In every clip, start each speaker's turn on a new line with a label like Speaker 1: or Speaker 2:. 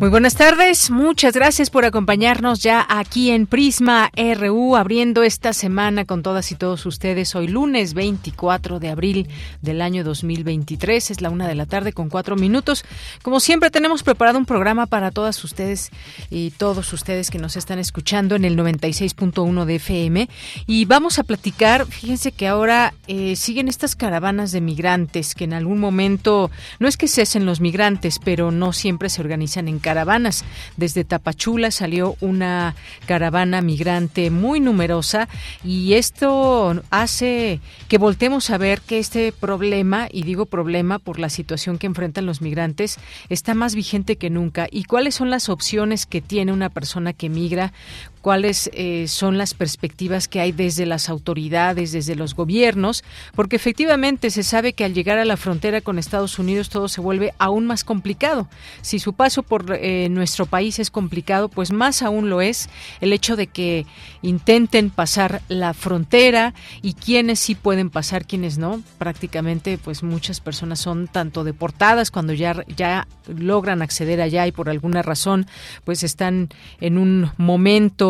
Speaker 1: Muy buenas tardes, muchas gracias por acompañarnos ya aquí en Prisma RU, abriendo esta semana con todas y todos ustedes. Hoy lunes 24 de abril del año 2023, es la una de la tarde con cuatro minutos. Como siempre tenemos preparado un programa para todas ustedes y todos ustedes que nos están escuchando en el 96.1 de FM y vamos a platicar, fíjense que ahora eh, siguen estas caravanas de migrantes que en algún momento, no es que cesen los migrantes, pero no siempre se organizan en casa caravanas. Desde Tapachula salió una caravana migrante muy numerosa y esto hace que voltemos a ver que este problema, y digo problema por la situación que enfrentan los migrantes, está más vigente que nunca. ¿Y cuáles son las opciones que tiene una persona que migra? cuáles eh, son las perspectivas que hay desde las autoridades, desde los gobiernos, porque efectivamente se sabe que al llegar a la frontera con Estados Unidos todo se vuelve aún más complicado. Si su paso por eh, nuestro país es complicado, pues más aún lo es el hecho de que intenten pasar la frontera y quienes sí pueden pasar, quienes no. Prácticamente, pues muchas personas son tanto deportadas cuando ya, ya logran acceder allá y por alguna razón, pues están en un momento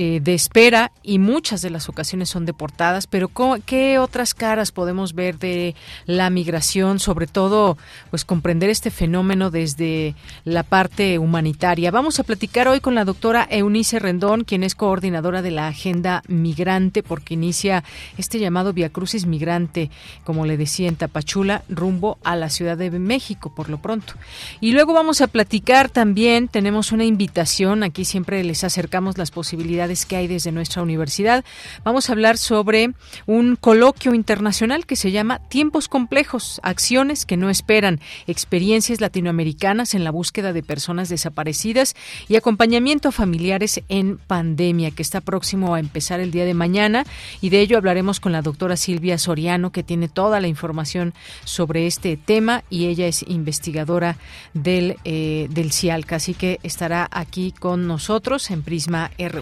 Speaker 1: Eh, de espera y muchas de las ocasiones son deportadas, pero ¿qué otras caras podemos ver de la migración? Sobre todo, pues comprender este fenómeno desde la parte humanitaria. Vamos a platicar hoy con la doctora Eunice Rendón, quien es coordinadora de la Agenda Migrante, porque inicia este llamado Via Crucis Migrante, como le decía, en Tapachula, rumbo a la Ciudad de México, por lo pronto. Y luego vamos a platicar también, tenemos una invitación, aquí siempre les acercamos las posibilidades que hay desde nuestra universidad. Vamos a hablar sobre un coloquio internacional que se llama Tiempos complejos, acciones que no esperan, experiencias latinoamericanas en la búsqueda de personas desaparecidas y acompañamiento a familiares en pandemia, que está próximo a empezar el día de mañana y de ello hablaremos con la doctora Silvia Soriano, que tiene toda la información sobre este tema y ella es investigadora del, eh, del CIALCA, así que estará aquí con nosotros en Prisma RU.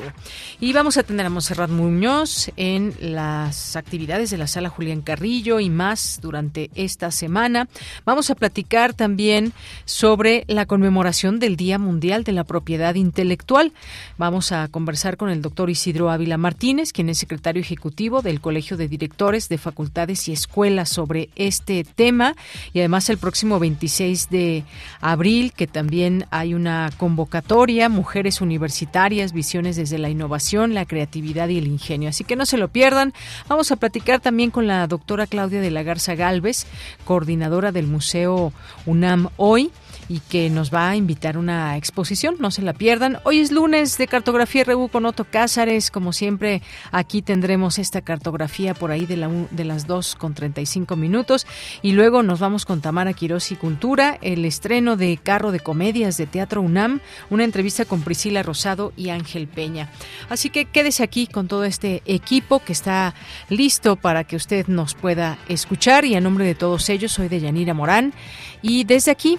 Speaker 1: Y vamos a tener a Monserrat Muñoz en las actividades de la sala Julián Carrillo y más durante esta semana. Vamos a platicar también sobre la conmemoración del Día Mundial de la Propiedad Intelectual. Vamos a conversar con el doctor Isidro Ávila Martínez, quien es secretario ejecutivo del Colegio de Directores de Facultades y Escuelas sobre este tema. Y además el próximo 26 de abril, que también hay una convocatoria, Mujeres Universitarias, Visiones desde la innovación, la creatividad y el ingenio. Así que no se lo pierdan. Vamos a platicar también con la doctora Claudia de la Garza Galvez, coordinadora del Museo UNAM hoy y que nos va a invitar una exposición. No se la pierdan. Hoy es lunes de Cartografía RU con Otto Cázares. Como siempre, aquí tendremos esta cartografía por ahí de, la, de las 2 con 35 minutos. Y luego nos vamos con Tamara Quirós y Cultura, el estreno de Carro de Comedias de Teatro UNAM, una entrevista con Priscila Rosado y Ángel Peña. Así que quédese aquí con todo este equipo que está listo para que usted nos pueda escuchar. Y a nombre de todos ellos, soy de Yanira Morán. Y desde aquí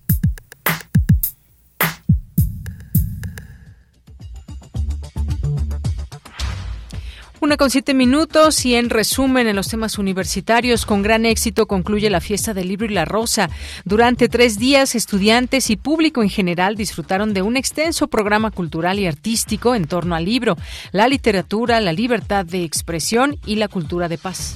Speaker 1: Una con siete minutos y en resumen en los temas universitarios, con gran éxito concluye la fiesta del libro y la rosa. Durante tres días, estudiantes y público en general disfrutaron de un extenso programa cultural y artístico en torno al libro, la literatura, la libertad de expresión y la cultura de paz.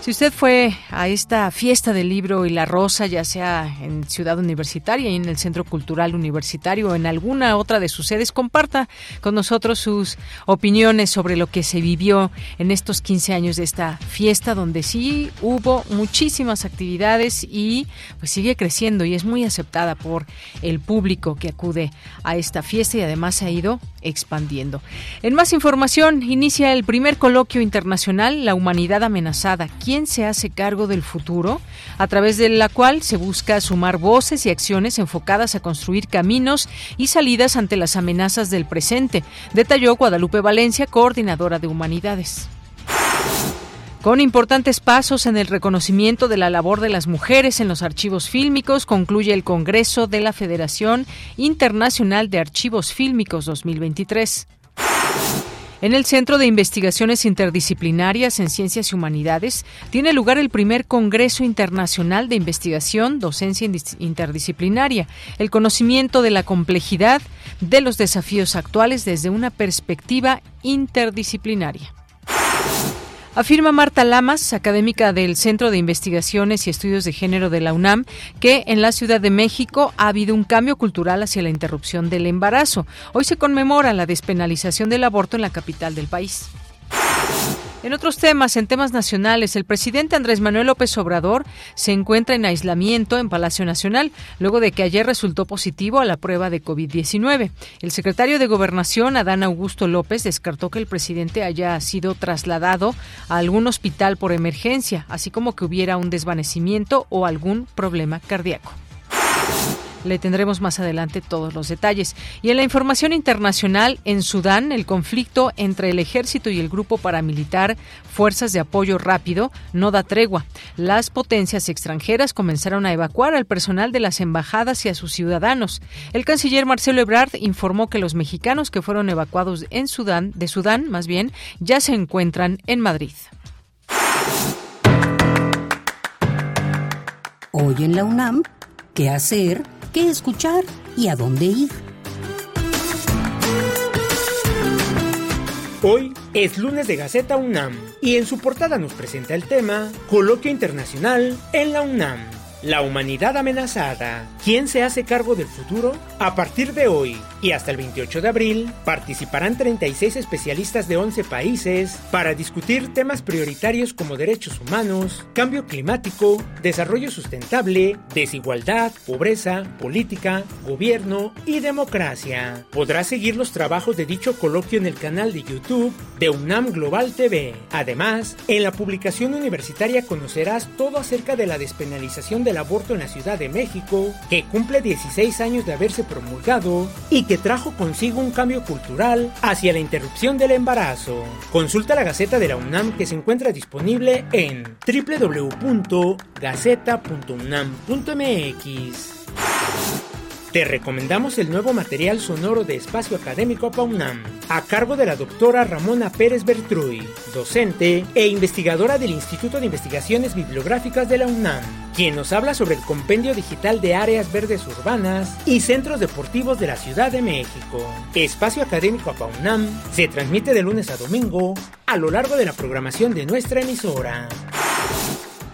Speaker 1: Si usted fue a esta fiesta del libro y la rosa, ya sea en Ciudad Universitaria y en el Centro Cultural Universitario o en alguna otra de sus sedes, comparta con nosotros sus opiniones sobre lo que se vivió en estos 15 años de esta fiesta, donde sí hubo muchísimas actividades y pues sigue creciendo y es muy aceptada por el público que acude a esta fiesta y además se ha ido expandiendo. En más información, inicia el primer coloquio internacional La humanidad amenazada quién se hace cargo del futuro, a través de la cual se busca sumar voces y acciones enfocadas a construir caminos y salidas ante las amenazas del presente, detalló Guadalupe Valencia, coordinadora de Humanidades. Con importantes pasos en el reconocimiento de la labor de las mujeres en los archivos fílmicos, concluye el Congreso de la Federación Internacional de Archivos Fílmicos 2023. En el Centro de Investigaciones Interdisciplinarias en Ciencias y Humanidades tiene lugar el primer Congreso Internacional de Investigación, Docencia Interdisciplinaria, el conocimiento de la complejidad de los desafíos actuales desde una perspectiva interdisciplinaria. Afirma Marta Lamas, académica del Centro de Investigaciones y Estudios de Género de la UNAM, que en la Ciudad de México ha habido un cambio cultural hacia la interrupción del embarazo. Hoy se conmemora la despenalización del aborto en la capital del país. En otros temas, en temas nacionales, el presidente Andrés Manuel López Obrador se encuentra en aislamiento en Palacio Nacional, luego de que ayer resultó positivo a la prueba de COVID-19. El secretario de Gobernación, Adán Augusto López, descartó que el presidente haya sido trasladado a algún hospital por emergencia, así como que hubiera un desvanecimiento o algún problema cardíaco. Le tendremos más adelante todos los detalles. Y en la información internacional, en Sudán, el conflicto entre el ejército y el grupo paramilitar Fuerzas de Apoyo Rápido no da tregua. Las potencias extranjeras comenzaron a evacuar al personal de las embajadas y a sus ciudadanos. El canciller Marcelo Ebrard informó que los mexicanos que fueron evacuados en Sudán, de Sudán más bien, ya se encuentran en Madrid.
Speaker 2: Hoy en la UNAM, ¿qué hacer? qué escuchar y a dónde ir.
Speaker 3: Hoy es lunes de Gaceta UNAM y en su portada nos presenta el tema Coloquio Internacional en la UNAM. La humanidad amenazada. ¿Quién se hace cargo del futuro? A partir de hoy y hasta el 28 de abril participarán 36 especialistas de 11 países para discutir temas prioritarios como derechos humanos, cambio climático, desarrollo sustentable, desigualdad, pobreza, política, gobierno y democracia. Podrás seguir los trabajos de dicho coloquio en el canal de YouTube de UNAM Global TV. Además, en la publicación universitaria conocerás todo acerca de la despenalización de el aborto en la Ciudad de México, que cumple 16 años de haberse promulgado y que trajo consigo un cambio cultural hacia la interrupción del embarazo. Consulta la Gaceta de la UNAM que se encuentra disponible en www.gaceta.unam.mx. Te recomendamos el nuevo material sonoro de Espacio Académico PAUNAM, a cargo de la doctora Ramona Pérez Bertruy, docente e investigadora del Instituto de Investigaciones Bibliográficas de la UNAM, quien nos habla sobre el compendio digital de áreas verdes urbanas y centros deportivos de la Ciudad de México. Espacio Académico PAUNAM se transmite de lunes a domingo a lo largo de la programación de nuestra emisora.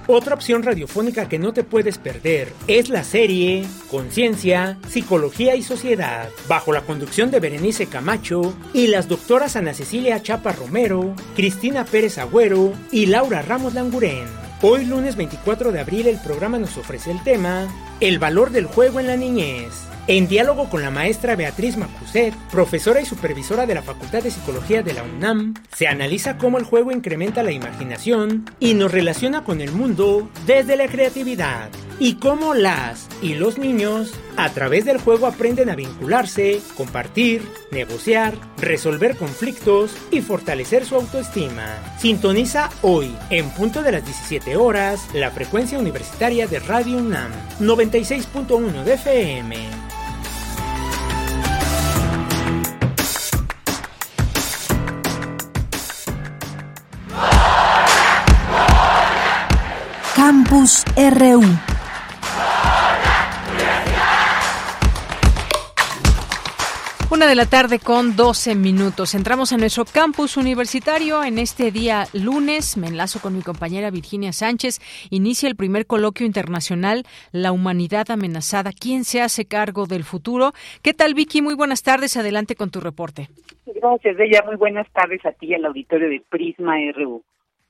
Speaker 3: Otra opción radiofónica que no te puedes perder es la serie Conciencia, Psicología y Sociedad, bajo la conducción de Berenice Camacho y las doctoras Ana Cecilia Chapa Romero, Cristina Pérez Agüero y Laura Ramos Langurén. Hoy lunes 24 de abril el programa nos ofrece el tema El valor del juego en la niñez. En diálogo con la maestra Beatriz Macuset, profesora y supervisora de la Facultad de Psicología de la UNAM, se analiza cómo el juego incrementa la imaginación y nos relaciona con el mundo desde la creatividad y cómo las y los niños a través del juego aprenden a vincularse, compartir, negociar, resolver conflictos y fortalecer su autoestima. Sintoniza hoy, en punto de las 17 horas, la frecuencia universitaria de Radio UNAM, 96.1 de FM.
Speaker 1: RU. Una de la tarde con 12 minutos. Entramos a nuestro campus universitario en este día lunes. Me enlazo con mi compañera Virginia Sánchez. Inicia el primer coloquio internacional La humanidad amenazada. ¿Quién se hace cargo del futuro? ¿Qué tal, Vicky? Muy buenas tardes. Adelante con tu reporte.
Speaker 4: Gracias, Bella. Muy buenas tardes a ti al auditorio de Prisma RU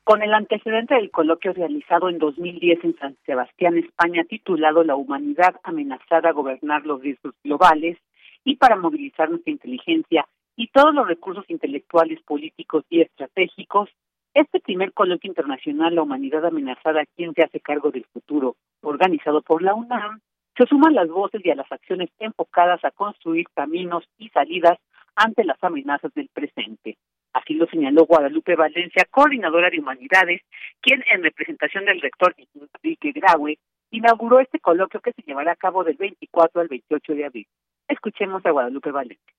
Speaker 4: con el antecedente del coloquio realizado en 2010 en San Sebastián, España, titulado La humanidad amenazada a gobernar los riesgos globales y para movilizar nuestra inteligencia y todos los recursos intelectuales, políticos y estratégicos, este primer coloquio internacional La humanidad amenazada, quien se hace cargo del futuro?, organizado por la UNAM, se suman las voces y a las acciones enfocadas a construir caminos y salidas ante las amenazas del presente. Así lo señaló Guadalupe Valencia, coordinadora de Humanidades, quien en representación del rector Enrique Graue inauguró este coloquio que se llevará a cabo del 24 al 28 de abril. Escuchemos a Guadalupe Valencia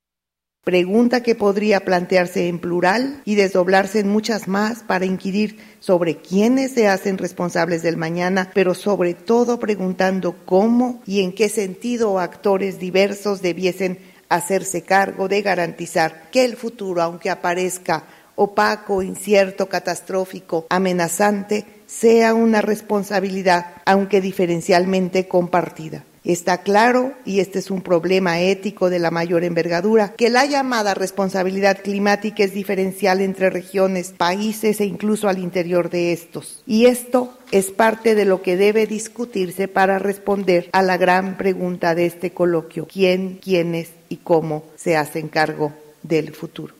Speaker 5: pregunta que podría plantearse en plural y desdoblarse en muchas más para inquirir sobre quiénes se hacen responsables del mañana, pero sobre todo preguntando cómo y en qué sentido actores diversos debiesen hacerse cargo de garantizar que el futuro, aunque aparezca opaco, incierto, catastrófico, amenazante, sea una responsabilidad, aunque diferencialmente compartida. Está claro, y este es un problema ético de la mayor envergadura, que la llamada responsabilidad climática es diferencial entre regiones, países e incluso al interior de estos. Y esto es parte de lo que debe discutirse para responder a la gran pregunta de este coloquio. ¿Quién, quiénes y cómo se hacen cargo del futuro.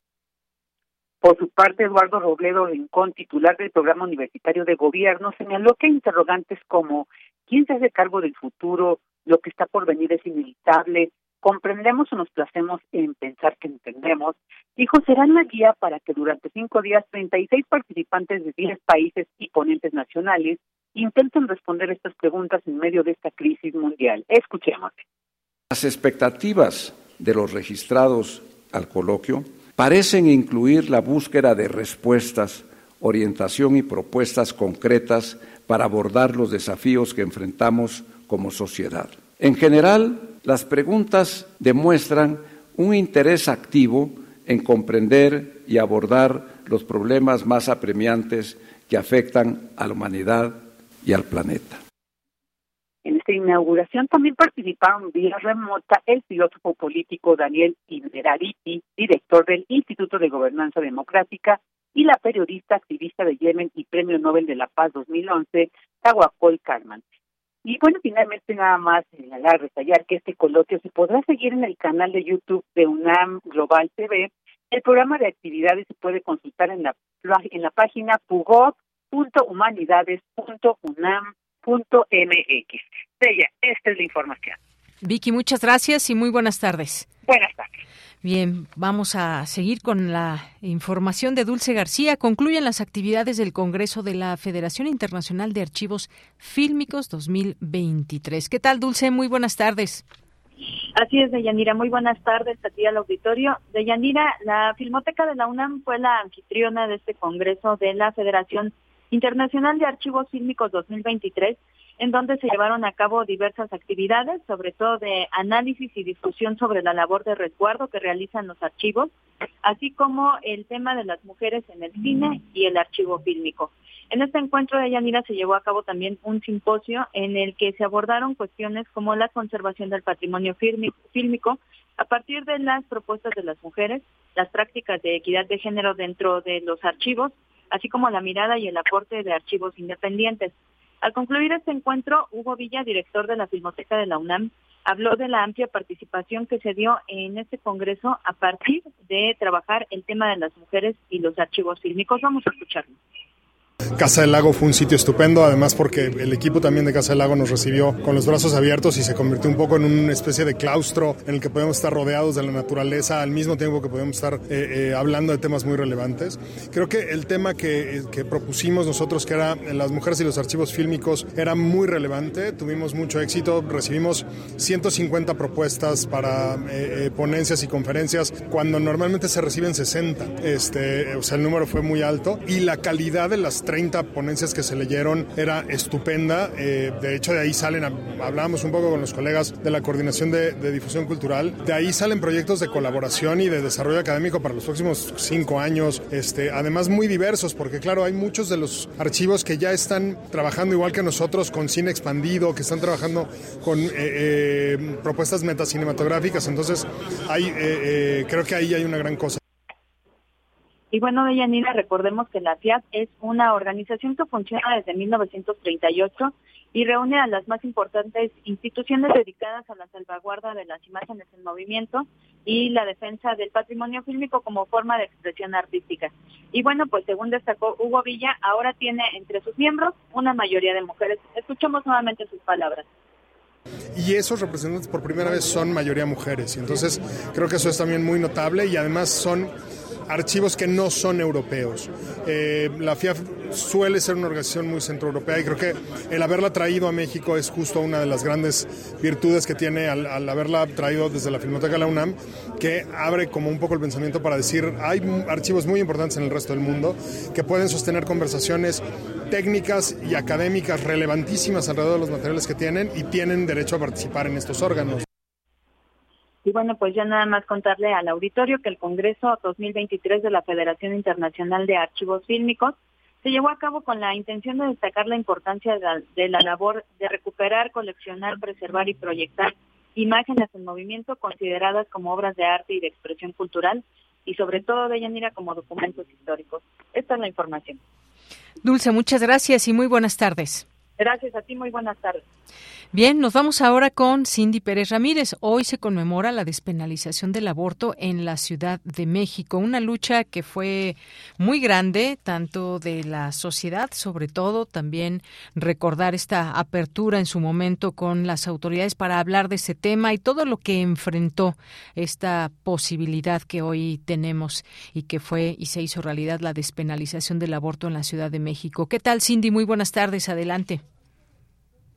Speaker 4: Por su parte, Eduardo Robledo Rincón, titular del Programa Universitario de Gobierno, señaló que interrogantes como ¿quién se hace cargo del futuro? ¿Lo que está por venir es inevitable? ¿Comprendemos o nos placemos en pensar que entendemos? Dijo, serán la guía para que durante cinco días 36 participantes de 10 países y ponentes nacionales intenten responder estas preguntas en medio de esta crisis mundial. Escuchemos.
Speaker 6: Las expectativas de los registrados al coloquio parecen incluir la búsqueda de respuestas, orientación y propuestas concretas para abordar los desafíos que enfrentamos como sociedad. En general, las preguntas demuestran un interés activo en comprender y abordar los problemas más apremiantes que afectan a la humanidad y al planeta
Speaker 4: inauguración también participaron vía remota el filósofo político Daniel Iberariti, director del Instituto de Gobernanza Democrática, y la periodista activista de Yemen y Premio Nobel de la Paz 2011, Tawakol Karman. Y bueno, finalmente nada más señalar, detallar que este coloquio se podrá seguir en el canal de YouTube de UNAM Global TV. El programa de actividades se puede consultar en la, en la página pugov.humanidades.unam.com mx. Bella, esta es la información.
Speaker 1: Vicky, muchas gracias y muy buenas tardes.
Speaker 4: Buenas tardes.
Speaker 1: Bien, vamos a seguir con la información de Dulce García. Concluyen las actividades del Congreso de la Federación Internacional de Archivos Fílmicos 2023. ¿Qué tal, Dulce? Muy buenas tardes.
Speaker 7: Así es, Deyanira. Muy buenas tardes a ti al auditorio. Deyanira, la Filmoteca de la UNAM fue la anfitriona de este Congreso de la Federación Internacional Internacional de Archivos Fílmicos 2023, en donde se llevaron a cabo diversas actividades, sobre todo de análisis y discusión sobre la labor de resguardo que realizan los archivos, así como el tema de las mujeres en el cine y el archivo fílmico. En este encuentro de Yanira se llevó a cabo también un simposio en el que se abordaron cuestiones como la conservación del patrimonio fílmico a partir de las propuestas de las mujeres, las prácticas de equidad de género dentro de los archivos, así como la mirada y el aporte de archivos independientes. Al concluir este encuentro, Hugo Villa, director de la Filmoteca de la UNAM, habló de la amplia participación que se dio en este Congreso a partir de trabajar el tema de las mujeres y los archivos fílmicos. Vamos a escucharlo.
Speaker 8: Casa del Lago fue un sitio estupendo, además porque el equipo también de Casa del Lago nos recibió con los brazos abiertos y se convirtió un poco en una especie de claustro en el que podemos estar rodeados de la naturaleza al mismo tiempo que podemos estar eh, eh, hablando de temas muy relevantes. Creo que el tema que, propusimos nosotros, que era las mujeres y los archivos fílmicos, era muy relevante, tuvimos mucho éxito, recibimos 150 propuestas para eh, ponencias y conferencias, cuando normalmente se reciben 60. Este, o sea, el número fue muy alto y la calidad de las tres 30 ponencias que se leyeron era estupenda. Eh, de hecho, de ahí salen, hablábamos un poco con los colegas de la Coordinación de, Difusión Cultural, de ahí salen proyectos de colaboración y de desarrollo académico para los próximos cinco años, este, además muy diversos, porque claro, hay muchos de los archivos que ya están trabajando igual que nosotros con cine expandido, que están trabajando con eh, eh propuestas metacinematográficas, entonces hay, eh, creo que ahí hay una gran cosa.
Speaker 7: Y bueno, Deyanira, recordemos que la FIAP es una organización que funciona desde 1938 y reúne a las más importantes instituciones dedicadas a la salvaguarda de las imágenes en movimiento y la defensa del patrimonio fílmico como forma de expresión artística. Y bueno, pues según destacó Hugo Villa, ahora tiene entre sus miembros una mayoría de mujeres. Escuchemos nuevamente sus palabras
Speaker 8: y esos representantes por primera vez son mayoría mujeres. Y entonces creo que eso es también muy notable y además son archivos que no son europeos. Eh, la FIAF suele ser una organización muy centroeuropea y creo que el haberla traído a México es justo una de las grandes virtudes que tiene al, al haberla traído desde la Filmoteca de la UNAM, que abre como un poco el pensamiento para decir, hay archivos muy importantes en el resto del mundo que pueden sostener conversaciones técnicas y académicas relevantísimas alrededor de los materiales que tienen y tienen derecho a participar en estos órganos.
Speaker 7: Y bueno, pues ya nada más contarle al auditorio que el Congreso 2023 de la Federación Internacional de Archivos Fílmicos se llevó a cabo con la intención de destacar la importancia de la, labor de recuperar, coleccionar, preservar y proyectar imágenes en movimiento consideradas como obras de arte y de expresión cultural y sobre todo de mira como documentos históricos. Esta es la información.
Speaker 1: Dulce, muchas gracias y muy buenas tardes.
Speaker 7: Gracias a ti, muy buenas tardes.
Speaker 1: Bien, nos vamos ahora con Cindy Pérez Ramírez. Hoy se conmemora la despenalización del aborto en la Ciudad de México, una lucha que fue muy grande, tanto de la sociedad, sobre todo también recordar esta apertura en su momento con las autoridades para hablar de ese tema y todo lo que enfrentó esta posibilidad que hoy tenemos y que fue y se hizo realidad la despenalización del aborto en la Ciudad de México. ¿Qué tal, Cindy? Muy buenas tardes, adelante.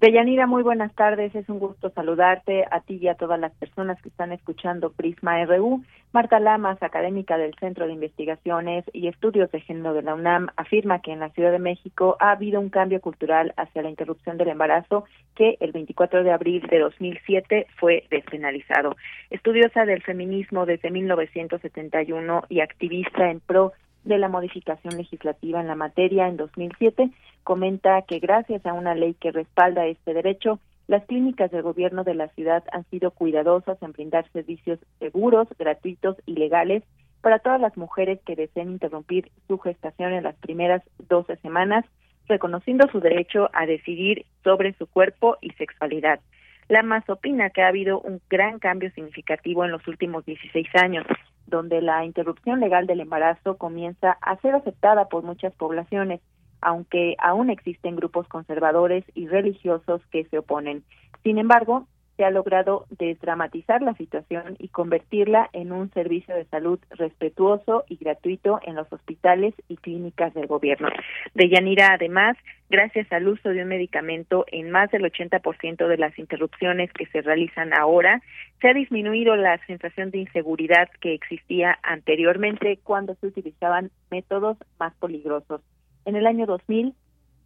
Speaker 9: Deyanira, muy buenas tardes. Es un gusto saludarte a ti y a todas las personas que están escuchando Prisma RU. Marta Lamas, académica del Centro de Investigaciones y Estudios de Género de la UNAM, afirma que en la Ciudad de México ha habido un cambio cultural hacia la interrupción del embarazo que el 24 de abril de 2007 fue despenalizado. Estudiosa del feminismo desde 1971 y activista en pro de la modificación legislativa en la materia en 2007, comenta que gracias a una ley que respalda este derecho, las clínicas del gobierno de la ciudad han sido cuidadosas en brindar servicios seguros, gratuitos y legales para todas las mujeres que deseen interrumpir su gestación en las primeras 12 semanas, reconociendo su derecho a decidir sobre su cuerpo y sexualidad. La MAS opina que ha habido un gran cambio significativo en los últimos 16 años, donde la interrupción legal del embarazo comienza a ser aceptada por muchas poblaciones, aunque aún existen grupos conservadores y religiosos que se oponen. Sin embargo, se ha logrado desdramatizar la situación y convertirla en un servicio de salud respetuoso y gratuito en los hospitales y clínicas del gobierno. Deyanira, además, gracias al uso de un medicamento en más del 80% de las interrupciones que se realizan ahora, se ha disminuido la sensación de inseguridad que existía anteriormente cuando se utilizaban métodos más peligrosos. En el año 2000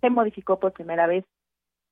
Speaker 9: se modificó por primera vez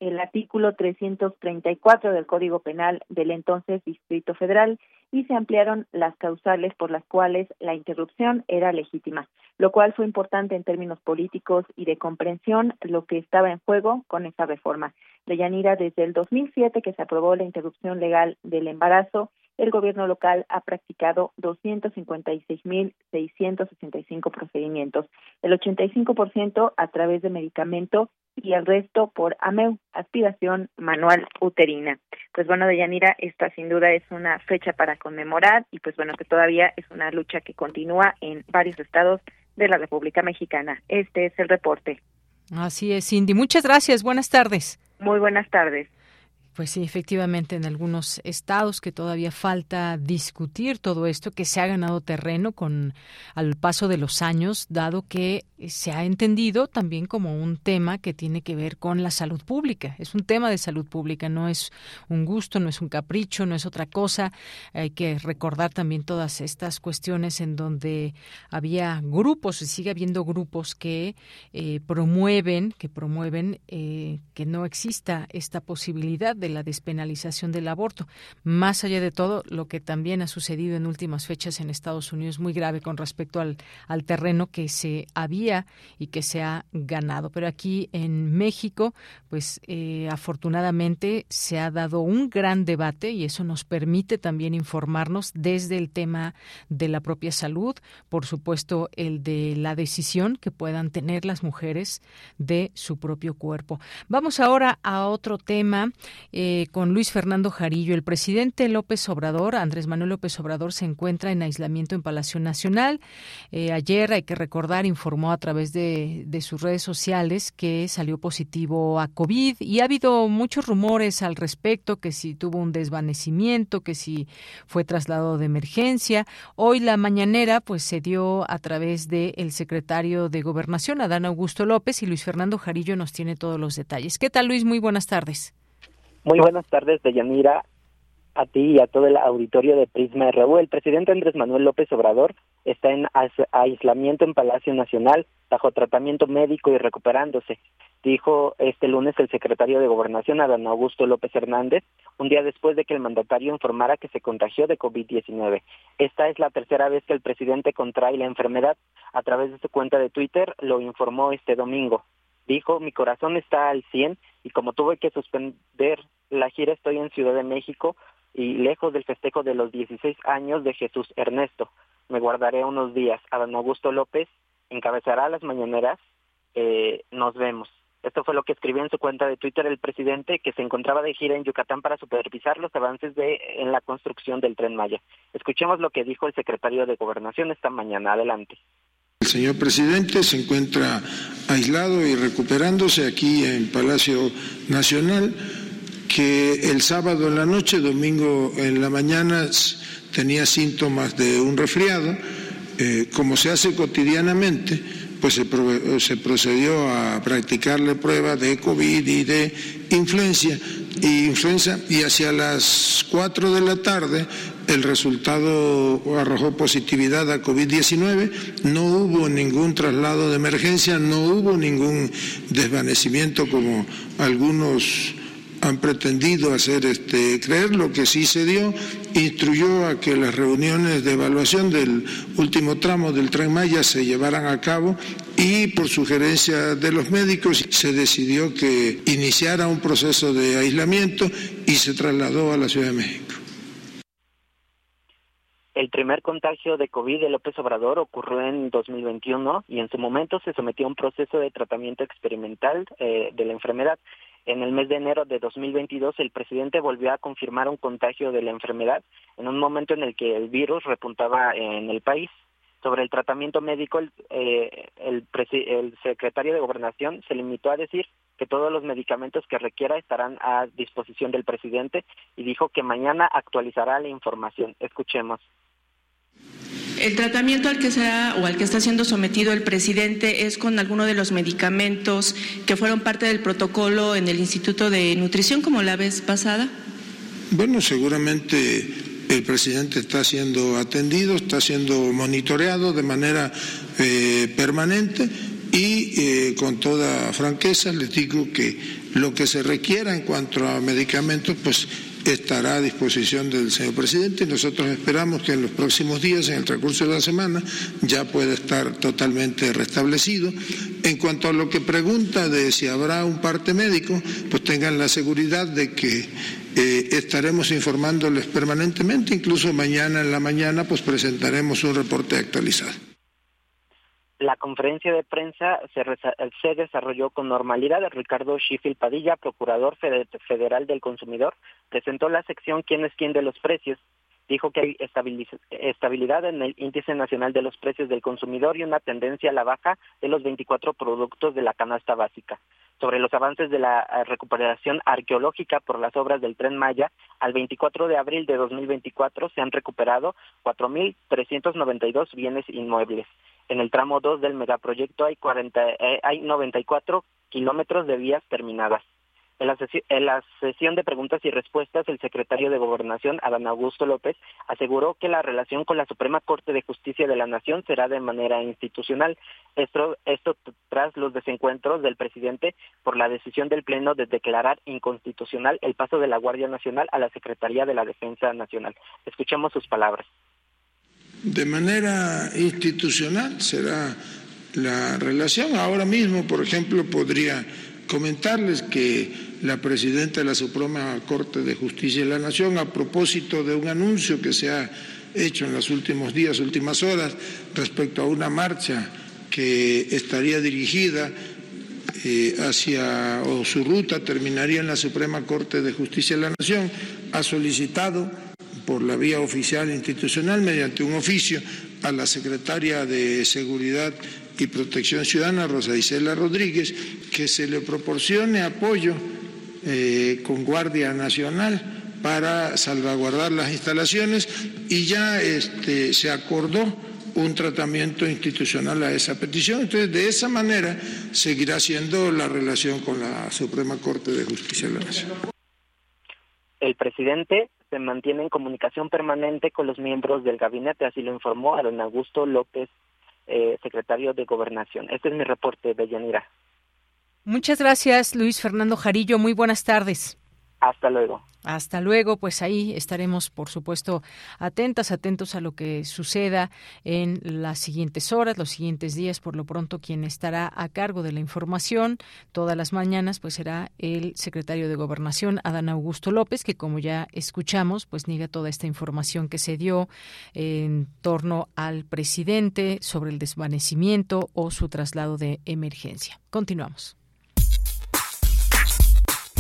Speaker 9: el artículo 334 del Código Penal del entonces Distrito Federal y se ampliaron las causales por las cuales la interrupción era legítima, lo cual fue importante en términos políticos y de comprensión lo que estaba en juego con esta reforma. De Yanira, desde el 2007 que se aprobó la interrupción legal del embarazo, el gobierno local ha practicado 256.665 procedimientos, el 85% a través de medicamentos y el resto por AMEU, activación manual uterina. Pues bueno, Deyanira, esta sin duda es una fecha para conmemorar y pues bueno, que todavía es una lucha que continúa en varios estados de la República Mexicana. Este es el reporte.
Speaker 1: Así es, Cindy. Muchas gracias. Buenas tardes.
Speaker 9: Muy buenas tardes.
Speaker 1: Pues sí, efectivamente, en algunos estados que todavía falta discutir todo esto, que se ha ganado terreno con al paso de los años, dado que se ha entendido también como un tema que tiene que ver con la salud pública. Es un tema de salud pública, no es un gusto, no es un capricho, no es otra cosa. Hay que recordar también todas estas cuestiones en donde había grupos y sigue habiendo grupos que eh, promueven, que promueven eh, que no exista esta posibilidad de la despenalización del aborto. Más allá de todo, lo que también ha sucedido en últimas fechas en Estados Unidos es muy grave con respecto al, terreno que se había y que se ha ganado. Pero aquí en México, pues eh, afortunadamente se ha dado un gran debate y eso nos permite también informarnos desde el tema de la propia salud, por supuesto el de la decisión que puedan tener las mujeres de su propio cuerpo. Vamos ahora a otro tema eh, con Luis Fernando Jarillo. El presidente López Obrador, Andrés Manuel López Obrador, se encuentra en aislamiento en Palacio Nacional. Eh, ayer, hay que recordar, informó a través de, sus redes sociales que salió positivo a COVID y ha habido muchos rumores al respecto, que si tuvo un desvanecimiento, que si fue trasladado de emergencia. Hoy la mañanera pues se dio a través del el secretario de Gobernación, Adán Augusto López, y Luis Fernando Jarillo nos tiene todos los detalles. ¿Qué tal, Luis? Muy buenas tardes.
Speaker 10: Muy buenas tardes, Deyanira, a ti y a todo el auditorio de Prisma RU. El presidente Andrés Manuel López Obrador está en aislamiento en Palacio Nacional bajo tratamiento médico y recuperándose, dijo este lunes el secretario de Gobernación Adán Augusto López Hernández, un día después de que el mandatario informara que se contagió de COVID-19. Esta es la tercera vez que el presidente contrae la enfermedad. A través de su cuenta de Twitter lo informó este domingo. Dijo, mi corazón está al 100 y como tuve que suspender la gira estoy en Ciudad de México y lejos del festejo de los 16 años de Jesús Ernesto. Me guardaré unos días. Adán Augusto López encabezará las mañaneras. Eh, nos vemos. Esto fue lo que escribió en su cuenta de Twitter el presidente, que se encontraba de gira en Yucatán para supervisar los avances de, en la construcción del tren Maya. Escuchemos lo que dijo el secretario de Gobernación esta mañana. Adelante.
Speaker 11: El señor presidente se encuentra aislado y recuperándose aquí en Palacio Nacional, que el sábado en la noche, domingo en la mañana, tenía síntomas de un resfriado. Eh, como se hace cotidianamente, pues se, procedió a practicarle pruebas de COVID y de influenza, y influenza, y hacia las 4 de la tarde el resultado arrojó positividad a COVID-19, no hubo ningún traslado de emergencia, no hubo ningún desvanecimiento como algunos han pretendido hacer este, creer, lo que sí se dio, instruyó a que las reuniones de evaluación del último tramo del tren Maya se llevaran a cabo y por sugerencia de los médicos se decidió que iniciara un proceso de aislamiento y se trasladó a la Ciudad de México.
Speaker 10: El primer contagio de COVID de López Obrador ocurrió en 2021 y en su momento se sometió a un proceso de tratamiento experimental eh, de la enfermedad. En el mes de enero de 2022, el presidente volvió a confirmar un contagio de la enfermedad en un momento en el que el virus repuntaba en el país sobre el tratamiento médico, eh, el, secretario de Gobernación se limitó a decir que todos los medicamentos que requiera estarán a disposición del presidente y dijo que mañana actualizará la información. Escuchemos.
Speaker 12: El tratamiento al que será o al que está siendo sometido el presidente es con alguno de los medicamentos que fueron parte del protocolo en el Instituto de Nutrición como la vez pasada.
Speaker 11: Bueno, seguramente el presidente está siendo atendido, está siendo monitoreado de manera eh, permanente y eh, con toda franqueza les digo que lo que se requiera en cuanto a medicamentos, pues estará a disposición del señor presidente y nosotros esperamos que en los próximos días, en el transcurso de la semana, ya pueda estar totalmente restablecido. En cuanto a lo que pregunta de si habrá un parte médico, pues tengan la seguridad de que eh, estaremos informándoles permanentemente, incluso mañana en la mañana pues presentaremos un reporte actualizado
Speaker 10: la conferencia de prensa se, desarrolló con normalidad. Ricardo Schiffel Padilla, procurador federal del consumidor, presentó la sección ¿Quién es quién de los precios? Dijo que hay estabilidad en el índice nacional de los precios del consumidor y una tendencia a la baja de los 24 productos de la canasta básica. Sobre los avances de la eh, recuperación arqueológica por las obras del tren Maya, al 24 de abril de 2024 se han recuperado 4.392 bienes inmuebles. En el tramo 2 del megaproyecto hay, 94 eh, kilómetros de vías terminadas. En la, sesión de preguntas y respuestas, el secretario de Gobernación, Adán Augusto López, aseguró que la relación con la Suprema Corte de Justicia de la Nación será de manera institucional. Esto, esto tras los desencuentros del presidente por la decisión del Pleno de declarar inconstitucional el paso de la Guardia Nacional a la Secretaría de la Defensa Nacional. Escuchemos sus palabras.
Speaker 11: De manera institucional será la relación. Ahora mismo, por ejemplo, podría comentarles que la presidenta de la Suprema Corte de Justicia de la Nación, a propósito de un anuncio que se ha hecho en los últimos días, últimas horas, respecto a una marcha que estaría dirigida eh, hacia, o su ruta terminaría en la Suprema Corte de Justicia de la Nación, ha solicitado por la vía oficial e institucional mediante un oficio a la secretaria de Seguridad y Protección Ciudadana, Rosa Isela Rodríguez, que se le proporcione apoyo eh, con Guardia Nacional para salvaguardar las instalaciones y ya este, se acordó un tratamiento institucional a esa petición. Entonces, de esa manera seguirá siendo la relación con la Suprema Corte de Justicia de la Nación.
Speaker 10: El presidente se mantiene en comunicación permanente con los miembros del gabinete, así lo informó don Augusto López, eh, secretario de Gobernación. Este es mi reporte, Bellanira.
Speaker 1: Muchas gracias, Luis Fernando Jarillo. Muy buenas tardes.
Speaker 10: Hasta luego.
Speaker 1: Hasta luego, pues ahí estaremos, por supuesto, atentas, atentos a lo que suceda en las siguientes horas, los siguientes días. Por lo pronto, quien estará a cargo de la información todas las mañanas, pues será el secretario de Gobernación, Adán Augusto López, que como ya escuchamos, pues niega toda esta información que se dio en torno al presidente sobre el desvanecimiento o su traslado de emergencia. Continuamos.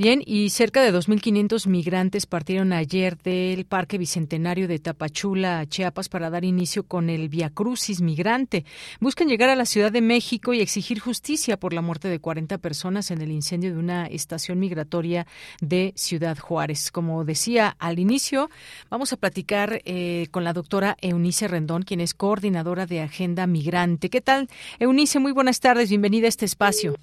Speaker 1: Bien, y cerca de 2.500 migrantes partieron ayer del Parque Bicentenario de Tapachula, Chiapas, para dar inicio con el Via Crucis Migrante. Buscan llegar a la Ciudad de México y exigir justicia por la muerte de 40 personas en el incendio de una estación migratoria de Ciudad Juárez. Como decía al inicio, vamos a platicar eh, con la doctora Eunice Rendón, quien es coordinadora de Agenda Migrante. ¿Qué tal, Eunice? Muy buenas tardes, bienvenida a este espacio.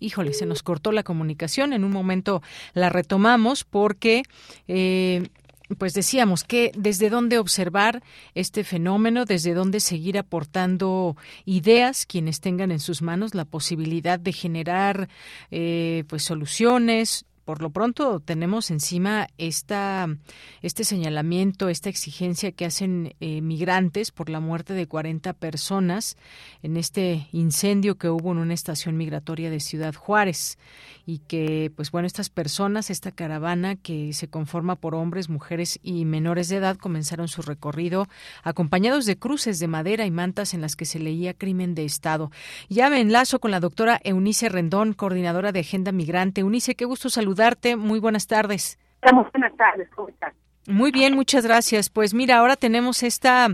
Speaker 1: Híjole, se nos cortó la comunicación. En un momento la retomamos porque... Eh, pues decíamos que desde dónde observar este fenómeno, desde dónde seguir aportando ideas quienes tengan en sus manos la posibilidad de generar eh, pues soluciones, por lo pronto tenemos encima este señalamiento, esta exigencia que hacen eh, migrantes por la muerte de 40 personas en este incendio que hubo en una estación migratoria de Ciudad Juárez y que, pues bueno, estas personas, esta caravana que se conforma por hombres, mujeres y menores de edad comenzaron su recorrido acompañados de cruces de madera y mantas en las que se leía crimen de Estado. Ya me enlazo con la doctora Eunice Rendón, coordinadora de Agenda Migrante. Eunice, qué gusto saludar muy
Speaker 7: buenas tardes. Estamos, estás?
Speaker 1: Muy bien, muchas gracias. Pues mira, ahora tenemos esta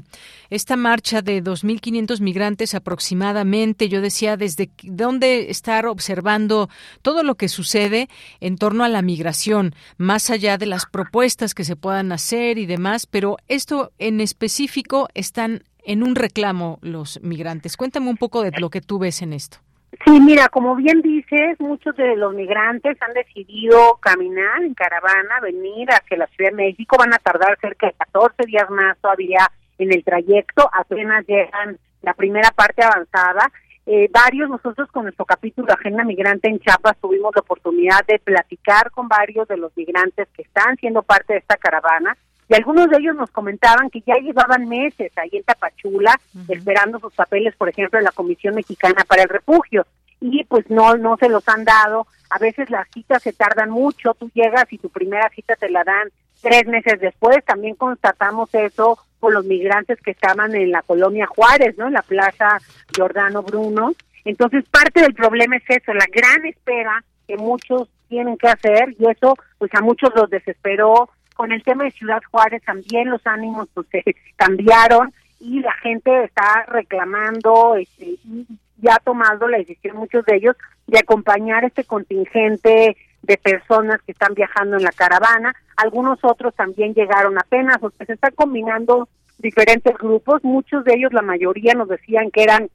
Speaker 1: esta marcha de 2.500 migrantes aproximadamente. Yo decía desde dónde estar observando todo lo que sucede en torno a la migración, más allá de las propuestas que se puedan hacer y demás, pero esto en específico están en un reclamo los migrantes. Cuéntame un poco de lo que tú ves en esto.
Speaker 7: Sí, mira, como bien dices, muchos de los migrantes han decidido caminar en caravana, venir hacia la Ciudad de México, van a tardar cerca de 14 días más todavía en el trayecto, apenas llegan la primera parte avanzada. Eh, varios, nosotros con nuestro capítulo Agenda Migrante en Chiapas tuvimos la oportunidad de platicar con varios de los migrantes que están siendo parte de esta caravana y algunos de ellos nos comentaban que ya llevaban meses ahí en Tapachula esperando sus papeles, por ejemplo, en la Comisión Mexicana para el Refugio y pues no no se los han dado. A veces las citas se tardan mucho, tú llegas y tu primera cita te la dan tres meses después, también constatamos eso con los migrantes que estaban en la colonia Juárez, ¿no? En la plaza Giordano Bruno. Entonces, parte del problema es eso, la gran espera que muchos tienen que hacer y eso pues a muchos los desesperó, con el tema de Ciudad Juárez también los ánimos pues, cambiaron y la gente está reclamando este, y ya tomando la decisión, muchos de ellos, de acompañar este contingente de personas que están viajando en la caravana. Algunos otros también llegaron apenas, o se están combinando diferentes grupos. Muchos de ellos, la mayoría, nos decían que eran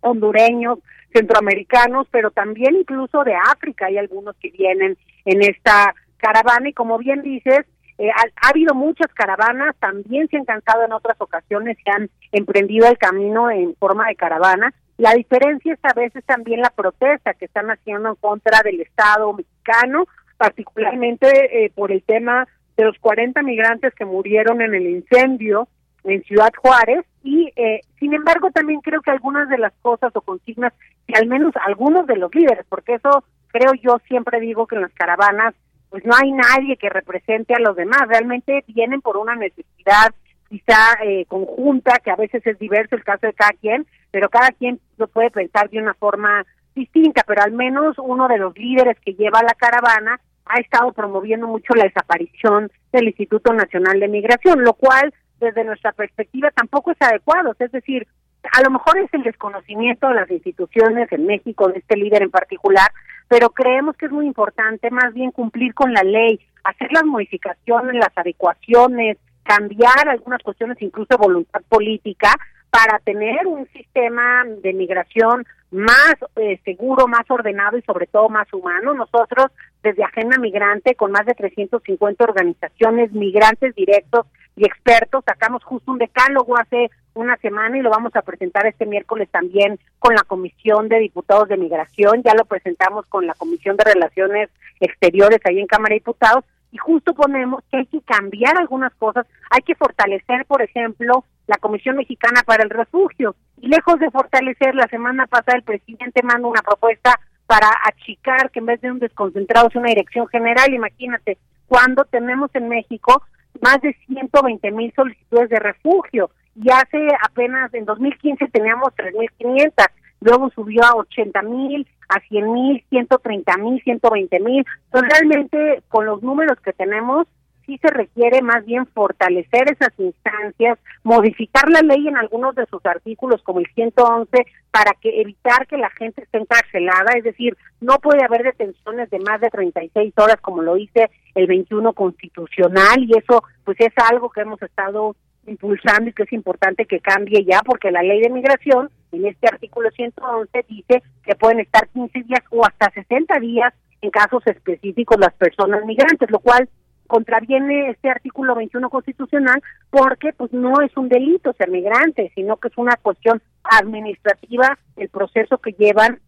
Speaker 7: hondureños, centroamericanos, pero también incluso de África. Hay algunos que vienen en esta caravana y como bien dices, eh, ha, habido muchas caravanas, también se han cansado en otras ocasiones, se han emprendido el camino en forma de caravana. La diferencia es a veces también la protesta que están haciendo en contra del Estado mexicano, particularmente eh, por el tema de los 40 migrantes que murieron en el incendio en Ciudad Juárez. Y eh, sin embargo, también creo que algunas de las cosas o consignas y al menos algunos de los líderes, porque eso creo yo siempre digo que en las caravanas pues no hay nadie que represente a los demás, realmente vienen por una necesidad quizá eh, conjunta, que a veces es diverso el caso de cada quien, pero cada quien lo puede pensar de una forma distinta, pero al menos uno de los líderes que lleva la caravana ha estado promoviendo mucho la desaparición del Instituto Nacional de Migración, lo cual desde nuestra perspectiva tampoco es adecuado, es decir, a lo mejor es el desconocimiento de las instituciones en México, de este líder en particular, pero creemos que es muy importante más bien cumplir con la ley, hacer las modificaciones, las adecuaciones, cambiar algunas cuestiones incluso voluntad política para tener un sistema de migración más eh, seguro, más ordenado y sobre todo más humano. Nosotros desde Agenda Migrante con más de 350 organizaciones, migrantes directos y expertos, sacamos justo un decálogo hace una semana y lo vamos a presentar este miércoles también con la Comisión de Diputados de Migración, ya lo presentamos con la Comisión de Relaciones Exteriores ahí en Cámara de Diputados y justo ponemos que hay que cambiar algunas cosas, hay que fortalecer, por ejemplo, la Comisión Mexicana para el Refugio y lejos de fortalecer, la semana pasada el presidente mandó una propuesta para achicar que en vez de un desconcentrado es una dirección general, imagínate, cuando tenemos en México más de 120 mil solicitudes de refugio y hace apenas en 2015 teníamos 3.500, luego subió a 80.000, a 100.000, 130.000, 120.000. Entonces realmente con los números que tenemos sí se requiere más bien fortalecer esas instancias, modificar la ley en algunos de sus artículos como el 111 para que evitar que la gente esté encarcelada, es decir, no puede haber detenciones de más de 36 horas como lo dice el 21 constitucional y eso pues es algo que hemos estado impulsando y que es importante que cambie ya, porque la ley de migración, en este artículo 111, dice que pueden estar 15 días o hasta 60 días en casos específicos las personas migrantes, lo cual contraviene este artículo 21 constitucional porque pues no es un delito ser migrante, sino que es una cuestión administrativa el proceso que llevan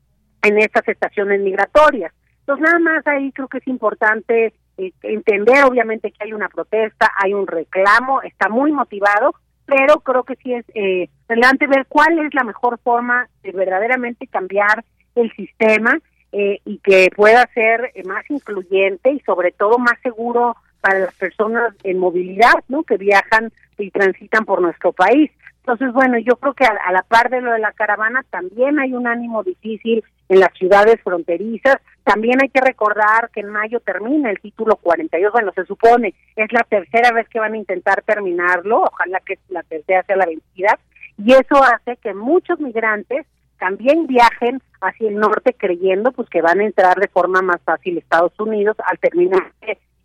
Speaker 7: en estas estaciones migratorias. Entonces nada más ahí creo que es importante este, entender obviamente que hay una protesta, hay un reclamo, está muy motivado, pero creo que sí es eh, relevante ver cuál es la mejor forma de verdaderamente cambiar el sistema eh, y que pueda ser eh, más incluyente y sobre todo más seguro para las personas en movilidad, ¿no? Que viajan y transitan por nuestro país. Entonces, bueno, yo creo que a la par de lo de la caravana también hay un ánimo difícil en las ciudades fronterizas. También hay que recordar que en mayo termina el título 42, bueno, se supone, es la tercera vez que van a intentar terminarlo, ojalá que la tercera sea la vencida, y eso hace que muchos migrantes también viajen hacia el norte creyendo pues que van a entrar de forma más fácil Estados Unidos al terminar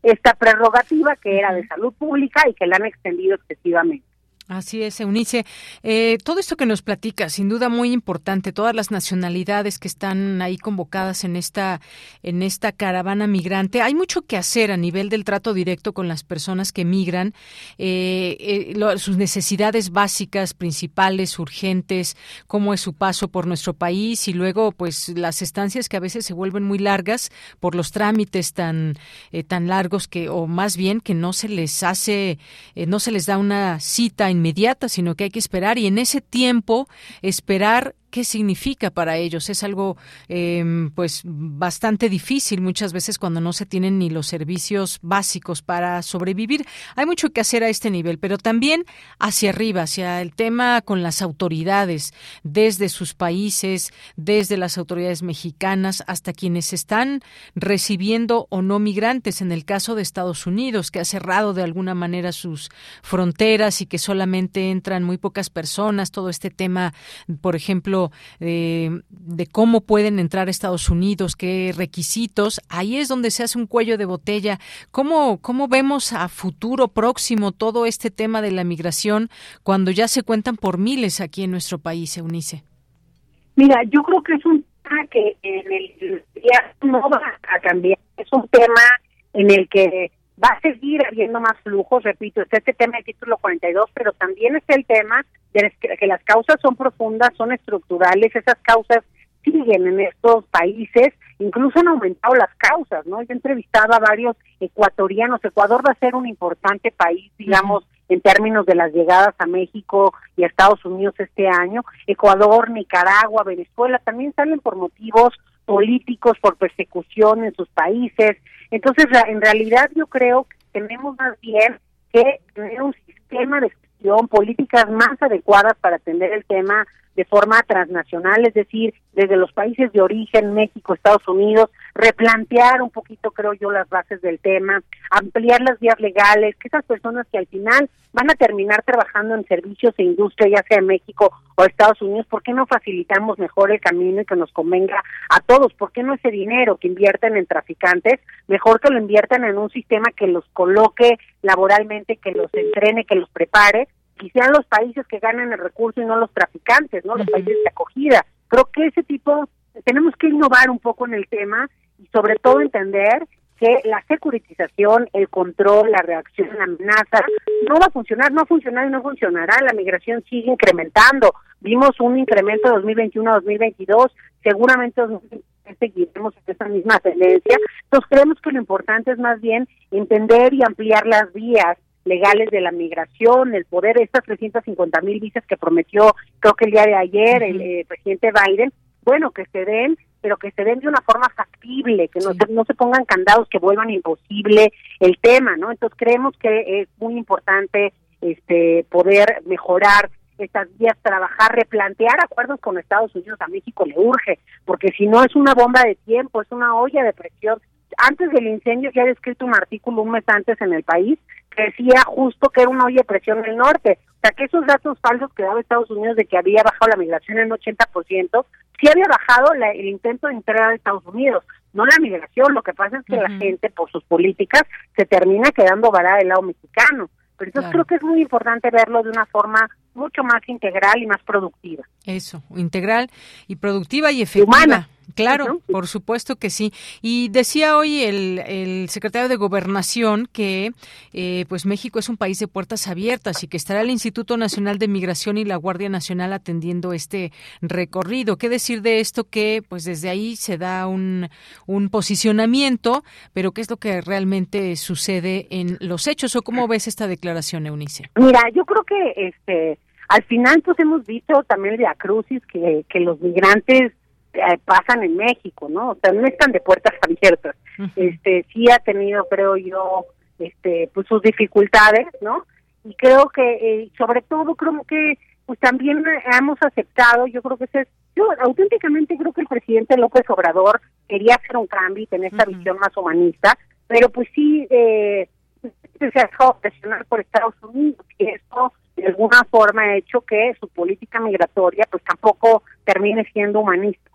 Speaker 7: esta prerrogativa que era de salud pública y que la han extendido excesivamente.
Speaker 1: Así es, Eunice. Eh, todo esto que nos platica, sin duda muy importante, todas las nacionalidades que están ahí convocadas en esta, en esta caravana migrante. Hay mucho que hacer a nivel del trato directo con las personas que migran, eh, eh, sus necesidades básicas, principales, urgentes, cómo es su paso por nuestro país y luego, pues, las estancias que a veces se vuelven muy largas por los trámites tan, eh, tan largos que, o más bien que no se les hace, no se les da una cita inmediata, sino que hay que esperar y en ese tiempo esperar qué significa para ellos. Es algo em, pues bastante difícil muchas veces cuando no se tienen ni los servicios básicos para sobrevivir. Hay mucho que hacer a este nivel, pero también hacia arriba, hacia el tema con las autoridades, desde sus países, desde las autoridades mexicanas hasta quienes están recibiendo o no migrantes, en el caso de Estados Unidos, que ha cerrado de alguna manera sus fronteras y que solamente entran muy pocas personas, todo este tema, por ejemplo, de, cómo pueden entrar a Estados Unidos, qué requisitos. Ahí es donde se hace un cuello de botella. ¿Cómo, cómo vemos a futuro próximo todo este tema de la migración cuando ya se cuentan por miles aquí en nuestro país, Eunice?
Speaker 7: Mira, yo creo que es un tema que en el, ya no va a cambiar. Es un tema en el que va a seguir habiendo más flujos, repito, está este tema de título 42, pero también está el tema de que las causas son profundas, son estructurales, esas causas siguen en estos países, incluso han aumentado las causas, ¿no? Yo he entrevistado a varios ecuatorianos, Ecuador va a ser un importante país, digamos, en términos de las llegadas a México y a Estados Unidos este año, Ecuador, Nicaragua, Venezuela, también salen por motivos políticos por persecución en sus países. Entonces, en realidad yo creo que tenemos más bien que tener un sistema de gestión, políticas más adecuadas para atender el tema de forma transnacional, es decir, desde los países de origen, México, Estados Unidos, replantear un poquito, creo yo, las bases del tema, ampliar las vías legales, que esas personas que al final van a terminar trabajando en servicios e industria, ya sea en México o Estados Unidos, ¿por qué no facilitamos mejor el camino y que nos convenga a todos? ¿Por qué no ese dinero que invierten en traficantes, mejor que lo inviertan en un sistema que los coloque laboralmente, que los entrene, que los prepare? quizá los países que ganan el recurso y no los traficantes, ¿no? Los países de acogida. Creo que ese tipo, tenemos que innovar un poco en el tema y sobre todo entender que la securitización, el control, la reacción, la amenaza, no va a funcionar, no ha funcionado y no funcionará. La migración sigue incrementando. Vimos un incremento de 2021 a 2022, seguramente seguiremos en esa misma tendencia. Entonces creemos que lo importante es más bien entender y ampliar las vías legales de la migración, el poder, estas 350 mil visas que prometió, creo que el día de ayer, el eh, presidente Biden, bueno, que se den, pero que se den de una forma factible, que no, se, no se pongan candados que vuelvan imposible el tema, ¿no? Entonces creemos que es muy importante este poder mejorar estas vías, trabajar, replantear acuerdos con Estados Unidos, a México le urge, porque si no es una bomba de tiempo, es una olla de presión. Antes del incendio ya he escrito un artículo un mes antes en el país decía justo que era una oye de presión del norte. O sea, que esos datos falsos que daba Estados Unidos de que había bajado la migración en 80%, sí había bajado el intento de entrar a Estados Unidos, no la migración. Lo que pasa es que la gente, por sus políticas, se termina quedando varada del lado mexicano. Pero entonces creo que es muy importante verlo de una forma mucho más integral y más productiva.
Speaker 1: Eso, integral y productiva y efectiva. Humana. Claro, por supuesto que sí. Y decía hoy el, secretario de Gobernación que eh, pues México es un país de puertas abiertas y que estará el Instituto Nacional de Migración y la Guardia Nacional atendiendo este recorrido. ¿Qué decir de esto que pues desde ahí se da un, posicionamiento, pero qué es lo que realmente sucede en los hechos o cómo ves esta declaración, Eunice?
Speaker 7: Mira, yo creo que este al final pues hemos visto también de acrucis que, que los migrantes eh, pasan en México, ¿no? O sea, no están de puertas abiertas. Este, sí ha tenido, creo yo, este, pues sus dificultades, ¿no? Y creo que, eh, sobre todo, creo que pues también hemos aceptado, yo creo que es, yo auténticamente creo que el presidente López Obrador quería hacer un cambio y tener esta visión más humanista, pero pues sí eh, se ha presionar por Estados Unidos y esto de alguna forma ha hecho que su política migratoria pues tampoco termine siendo humanista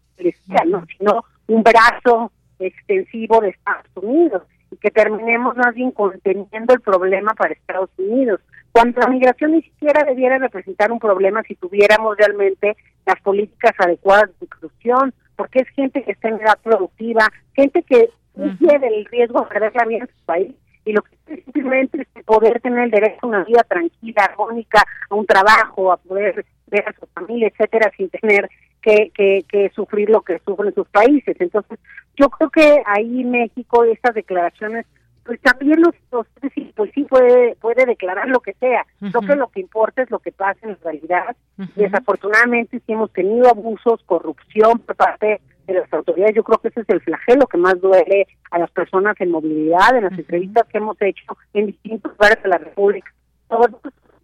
Speaker 7: no sino un brazo extensivo de Estados Unidos y que terminemos más bien conteniendo el problema para Estados Unidos, cuando la migración ni siquiera debiera representar un problema si tuviéramos realmente las políticas adecuadas de inclusión, porque es gente que está en edad productiva, gente que huye el riesgo de perder la vida en su país y lo que simplemente es poder tener el derecho a una vida tranquila, armónica, a un trabajo, a poder ver a su familia, etcétera, sin tener que, sufrir lo que sufren sus países. Entonces, yo creo que ahí México, esas declaraciones, pues también los, los pues, pues sí puede, puede declarar lo que sea. Yo Creo que lo que importa es lo que pasa en realidad. Y Desafortunadamente si hemos tenido abusos, corrupción por parte de las autoridades. Yo creo que ese es el flagelo que más duele a las personas en movilidad, en las entrevistas que hemos hecho en distintos lugares de la República. Todos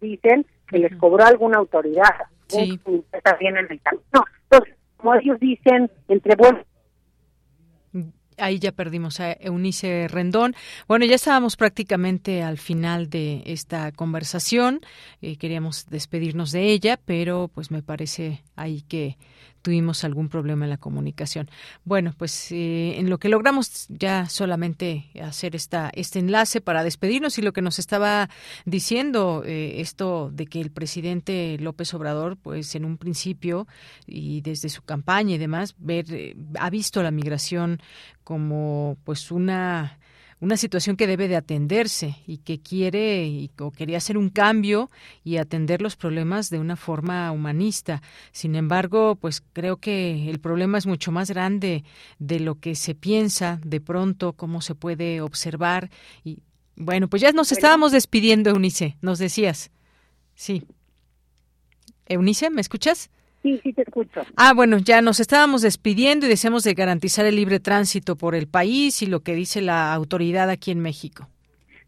Speaker 7: dicen que les cobró alguna autoridad sí. bien en el como ellos dicen, entre
Speaker 1: ahí ya perdimos a Eunice Rendón. Bueno, ya estábamos prácticamente al final de esta conversación. Eh, queríamos despedirnos de ella, pero pues me parece ahí que tuvimos algún problema en la comunicación. Bueno, pues eh, en lo que logramos ya solamente hacer esta, este enlace para despedirnos y lo que nos estaba diciendo eh, esto de que el presidente López Obrador, pues en un principio y desde su campaña y demás, ver, eh, ha visto la migración como pues una una situación que debe de atenderse y que quiere o quería hacer un cambio y atender los problemas de una forma humanista. Sin embargo, pues creo que el problema es mucho más grande de lo que se piensa de pronto, cómo se puede observar. Y bueno, pues ya nos estábamos despidiendo, Eunice, nos decías. Sí. Eunice, ¿me escuchas?
Speaker 7: sí, sí te escucho.
Speaker 1: Ah, bueno, ya nos estábamos despidiendo y deseamos de garantizar el libre tránsito por el país y lo que dice la autoridad aquí en México.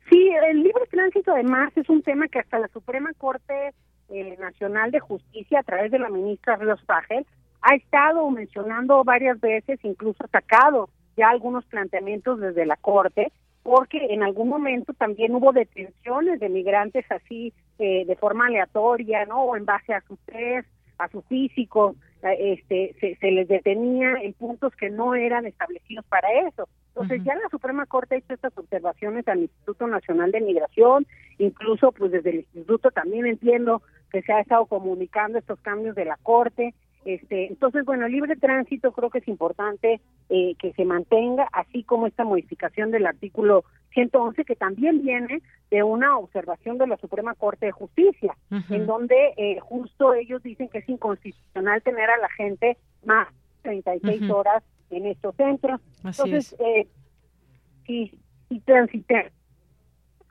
Speaker 7: Sí, el libre tránsito además es un tema que hasta la Suprema Corte eh, Nacional de Justicia a través de la ministra Ríos Pagel ha estado mencionando varias veces, incluso sacado ya algunos planteamientos desde la Corte, porque en algún momento también hubo detenciones de migrantes así eh, de forma aleatoria, ¿no? O en base a su test a su físico, este, se, les detenía en puntos que no eran establecidos para eso. Entonces ya la Suprema Corte ha hecho estas observaciones al Instituto Nacional de Migración, incluso pues desde el Instituto también entiendo que se ha estado comunicando estos cambios de la Corte, este, entonces, bueno, libre tránsito creo que es importante eh, que se mantenga, así como esta modificación del artículo 111, que también viene de una observación de la Suprema Corte de Justicia, en donde eh, justo ellos dicen que es inconstitucional tener a la gente más 36 horas en estos centros. entonces, sí eh, y, y transitar,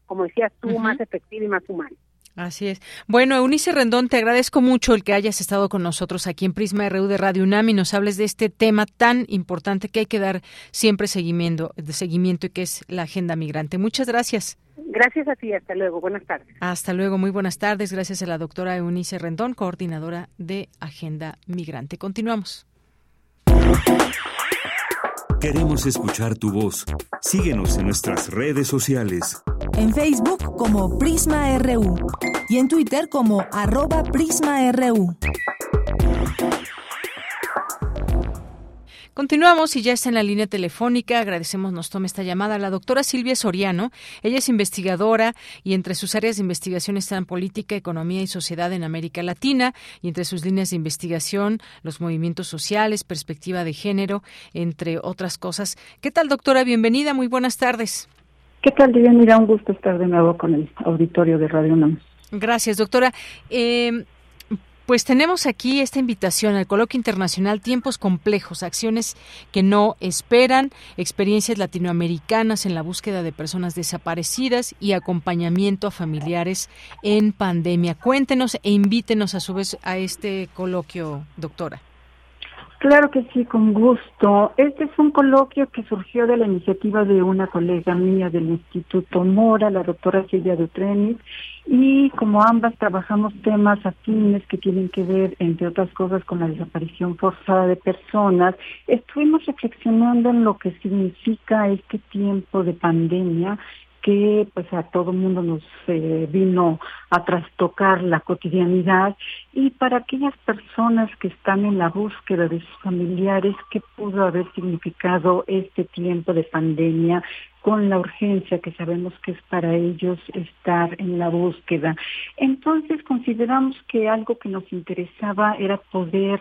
Speaker 7: como decías tú, más efectivo y más humano.
Speaker 1: Así es. Bueno, Eunice Rendón, te agradezco mucho el que hayas estado con nosotros aquí en Prisma RU de Radio UNAM y nos hables de este tema tan importante que hay que dar siempre seguimiento, de seguimiento y que es la agenda migrante. Muchas gracias.
Speaker 7: Gracias a ti, hasta luego, buenas tardes.
Speaker 1: Hasta luego, muy buenas tardes. Gracias a la doctora Eunice Rendón, coordinadora de Agenda Migrante. Continuamos.
Speaker 13: Queremos escuchar tu voz. Síguenos en nuestras redes sociales en Facebook como Prisma y en Twitter como arroba PrismaRU.
Speaker 1: Continuamos y ya está en la línea telefónica. Agradecemos nos tome esta llamada la doctora Silvia Soriano. Ella es investigadora y entre sus áreas de investigación están política, economía y sociedad en América Latina y entre sus líneas de investigación los movimientos sociales, perspectiva de género, entre otras cosas. ¿Qué tal, doctora? Bienvenida. Muy buenas tardes.
Speaker 14: ¿Qué tal, Mira, un gusto estar de nuevo con el auditorio de Radio UNAM.
Speaker 1: Gracias, doctora. Em, pues tenemos aquí esta invitación al coloquio internacional Tiempos complejos, acciones que no esperan, experiencias latinoamericanas en la búsqueda de personas desaparecidas y acompañamiento a familiares en pandemia. Cuéntenos e invítenos a su vez a este coloquio, doctora.
Speaker 14: Claro que sí, con gusto. Este es un coloquio que surgió de la iniciativa de una colega mía del Instituto Mora, la doctora Silvia Dutrenis, y como ambas trabajamos temas afines que tienen que ver, entre otras cosas, con la desaparición forzada de personas, estuvimos reflexionando en lo que significa este tiempo de pandemia que pues a todo mundo nos eh, vino a trastocar la cotidianidad y para aquellas personas que están en la búsqueda de sus familiares, ¿qué pudo haber significado este tiempo de pandemia con la urgencia que sabemos que es para ellos estar en la búsqueda? Entonces consideramos que algo que nos interesaba era poder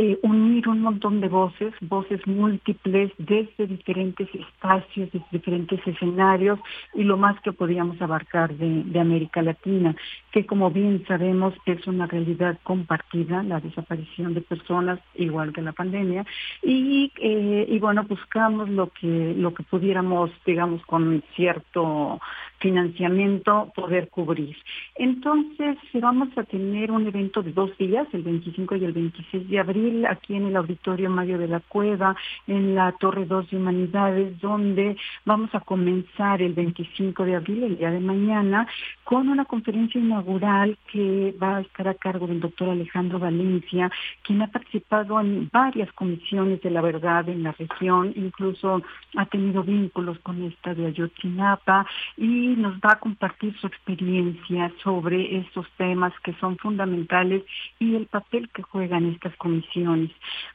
Speaker 14: eh, unir un montón de voces, voces múltiples desde diferentes espacios, desde diferentes escenarios y lo más que podíamos abarcar de, América Latina, que como bien sabemos es una realidad compartida, la desaparición de personas igual que la pandemia eh, y, bueno buscamos lo que lo que pudiéramos digamos con cierto financiamiento poder cubrir. Entonces vamos a tener un evento de dos días, el 25 y el 26 de abril aquí en el Auditorio Mario de la Cueva, en la Torre 2 de Humanidades, donde vamos a comenzar el 25 de abril, el día de mañana, con una conferencia inaugural que va a estar a cargo del doctor Alejandro Valencia, quien ha participado en varias comisiones de la verdad en la región, incluso ha tenido vínculos con esta de Ayotzinapa y nos va a compartir su experiencia sobre estos temas que son fundamentales y el papel que juegan estas comisiones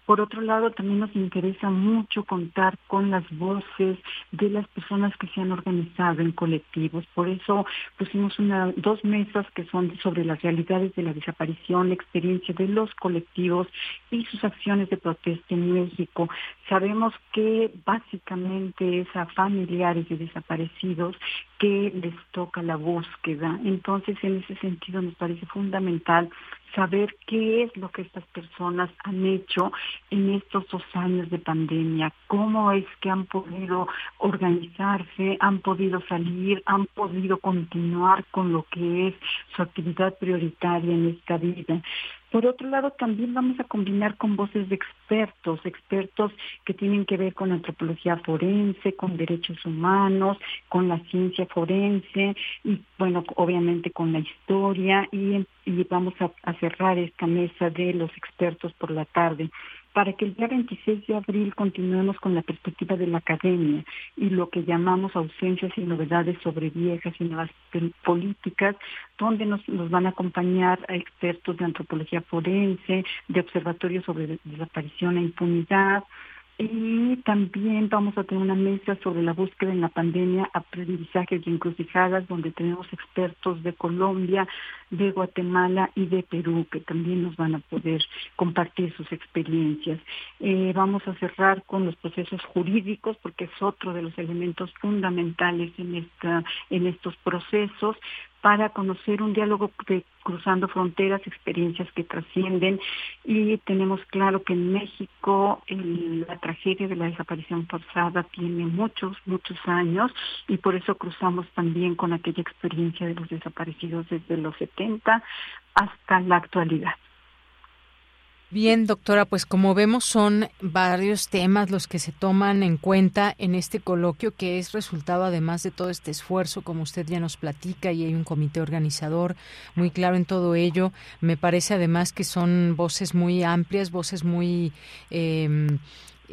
Speaker 14: por otro lado, también nos interesa mucho contar con las voces de las personas que se han organizado en colectivos. Por eso pusimos dos mesas que son sobre las realidades de la desaparición, la experiencia de los colectivos y sus acciones de protesta en México. Sabemos que básicamente es a familiares de desaparecidos que les toca la búsqueda. Entonces, en ese sentido, nos parece fundamental saber qué es lo que estas personas han hecho en estos dos años de pandemia, cómo es que han podido organizarse, han podido salir, han podido continuar con lo que es su actividad prioritaria en esta vida. Por otro lado, también vamos a combinar con voces de expertos, expertos que tienen que ver con antropología forense, con derechos humanos, con la ciencia forense y, bueno, obviamente con la historia y, vamos a cerrar esta mesa de los expertos por la tarde para que el día 26 de abril continuemos con la perspectiva de la academia y lo que llamamos ausencias y novedades sobre viejas y nuevas políticas, donde nos, nos van a acompañar a expertos de antropología forense, de observatorios sobre desaparición e impunidad, y también vamos a tener una mesa sobre la búsqueda en la pandemia, aprendizajes y encrucijadas, donde tenemos expertos de Colombia, de Guatemala y de Perú, que también nos van a poder compartir sus experiencias. Eh, vamos a cerrar con los procesos jurídicos, porque es otro de los elementos fundamentales en, esta, en estos procesos para conocer un diálogo cruzando fronteras, experiencias que trascienden y tenemos claro que en México la tragedia de la desaparición forzada tiene muchos, muchos años y por eso cruzamos también con aquella experiencia de los desaparecidos desde los 70 hasta la actualidad.
Speaker 1: Bien, doctora, pues como vemos son varios temas los que se toman en cuenta en este coloquio que es resultado además de todo este esfuerzo, como usted ya nos platica, y hay un comité organizador muy claro en todo ello. Me parece además que son voces muy amplias, voces muy... Eh,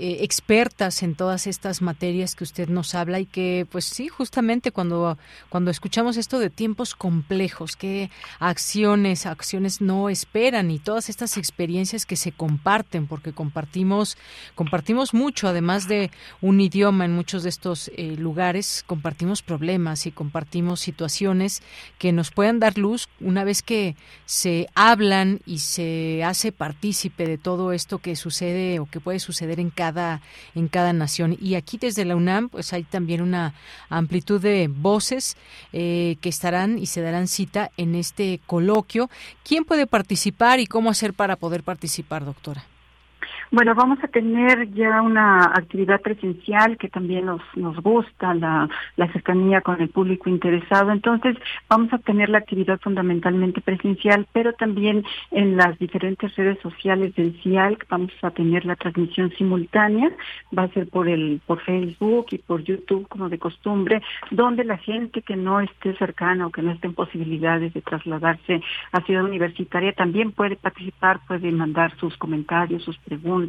Speaker 1: eh, expertas en todas estas materias que usted nos habla y que, pues sí, justamente cuando, cuando escuchamos esto de tiempos complejos, que acciones, acciones no esperan y todas estas experiencias que se comparten, porque compartimos, compartimos mucho, además de un idioma en muchos de estos eh, lugares, compartimos problemas y compartimos situaciones que nos puedan dar luz una vez que se hablan y se hace partícipe de todo esto que sucede o que puede suceder en cada en cada nación. Y aquí desde la UNAM, pues hay también una amplitud de voces eh, que estarán y se darán cita en este coloquio. ¿Quién puede participar y cómo hacer para poder participar, doctora?
Speaker 14: Bueno, vamos a tener ya una actividad presencial que también nos, nos gusta, la, cercanía con el público interesado. Entonces, vamos a tener la actividad fundamentalmente presencial, pero también en las diferentes redes sociales del CIAL vamos a tener la transmisión simultánea. Va a ser por, el, por Facebook y por YouTube, como de costumbre, donde la gente que no esté cercana o que no esté en posibilidades de trasladarse a Ciudad Universitaria también puede participar, puede mandar sus comentarios, sus preguntas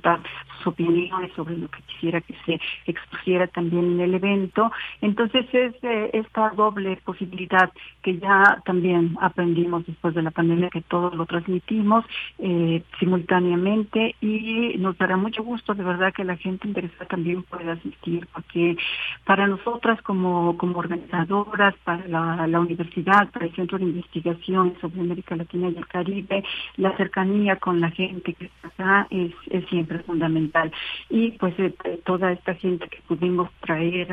Speaker 14: sus opiniones sobre lo que quisiera que se expusiera también en el evento. Entonces es eh, esta doble posibilidad que ya también aprendimos después de la pandemia, que todos lo transmitimos eh, simultáneamente y nos dará mucho gusto de verdad que la gente interesada también pueda asistir, porque para nosotras como, como organizadoras, para la, universidad, para el Centro de Investigación sobre América Latina y el Caribe, la cercanía con la gente que está acá es, es siempre fundamental. Y pues eh, toda esta gente que pudimos traer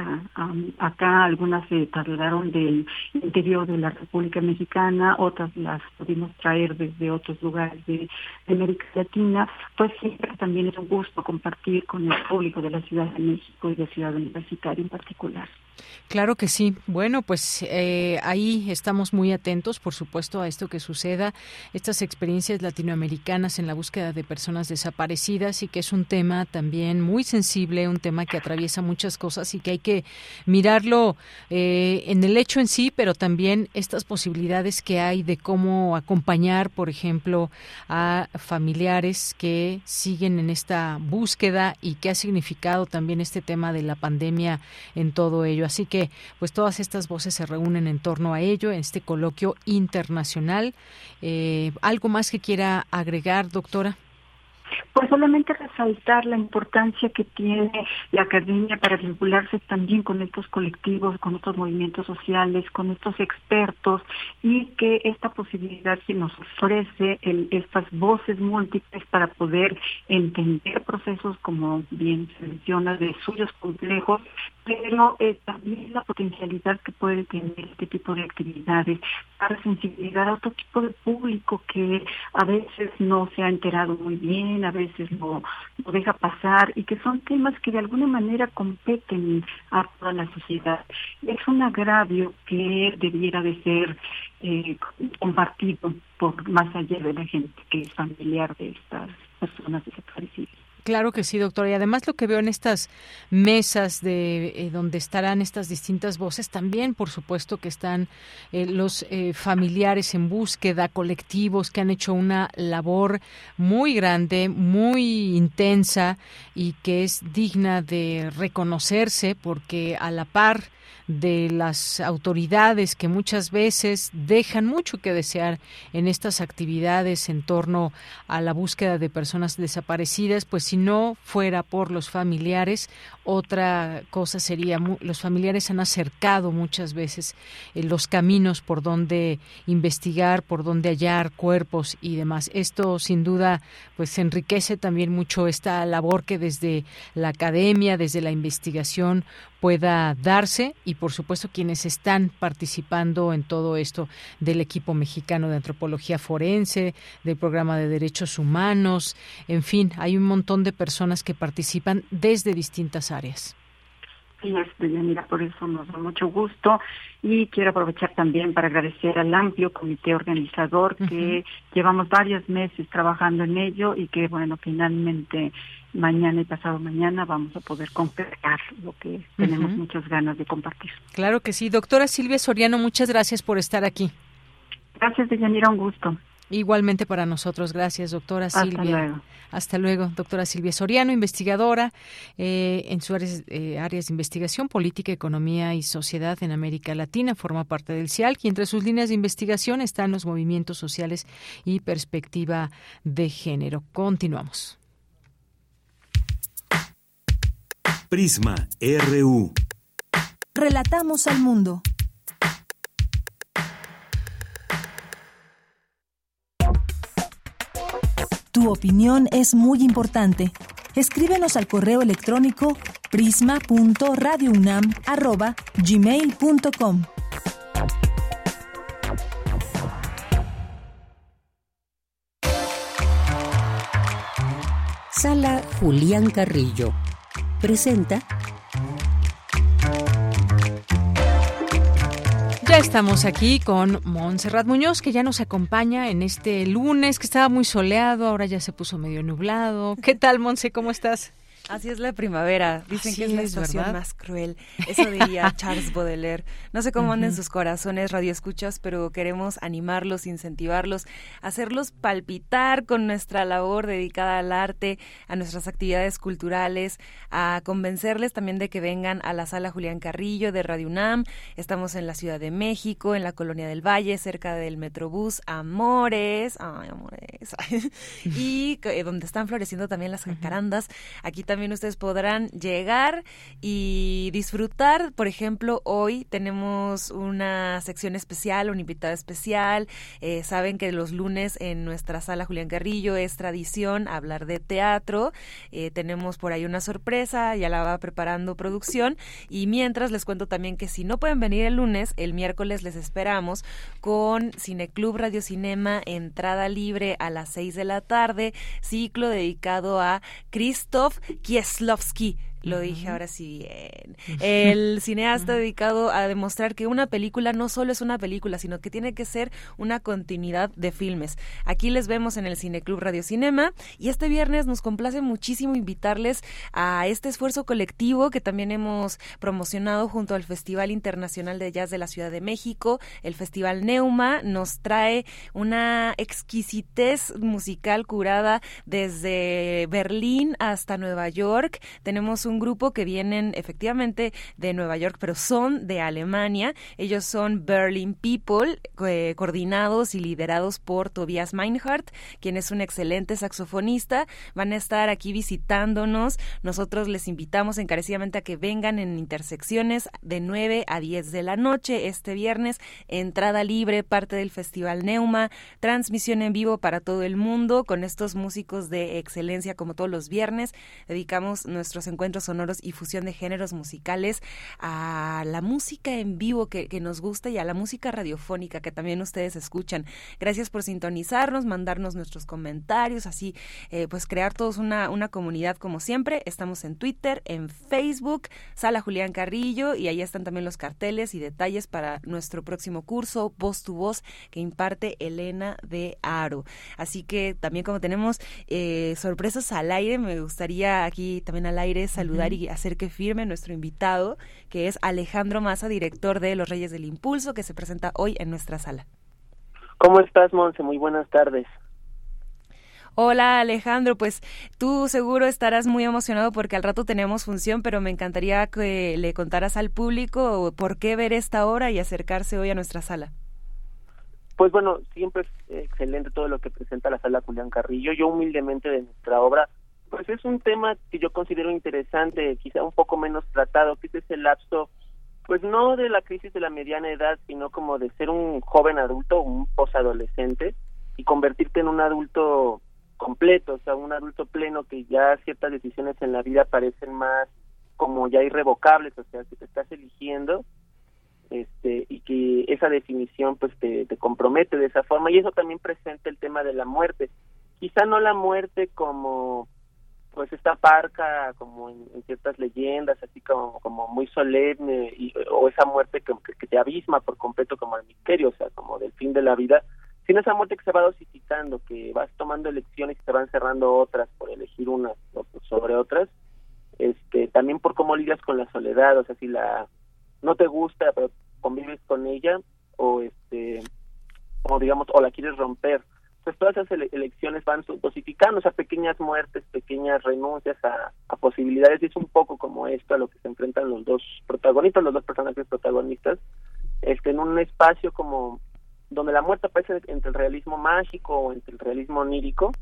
Speaker 14: acá, algunas se tardaron del interior de la República Mexicana, otras las pudimos traer desde otros lugares de América Latina, pues siempre también es un gusto compartir con el público de la Ciudad de México y de Ciudad Universitaria en particular.
Speaker 1: Claro que sí. Bueno, pues eh, ahí estamos muy atentos, por supuesto, a esto que suceda, estas experiencias latinoamericanas en la búsqueda de personas desaparecidas y que es un tema también muy sensible, un tema que atraviesa muchas cosas y que hay que mirarlo eh, en el hecho en sí, pero también estas posibilidades que hay de cómo acompañar, por ejemplo, a familiares que siguen en esta búsqueda y qué ha significado también este tema de la pandemia en todo ello. Así que, pues todas estas voces se reúnen en torno a ello, en este coloquio internacional. Eh, ¿Algo más que quiera agregar, doctora?
Speaker 14: Pues solamente resaltar la importancia que tiene la academia para vincularse también con estos colectivos, con estos movimientos sociales, con estos expertos y que esta posibilidad que nos ofrece estas voces múltiples para poder entender procesos, como bien se menciona, de suyos complejos, pero eh, también la potencialidad que puede tener este tipo de actividades para sensibilizar a otro tipo de público que a veces no se ha enterado muy bien a veces lo, deja pasar y que son temas que de alguna manera competen a toda la sociedad. Es un agravio que debiera de ser eh, compartido por más allá de la gente que es familiar de estas personas desaparecidas.
Speaker 1: Claro que sí, doctora. Y además lo que veo en estas mesas de eh, donde estarán estas distintas voces, también por supuesto que están eh, los eh, familiares en búsqueda, colectivos que han hecho una labor muy grande, muy intensa y que es digna de reconocerse porque a la par de las autoridades que muchas veces dejan mucho que desear en estas actividades en torno a la búsqueda de personas desaparecidas, pues si no fuera por los familiares, otra cosa sería, los familiares han acercado muchas veces eh, los caminos por donde investigar, por donde hallar cuerpos y demás. Esto sin duda pues enriquece también mucho esta labor que desde la academia, desde la investigación, pueda darse y por supuesto quienes están participando en todo esto del equipo mexicano de antropología forense, del programa de derechos humanos, en fin, hay un montón de personas que participan desde distintas áreas.
Speaker 14: Sí, es, este, por eso nos da mucho gusto y quiero aprovechar también para agradecer al amplio comité organizador que llevamos varios meses trabajando en ello y que, bueno, finalmente mañana y pasado mañana vamos a poder concretar lo que tenemos muchas ganas de compartir.
Speaker 1: Claro que sí. Doctora Silvia Soriano, muchas gracias por estar aquí.
Speaker 7: Gracias, Deyanira, un gusto.
Speaker 1: Igualmente para nosotros. Gracias, doctora Silvia. Hasta luego, doctora Silvia Soriano, investigadora eh, en sus áreas, eh, áreas, de investigación, política, economía y sociedad en América Latina. Forma parte del CIALC y entre sus líneas de investigación están los movimientos sociales y perspectiva de género. Continuamos.
Speaker 13: Prisma RU.
Speaker 15: Relatamos al mundo. opinión es muy importante. Escríbenos al correo electrónico prisma.radiounam@gmail.com.
Speaker 16: Sala Julián Carrillo presenta
Speaker 1: estamos aquí con Montserrat Muñoz, que ya nos acompaña en este lunes que estaba muy soleado, ahora ya se puso medio nublado. ¿Qué tal, Monse? ¿Cómo estás?
Speaker 17: Así es la primavera. Dicen que es la situación más cruel. Eso diría Charles Baudelaire. No sé cómo andan sus corazones radioescuchas, pero queremos animarlos, incentivarlos, hacerlos palpitar con nuestra labor dedicada al arte, a nuestras actividades culturales, a convencerles también de que vengan a la sala Julián Carrillo de Radio UNAM. Estamos en la Ciudad de México, en la Colonia del Valle, cerca del Metrobús Amores. Ay, amores. y eh, donde están floreciendo también las jacarandas. Aquí también también ustedes podrán llegar y disfrutar. Por ejemplo, hoy tenemos una sección especial, un invitado especial. Eh, saben que los lunes en nuestra sala Julián Carrillo es tradición hablar de teatro. Eh, tenemos por ahí una sorpresa, ya la va preparando producción. Y mientras les cuento también que si no pueden venir el lunes, el miércoles les esperamos con Cineclub Radio Cinema, entrada libre a las 6 de la tarde, ciclo dedicado a Christoph Kieslowski Lo dije ahora sí bien. El cineasta dedicado a demostrar que una película no solo es una película, sino que tiene que ser una continuidad de filmes. Aquí les vemos en el Cineclub Radio Cinema y este viernes nos complace muchísimo invitarles a este esfuerzo colectivo que también hemos promocionado junto al Festival Internacional de Jazz de la Ciudad de México, el Festival Neuma nos trae una exquisitez musical curada desde Berlín hasta Nueva York. Tenemos un grupo que vienen efectivamente de Nueva York, pero son de Alemania. Ellos son Berlin People, eh, coordinados y liderados por Tobias Meinhardt, quien es un excelente saxofonista. Van a estar aquí visitándonos. Nosotros les invitamos encarecidamente a que vengan en intersecciones de 9 a 10 de la noche este viernes. Entrada libre, parte del Festival Neuma, transmisión en vivo para todo el mundo con estos músicos de excelencia como todos los viernes. Dedicamos nuestros encuentros sonoros y fusión de géneros musicales a la música en vivo que, nos gusta y a la música radiofónica que también ustedes escuchan. Gracias por sintonizarnos, mandarnos nuestros comentarios, así eh, pues crear todos una, una comunidad como siempre. Estamos en Twitter, en Facebook, Sala Julián Carrillo y ahí están también los carteles y detalles para nuestro próximo curso, Voz tu Voz, que imparte Elena de Aro. Así que también como tenemos eh, sorpresas al aire, me gustaría aquí también al aire saludar saludar y hacer que firme nuestro invitado, que es Alejandro Maza, director de Los Reyes del Impulso, que se presenta hoy en nuestra sala.
Speaker 18: ¿Cómo estás, Monse? Muy buenas tardes.
Speaker 17: Hola Alejandro, pues tú seguro estarás muy emocionado porque al rato tenemos función, pero me encantaría que le contaras al público por qué ver esta obra y acercarse hoy a nuestra sala.
Speaker 18: Pues bueno, siempre es excelente todo lo que presenta la sala Julián Carrillo. Yo humildemente de nuestra obra pues es un tema que yo considero interesante, quizá un poco menos tratado, que es ese lapso, pues no de la crisis de la mediana edad, sino como de ser un joven adulto, un posadolescente, y convertirte en un adulto completo, o sea, un adulto pleno que ya ciertas decisiones en la vida parecen más como ya irrevocables, o sea, que te estás eligiendo este, y que esa definición pues te compromete de esa forma y eso también presenta el tema de la muerte. Quizá no la muerte como pues esta parca como en, ciertas leyendas así como como muy solemne o esa muerte que, te abisma por completo como el misterio o sea como del fin de la vida sino esa muerte que se va dosificando que vas tomando elecciones y te van cerrando otras por elegir unas sobre otras este también por cómo lidias con la soledad o sea si la no te gusta pero convives con ella o este o digamos o la quieres romper pues todas esas elecciones van dosificando, o sea, pequeñas muertes, pequeñas renuncias a, posibilidades, y es un poco como esto a lo que se enfrentan los dos protagonistas, los dos personajes protagonistas, este, en un espacio como donde la muerte aparece entre el realismo mágico o entre el realismo onírico,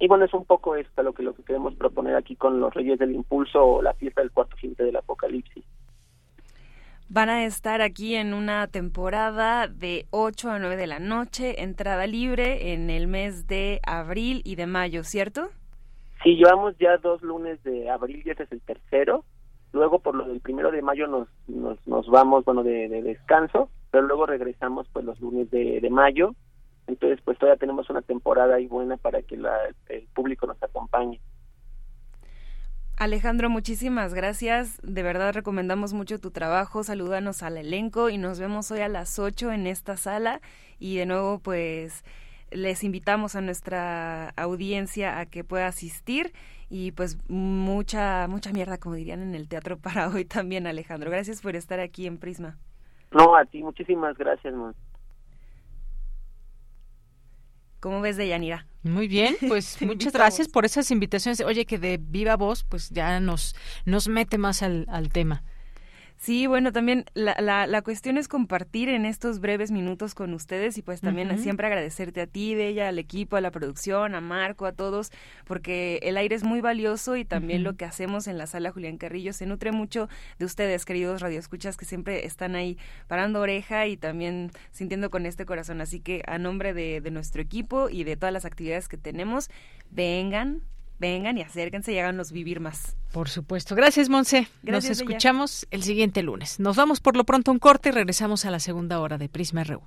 Speaker 18: y bueno, es un poco esto lo que, lo que queremos proponer aquí con los Reyes del Impulso o la fiesta del cuarto gente del Apocalipsis.
Speaker 17: Van a estar aquí en una temporada de 8 a 9 de la noche, entrada libre en el mes de abril y de mayo, ¿cierto?
Speaker 18: Sí, llevamos ya dos lunes de abril y este es el tercero. Luego por lo del primero de mayo nos, nos, nos vamos, bueno, de, descanso, pero luego regresamos pues los lunes de, de, mayo. Entonces pues todavía tenemos una temporada ahí buena para que el público nos acompañe.
Speaker 17: Alejandro, muchísimas gracias. De verdad recomendamos mucho tu trabajo. Salúdanos al elenco y nos vemos hoy a las 8 en esta sala. Y de nuevo, pues les invitamos a nuestra audiencia a que pueda asistir y pues mucha mucha mierda como dirían en el teatro para hoy también Alejandro. Gracias por estar aquí en Prisma.
Speaker 18: No, a ti muchísimas gracias, man.
Speaker 17: ¿Cómo ves, de Yanira?
Speaker 1: Muy bien, pues muchas gracias por esas invitaciones. Oye, que de viva voz, pues ya nos, nos mete más al, al tema.
Speaker 17: Sí, bueno, también la, la, la, cuestión es compartir en estos breves minutos con ustedes y pues también siempre agradecerte a ti, ella, al equipo, a la producción, a Marco, a todos, porque el aire es muy valioso y también lo que hacemos en la sala Julián Carrillo se nutre mucho de ustedes, queridos radioescuchas, que siempre están ahí parando oreja y también sintiendo con este corazón. Así que a nombre de, de nuestro equipo y de todas las actividades que tenemos, vengan, vengan y acérquense y háganos vivir más.
Speaker 1: Por supuesto. Gracias, Monse. Nos escuchamos el siguiente lunes. Nos vamos por lo pronto un corte y regresamos a la segunda hora de Prisma RU.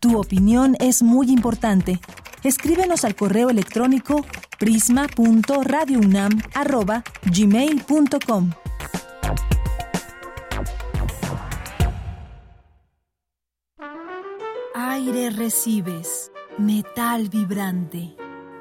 Speaker 15: Tu opinión es muy importante. Escríbenos al correo electrónico prisma.radiounam@gmail.com.
Speaker 19: Aire recibes, metal vibrante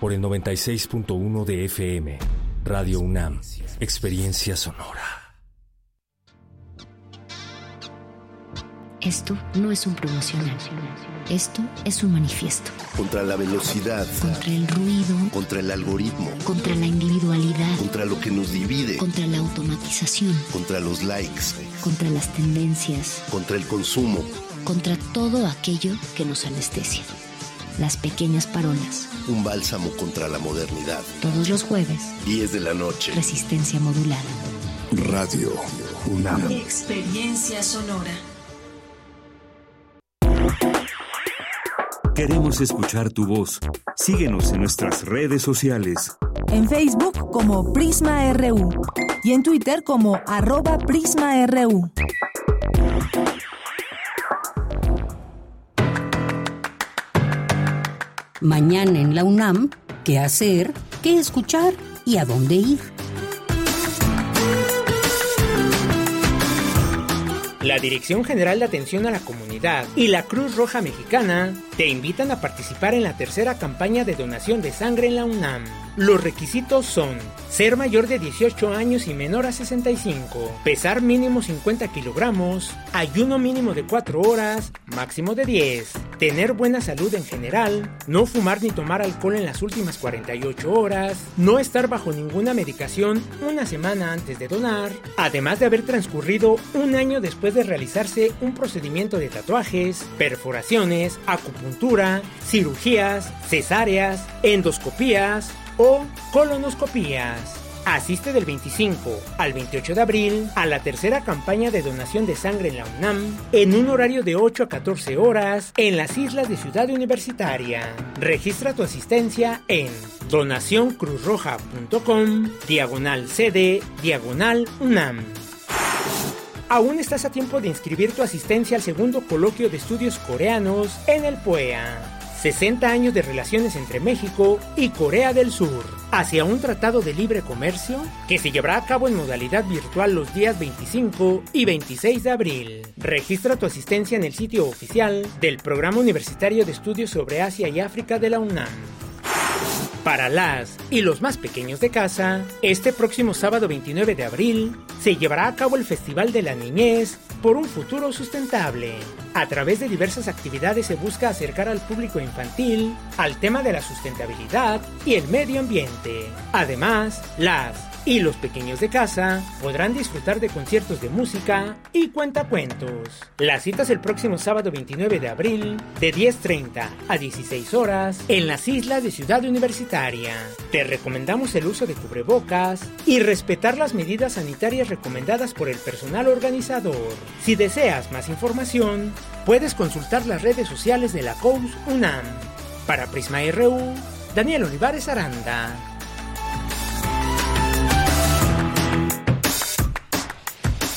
Speaker 20: por el 96.1 de FM, Radio UNAM, Experiencia Sonora.
Speaker 21: Esto no es un promocional, esto es un manifiesto.
Speaker 22: Contra la velocidad.
Speaker 21: Contra el ruido.
Speaker 22: Contra el algoritmo.
Speaker 21: Contra la individualidad.
Speaker 22: Contra lo que nos divide.
Speaker 21: Contra la automatización.
Speaker 22: Contra los likes.
Speaker 21: Contra las tendencias.
Speaker 22: Contra el consumo.
Speaker 21: Contra todo aquello que nos anestesia las Pequeñas Parolas.
Speaker 22: Un bálsamo contra la modernidad.
Speaker 21: Todos los jueves.
Speaker 22: 10 de la noche.
Speaker 21: Resistencia modulada.
Speaker 20: Radio UNAM.
Speaker 23: Experiencia sonora.
Speaker 13: Queremos escuchar tu voz. Síguenos en nuestras redes sociales.
Speaker 15: En Facebook como Prisma RU y en Twitter como arroba PrismaRU. mañana en la UNAM, qué hacer, qué escuchar y a dónde ir.
Speaker 24: La Dirección General de Atención a la Comunidad y la Cruz Roja Mexicana te invitan a participar en la tercera campaña de donación de sangre en la UNAM. Los requisitos son ser mayor de 18 años y menor a 65, pesar mínimo 50 kilogramos, ayuno mínimo de 4 horas, máximo de 10, tener buena salud en general, no fumar ni tomar alcohol en las últimas 48 horas, no estar bajo ninguna medicación una semana antes de donar, además de haber transcurrido un año después de realizarse un procedimiento de tatuaje perforaciones, acupuntura, cirugías, cesáreas, endoscopías o colonoscopías. Asiste del 25 al 28 de abril a la tercera campaña de donación de sangre en la UNAM en un horario de 8 a 14 horas en las islas de Ciudad Universitaria. Registra tu asistencia en donacioncruzroja.com diagonal cd diagonal UNAM aún estás a tiempo de inscribir tu asistencia al segundo coloquio de estudios coreanos en el POEA. 60 años de relaciones entre México y Corea del Sur, hacia un tratado de libre comercio que se llevará a cabo en modalidad virtual los días 25 y 26 de abril. Registra tu asistencia en el sitio oficial del Programa Universitario de Estudios sobre Asia y África de la UNAM para las y los más pequeños de casa, este próximo sábado 29 de abril se llevará a cabo el Festival de la Niñez por un futuro sustentable. A través de diversas actividades se busca acercar al público infantil al tema de la sustentabilidad y el medio ambiente. Además, las y los pequeños de casa podrán disfrutar de conciertos de música y cuentacuentos. La cita es el próximo sábado 29 de abril de 10.30 a 16 horas en las islas de Ciudad Universitaria. Te recomendamos el uso de cubrebocas y respetar las medidas sanitarias recomendadas por el personal organizador. Si deseas más información, puedes consultar las redes sociales de la COUS UNAM. Para Prisma RU, Daniel Olivares Aranda.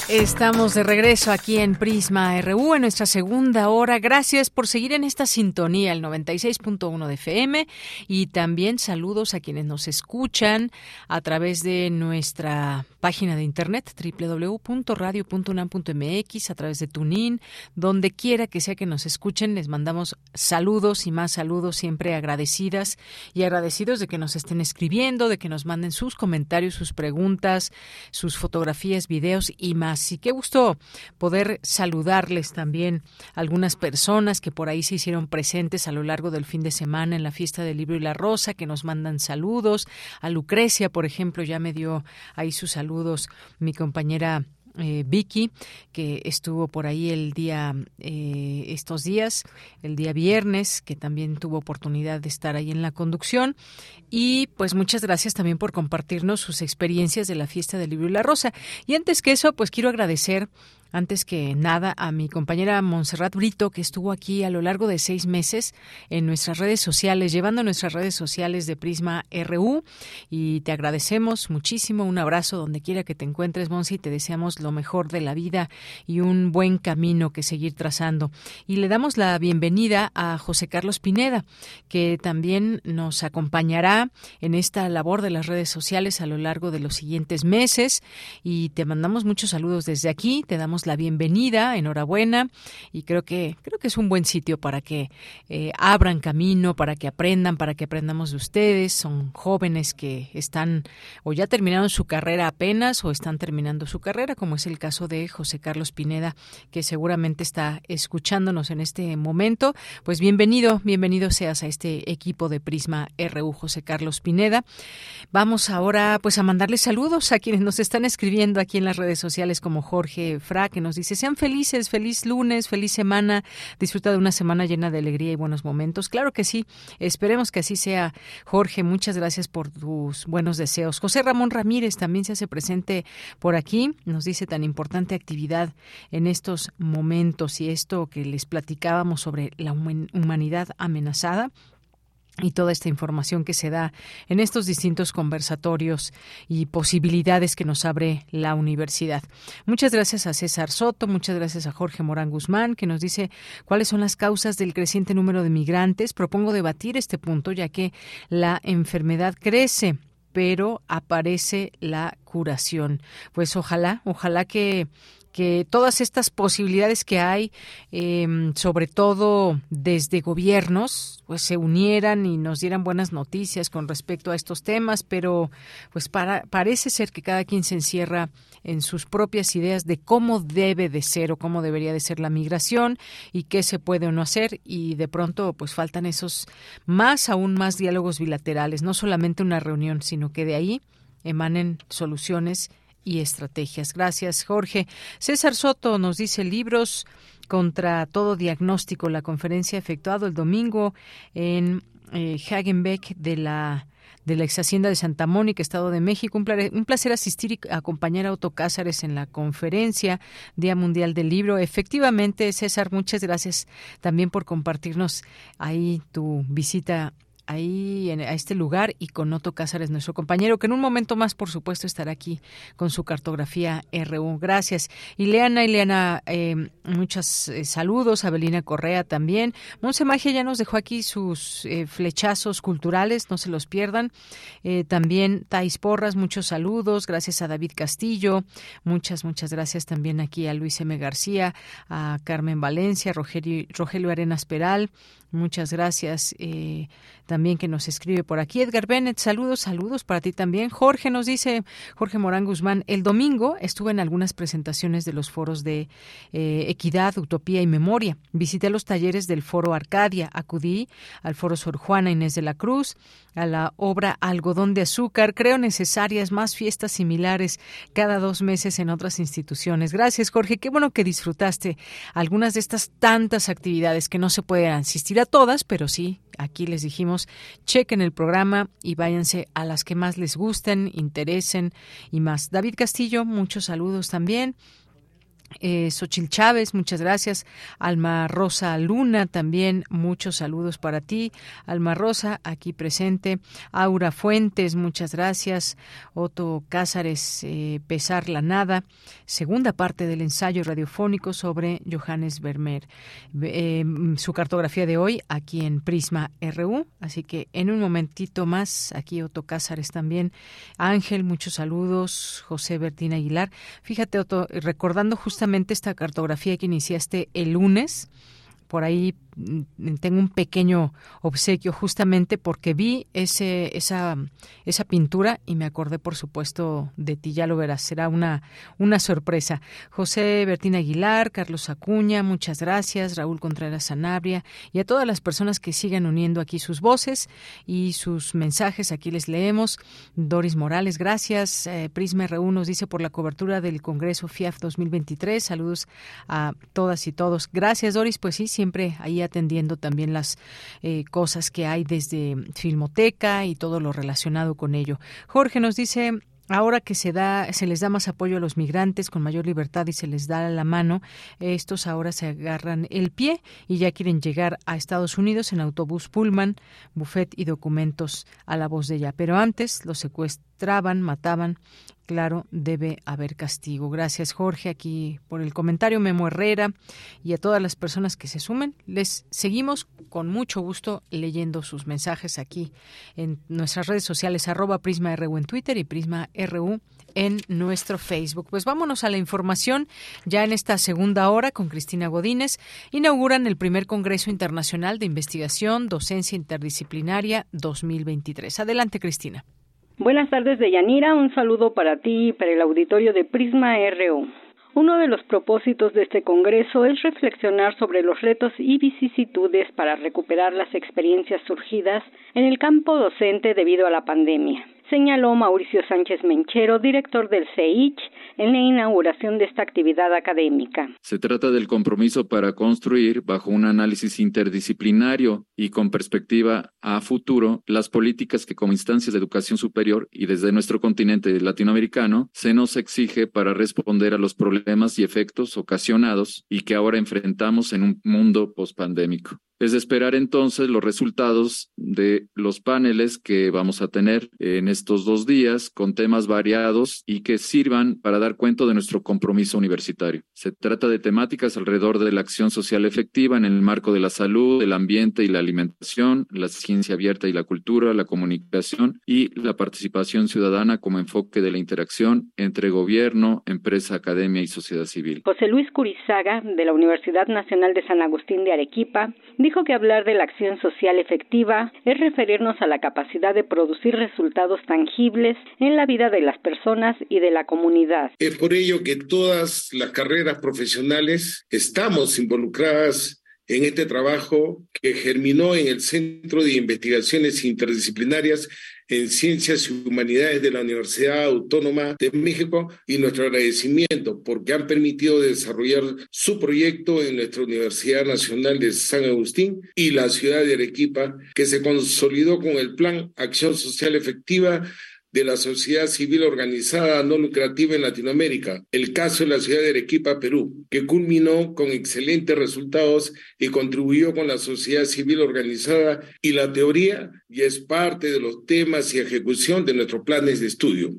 Speaker 1: Estamos de regreso aquí en Prisma RU en nuestra segunda hora. Gracias por seguir en esta sintonía, el 96.1 de FM. Y también saludos a quienes nos escuchan a través de nuestra página de internet www.radio.unam.mx, a través de Tunin, donde quiera que sea que nos escuchen, les mandamos saludos y más saludos, siempre agradecidas y agradecidos de que nos estén escribiendo, de que nos manden sus comentarios, sus preguntas, sus fotografías, videos y más. Y qué gusto poder saludarles también algunas personas que por ahí se hicieron presentes a lo largo del fin de semana en la fiesta del libro y la rosa, que nos mandan saludos. A Lucrecia, por ejemplo, ya me dio ahí su saludo mi compañera eh, Vicky, que estuvo por ahí el día, eh, estos días, el día viernes, que también tuvo oportunidad de estar ahí en la conducción. Y pues muchas gracias también por compartirnos sus experiencias de la fiesta del libro y la rosa. Y antes que eso, pues quiero agradecer antes que nada a mi compañera Montserrat Brito, que estuvo aquí a lo largo de seis meses en nuestras redes sociales, llevando nuestras redes sociales de Prisma RU. Y te agradecemos muchísimo. Un abrazo donde quiera que te encuentres, Monsi. Te deseamos lo mejor de la vida y un buen camino que seguir trazando. Y le damos la bienvenida a José Carlos Pineda, que también nos acompañará en esta labor de las redes sociales a lo largo de los siguientes meses. Y te mandamos muchos saludos desde aquí. Te damos la bienvenida, enhorabuena, y creo que, creo que es un buen sitio para que eh, abran camino, para que aprendan, para que aprendamos de ustedes. Son jóvenes que están o ya terminaron su carrera apenas o están terminando su carrera, como es el caso de José Carlos Pineda, que seguramente está escuchándonos en este momento. Pues bienvenido, bienvenido seas a este equipo de Prisma RU, José Carlos Pineda. Vamos ahora pues a mandarles saludos a quienes nos están escribiendo aquí en las redes sociales como Jorge Frac, que nos dice, sean felices, feliz lunes, feliz semana, disfruta de una semana llena de alegría y buenos momentos. Claro que sí, esperemos que así sea. Jorge, muchas gracias por tus buenos deseos. José Ramón Ramírez también se hace presente por aquí, nos dice tan importante actividad en estos momentos y esto que les platicábamos sobre la humanidad amenazada y toda esta información que se da en estos distintos conversatorios y posibilidades que nos abre la universidad. Muchas gracias a César Soto, muchas gracias a Jorge Morán Guzmán, que nos dice cuáles son las causas del creciente número de migrantes. Propongo debatir este punto, ya que la enfermedad crece pero aparece la curación. Pues ojalá, ojalá que que todas estas posibilidades que hay, em, sobre todo desde gobiernos, pues se unieran y nos dieran buenas noticias con respecto a estos temas, pero pues parece ser que cada quien se encierra en sus propias ideas de cómo debe de ser o cómo debería de ser la migración y qué se puede o no hacer y de pronto pues faltan esos más aún más diálogos bilaterales, no solamente una reunión, sino que de ahí emanen soluciones y estrategias. Gracias, Jorge. César Soto nos dice libros contra todo diagnóstico. La conferencia efectuado el domingo en eh, Hagenbeck de la de la ex hacienda de Santa Mónica, Estado de México. Un placer, asistir y acompañar a Otto Cázares en la conferencia Día Mundial del Libro. Efectivamente, César, muchas gracias también por compartirnos ahí tu visita ahí en, a este lugar y con Otto Cázares, nuestro compañero, que en un momento más, por supuesto, estará aquí con su cartografía RU. Gracias. Ileana, Ileana, em, eh, muchos saludos. Abelina Correa también. Monse Magia ya nos dejó aquí sus eh, flechazos culturales, no se los pierdan. Eh, también Tais Porras, muchos saludos. Gracias a David Castillo. Muchas, muchas gracias también aquí a Luis M. García, a Carmen Valencia, a Rogelio Arenas Peral, Muchas gracias. Eh, también que nos escribe por aquí Edgar Bennett. Saludos, saludos para ti también. Jorge nos dice, Jorge Morán Guzmán, el domingo estuve en algunas presentaciones de los foros de eh, Equidad, Utopía y Memoria. Visité los talleres del Foro Arcadia, acudí al Foro Sor Juana Inés de la Cruz, a la obra Algodón de Azúcar. Creo necesarias más fiestas similares cada dos meses en otras instituciones. Gracias, Jorge. Qué bueno que disfrutaste algunas de estas tantas actividades que no se pueden asistir todas, pero sí, aquí les dijimos, chequen el programa y váyanse a las que más les gusten, interesen y más. David Castillo, muchos saludos también. Eh, Xochil Chávez, muchas gracias. Alma Rosa Luna, también muchos saludos para ti. Alma Rosa, aquí presente. Aura Fuentes, muchas gracias. Otto Cázares, eh, Pesar la Nada. Segunda parte del ensayo radiofónico sobre Johannes Vermeer. Eh, mm, su cartografía de hoy aquí en Prisma RU. Así que en un momentito más, aquí Otto Cázares también. Ángel, muchos saludos. José Bertín Aguilar. Fíjate, Otto, recordando justamente esta cartografía que iniciaste el lunes. Por ahí Mm, mm, tengo un pequeño obsequio justamente porque vi ese, esa, esa pintura y me acordé, por supuesto, de ti, ya lo verás, será una, una sorpresa. José Bertín Aguilar, Carlos Acuña, muchas gracias, Raúl Contreras Sanabria y a todas las personas que sigan uniendo aquí sus voces y sus mensajes, aquí les leemos. Doris Morales, gracias. Eh, Prisma RU nos dice por la cobertura del Congreso FIAF 2023, saludos a todas y todos. Gracias, Doris, pues sí, siempre ahí atendiendo también las eh, cosas que hay desde Filmoteca y todo lo relacionado con ello. Jorge nos dice Ahora que se da, se les da más apoyo a los migrantes con mayor libertad y se les da la mano, estos ahora se agarran el pie y ya quieren llegar a Estados Unidos en autobús, pullman, buffet y documentos a la voz de ella. Pero antes los secuestran traban, mataban, claro, debe haber castigo. Gracias, Jorge, aquí por el comentario Memo Herrera y a todas las personas que se sumen. Les seguimos con mucho gusto leyendo sus mensajes aquí en nuestras redes sociales, arroba Prisma en Twitter y Prisma en nuestro Facebook. Pues vámonos a la información. Ya en esta segunda hora, con Cristina Godínez, inauguran el primer Congreso Internacional de Investigación, Docencia Interdisciplinaria 2023. Adelante, Cristina.
Speaker 25: Buenas tardes, Yanira, Un saludo para ti y para el auditorio de Prisma RU. Uno de los propósitos de este Congreso es reflexionar sobre los retos y vicisitudes para recuperar las experiencias surgidas en el campo docente debido a la pandemia señaló Mauricio Sánchez Menchero, director del CEICH, en la inauguración de esta actividad académica.
Speaker 26: Se trata del compromiso para construir, bajo un análisis interdisciplinario y con perspectiva a futuro, las políticas que como instancias de educación superior y desde nuestro continente latinoamericano se nos exige para responder a los problemas y efectos ocasionados y que ahora enfrentamos en un mundo pospandémico. Es de esperar entonces los resultados de los paneles que vamos a tener en estos dos días con temas variados y que sirvan para dar cuenta de nuestro compromiso universitario. Se trata de temáticas alrededor de la acción social efectiva en el marco de la salud, el ambiente y la alimentación, la ciencia abierta y la cultura, la comunicación y la participación ciudadana como enfoque de la interacción entre gobierno, empresa, academia y sociedad civil.
Speaker 25: José Luis Curizaga, de la Universidad Nacional de San Agustín de Arequipa, dijo dijo que hablar de la acción social efectiva es referirnos a la capacidad de producir resultados tangibles en la vida de las personas y de la comunidad.
Speaker 27: Es por ello que todas las carreras profesionales estamos involucradas en este trabajo que germinó en el Centro de Investigaciones Interdisciplinarias en Ciencias y Humanidades de la Universidad Autónoma de México y nuestro agradecimiento porque han permitido desarrollar su proyecto en nuestra Universidad Nacional de San Agustín y la ciudad de Arequipa, que se consolidó con el Plan Acción Social Efectiva de la sociedad civil organizada no lucrativa en Latinoamérica, el caso de la ciudad de Arequipa, Perú, que culminó con excelentes resultados y contribuyó con la sociedad civil organizada y la teoría y es parte de los temas y ejecución de nuestros planes de estudio.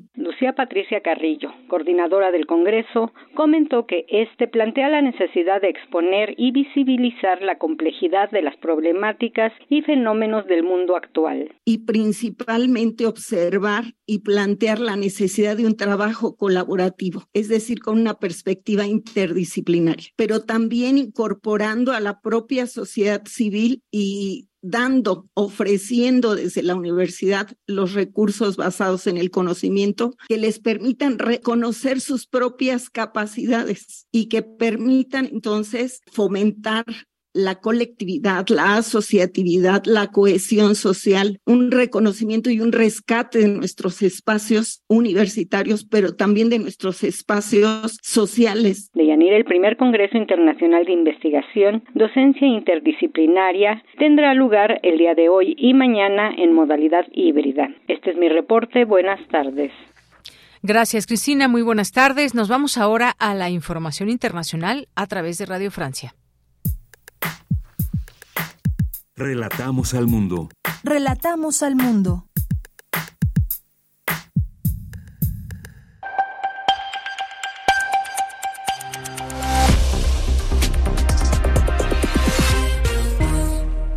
Speaker 25: Patricia Carrillo, coordinadora del Congreso, comentó que este plantea la necesidad de exponer y visibilizar la complejidad de las problemáticas y fenómenos del mundo actual.
Speaker 28: Y principalmente observar y plantear la necesidad de un trabajo colaborativo, es decir, con una perspectiva interdisciplinaria, pero también incorporando a la propia sociedad civil y dando, ofreciendo desde la universidad los recursos basados en el conocimiento que les permitan reconocer sus propias capacidades y que permitan entonces fomentar la colectividad, la asociatividad, la cohesión social, un reconocimiento y un rescate de nuestros espacios universitarios, pero también de nuestros espacios sociales. De
Speaker 25: Yanira, el primer Congreso Internacional de Investigación, Docencia Interdisciplinaria, tendrá lugar el día de hoy y mañana en modalidad híbrida. Este es mi reporte. Buenas tardes.
Speaker 1: Gracias, Cristina. Muy buenas tardes. Nos vamos ahora a la información internacional a través de Radio Francia.
Speaker 22: Relatamos al mundo.
Speaker 29: Relatamos al mundo.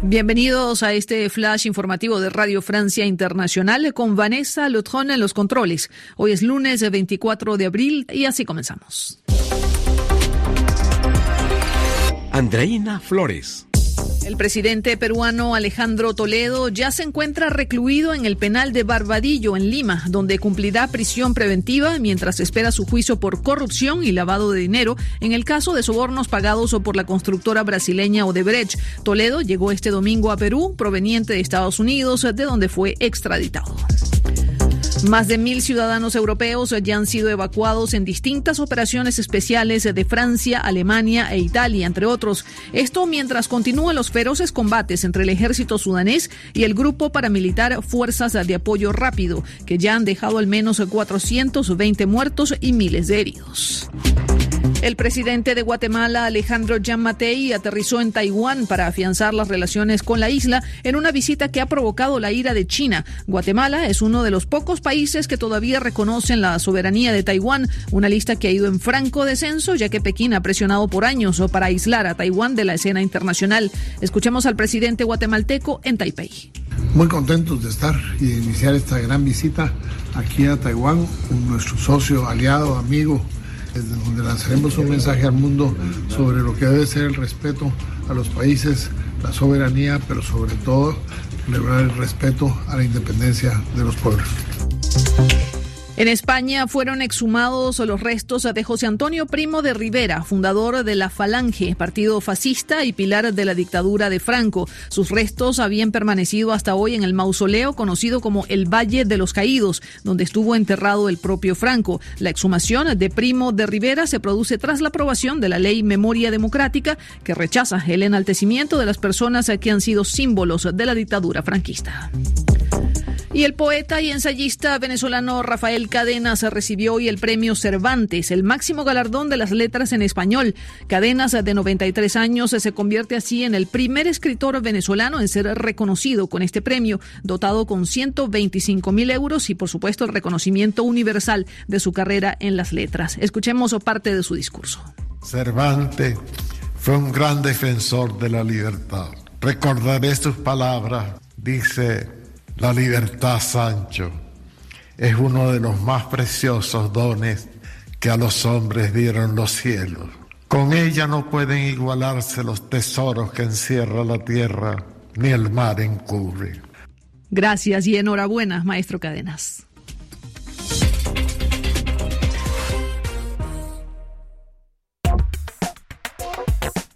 Speaker 1: Bienvenidos a este flash informativo de Radio Francia Internacional con Vanessa Lutron en los controles. Hoy es lunes 24 eh, de abril y así comenzamos. Andreina Flores. El presidente peruano Alejandro Toledo ya se encuentra recluido en el penal de Barbadillo, en Lima, donde cumplirá prisión preventiva mientras espera su juicio por corrupción y lavado de dinero en el caso de sobornos pagados por la constructora brasileña Odebrecht. Toledo llegó este domingo a Perú, proveniente de Estados Unidos, de donde fue extraditado. Más de mil ciudadanos europeos ya han sido evacuados en distintas operaciones especiales de Francia, Alemania e Italia, entre otros. Esto mientras continúan los feroces combates entre el ejército sudanés y el grupo paramilitar Fuerzas de Apoyo Rápido, que ya han dejado al menos 420 muertos y miles de heridos. El presidente de Guatemala, Alejandro Yamatei, aterrizó en Taiwán para afianzar las relaciones con la isla en una visita que ha provocado la ira de China. Guatemala es uno de los pocos países que todavía reconocen la soberanía de Taiwán, una lista que ha ido en franco descenso ya que Pekín ha presionado por años para aislar a Taiwán de la escena internacional. Escuchemos al presidente guatemalteco en Taipei.
Speaker 30: Muy contentos de estar y de iniciar esta gran visita aquí a Taiwán, con nuestro socio, aliado, amigo donde lanzaremos un mensaje al mundo sobre lo que debe ser el respeto a los países, la soberanía, pero sobre todo celebrar el respeto a la independencia de los pueblos.
Speaker 1: En España fueron exhumados los restos de José Antonio Primo de Rivera, fundador de la Falange, partido fascista y pilar de la dictadura de Franco. Sus restos habían permanecido hasta hoy en el mausoleo conocido como el Valle de los Caídos, donde estuvo enterrado el propio Franco. La exhumación de Primo de Rivera se produce tras la aprobación de la ley Memoria Democrática, que rechaza el enaltecimiento de las personas que han sido símbolos de la dictadura franquista. Y el poeta y ensayista venezolano Rafael Cadenas recibió hoy el premio Cervantes, el máximo galardón de las letras en español. Cadenas, de 93 años, se convierte así en el primer escritor venezolano en ser reconocido con este premio, dotado con 125 mil euros y, por supuesto, el reconocimiento universal de su carrera en las letras. Escuchemos parte de su discurso.
Speaker 31: Cervantes fue un gran defensor de la libertad. Recordaré sus palabras. Dice, la libertad, Sancho, es uno de los más preciosos dones que a los hombres dieron los cielos. Con ella no pueden igualarse los tesoros que encierra la tierra ni el mar encubre.
Speaker 1: Gracias y enhorabuena, maestro Cadenas.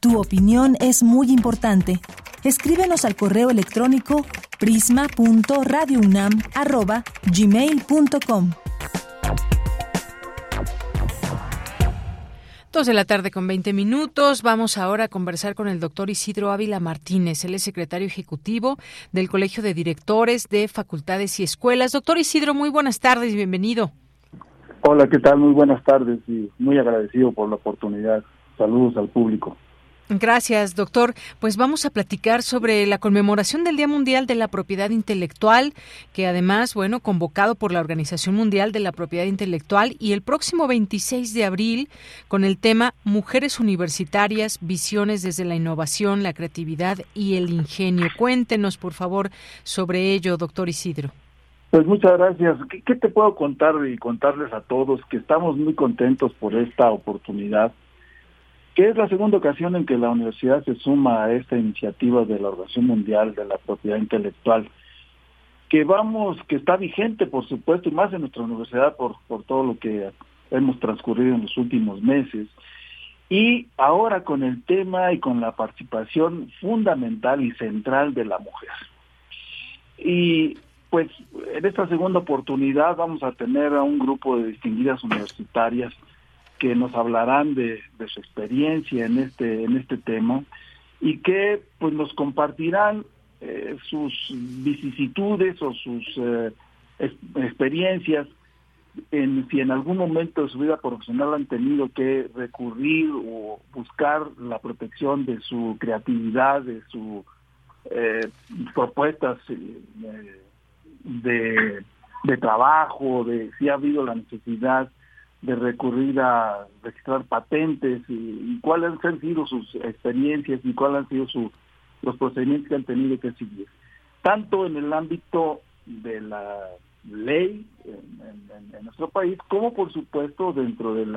Speaker 32: Tu opinión es muy importante escríbenos al correo electrónico prisma.radiounam@gmail.com.
Speaker 1: Dos de la tarde con 20 minutos. Vamos ahora a conversar con el doctor Isidro Ávila Martínez. Él es secretario ejecutivo del Colegio de Directores de Facultades y Escuelas. Doctor Isidro, muy buenas tardes, y bienvenido.
Speaker 33: Hola, ¿qué tal? Muy buenas tardes y muy agradecido por la oportunidad. Saludos al público.
Speaker 1: Gracias, doctor. Pues vamos a platicar sobre la conmemoración del Día Mundial de la Propiedad Intelectual, que además, bueno, convocado por la Organización Mundial de la Propiedad Intelectual y el próximo 26 de abril con el tema Mujeres Universitarias, Visiones desde la Innovación, la Creatividad y el Ingenio. Cuéntenos, por favor, sobre ello, doctor Isidro.
Speaker 33: Pues muchas gracias. ¿Qué, te puedo contar y contarles a todos que estamos muy contentos por esta oportunidad? que es la segunda ocasión en que la universidad se suma a esta iniciativa de la Organización Mundial de la Propiedad Intelectual, que vamos, que está vigente, por supuesto, y más en nuestra universidad por, por todo lo que hemos transcurrido en los últimos meses. Y ahora con el tema y con la participación fundamental y central de la mujer. Y pues en esta segunda oportunidad vamos a tener a un grupo de distinguidas universitarias que nos hablarán de, su experiencia en este, en este tema y que pues nos compartirán eh, sus vicisitudes o sus eh, experiencias en si en algún momento de su vida profesional han tenido que recurrir o buscar la protección de su creatividad, de sus eh, propuestas de trabajo, de si ha habido la necesidad de recurrir a registrar patentes y, cuáles han sido sus experiencias y cuáles han sido su, los procedimientos que han tenido que seguir. Tanto en el ámbito de la ley en, nuestro país, como por supuesto dentro del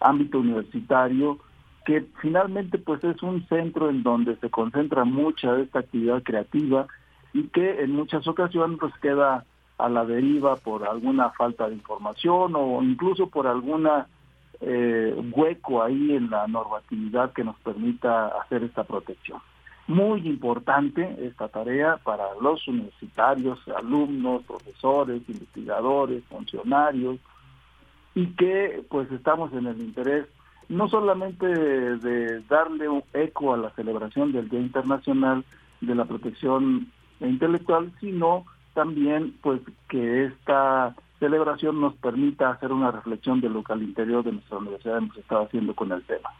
Speaker 33: ámbito universitario, que finalmente pues es un centro en donde se concentra mucha de esta actividad creativa y que en muchas ocasiones pues queda a la deriva por alguna falta de información o incluso por algún eh, hueco ahí en la normatividad que nos permita hacer esta protección. Muy importante esta tarea para los universitarios, alumnos, profesores, investigadores, funcionarios, y que pues estamos en el interés no solamente de, de darle un eco a la celebración del Día Internacional de la Protección Intelectual, sino también pues que esta celebración nos permita hacer una reflexión de lo que al interior de nuestra universidad hemos estado haciendo con el tema.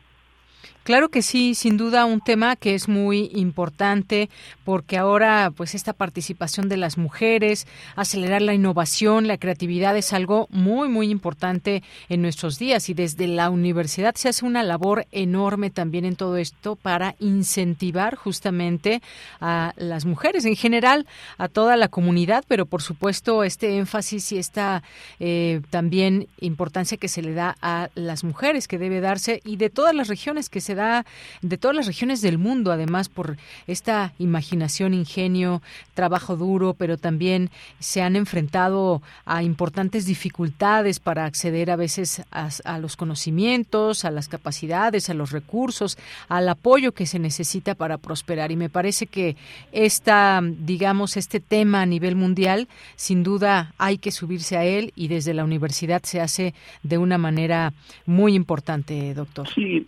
Speaker 1: Claro que sí, sin duda un tema que es muy importante porque ahora pues esta participación de las mujeres, acelerar la innovación, la creatividad es algo muy muy importante en nuestros días y desde la universidad se hace una labor enorme también en todo esto para incentivar justamente a las mujeres en general, a toda la comunidad, pero por supuesto este énfasis y esta eh, también importancia que se le da a las mujeres que debe darse y de todas las regiones que se da de todas las regiones del mundo, además por esta imaginación, ingenio, trabajo duro, pero también se han enfrentado a importantes dificultades para acceder a veces a, los conocimientos, a las capacidades, a los recursos, al apoyo que se necesita para prosperar. Y me parece que esta, digamos, este tema a nivel mundial, sin duda hay que subirse a él y desde la universidad se hace de una manera muy importante, doctor.
Speaker 33: Sí,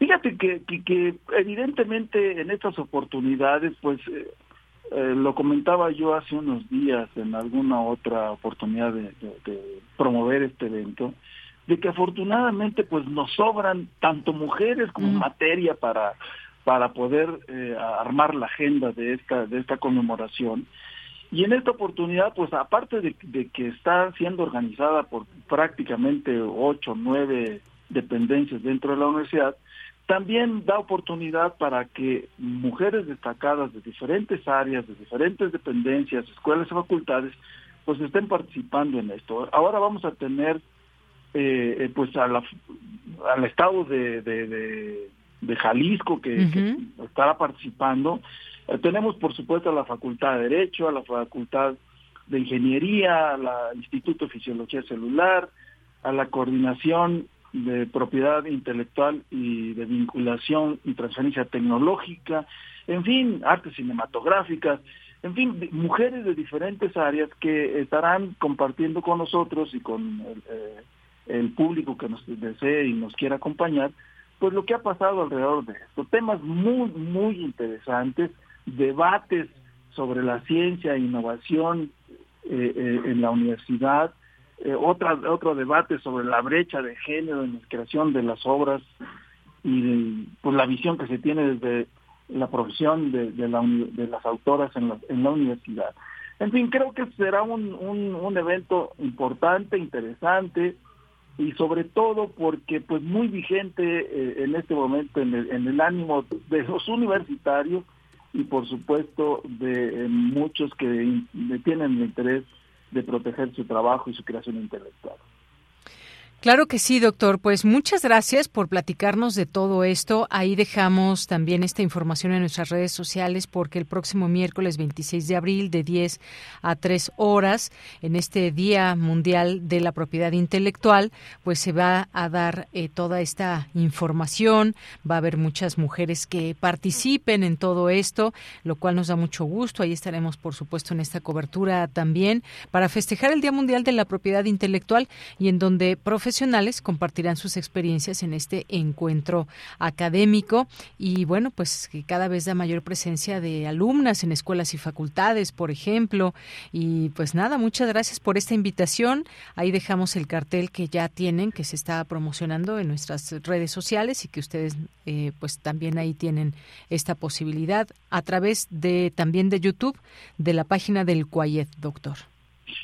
Speaker 33: Fíjate que, evidentemente en estas oportunidades, pues eh, eh, lo comentaba yo hace unos días en alguna otra oportunidad de, promover este evento, de que afortunadamente pues nos sobran tanto mujeres como mm. materia para para poder eh, armar la agenda de esta de esta conmemoración y en esta oportunidad pues aparte de, de que está siendo organizada por prácticamente ocho nueve dependencias dentro de la universidad también da oportunidad para que mujeres destacadas de diferentes áreas, de diferentes dependencias, escuelas y facultades, pues estén participando en esto. Ahora vamos a tener eh, eh, pues al estado de, Jalisco que, estará participando. Eh, tenemos por supuesto a la Facultad de Derecho, a la Facultad de Ingeniería, al Instituto de Fisiología Celular, a la Coordinación de propiedad intelectual y de vinculación y transferencia tecnológica, en fin, artes cinematográficas, en fin, mujeres de diferentes áreas que estarán compartiendo con nosotros y con eh, el, público que nos desee y nos quiera acompañar, pues lo que ha pasado alrededor de esto. Temas muy, muy interesantes, debates sobre la ciencia e innovación eh, eh, en la universidad, eh, otra, otro debate sobre la brecha de género en la creación de las obras y pues, la visión que se tiene desde la profesión de, las autoras en la, en la universidad. En fin, creo que será un, un, evento importante, interesante y sobre todo porque pues muy vigente eh, en este momento en el, ánimo de los universitarios y por supuesto de eh, muchos que tienen interés de proteger su trabajo y su creación intelectual.
Speaker 1: Claro que sí, doctor. Pues muchas gracias por platicarnos de todo esto. Ahí dejamos también esta información en nuestras redes sociales porque el próximo miércoles 26 de abril de 10 a 3 horas, en este Día Mundial de la Propiedad Intelectual, pues se va a dar eh, toda esta información. Va a haber muchas mujeres que participen en todo esto, lo cual nos da mucho gusto. Ahí estaremos, por supuesto, en esta cobertura también para festejar el Día Mundial de la Propiedad Intelectual y en donde profe profesionales compartirán sus experiencias en este encuentro académico y bueno, pues que cada vez da mayor presencia de alumnas en escuelas y facultades, por ejemplo. Y pues nada, muchas gracias por esta invitación. Ahí dejamos el cartel que ya tienen, que se está promocionando en nuestras redes sociales y que ustedes eh, pues también ahí tienen esta posibilidad a través de también de YouTube de la página del Cuayet, doctor.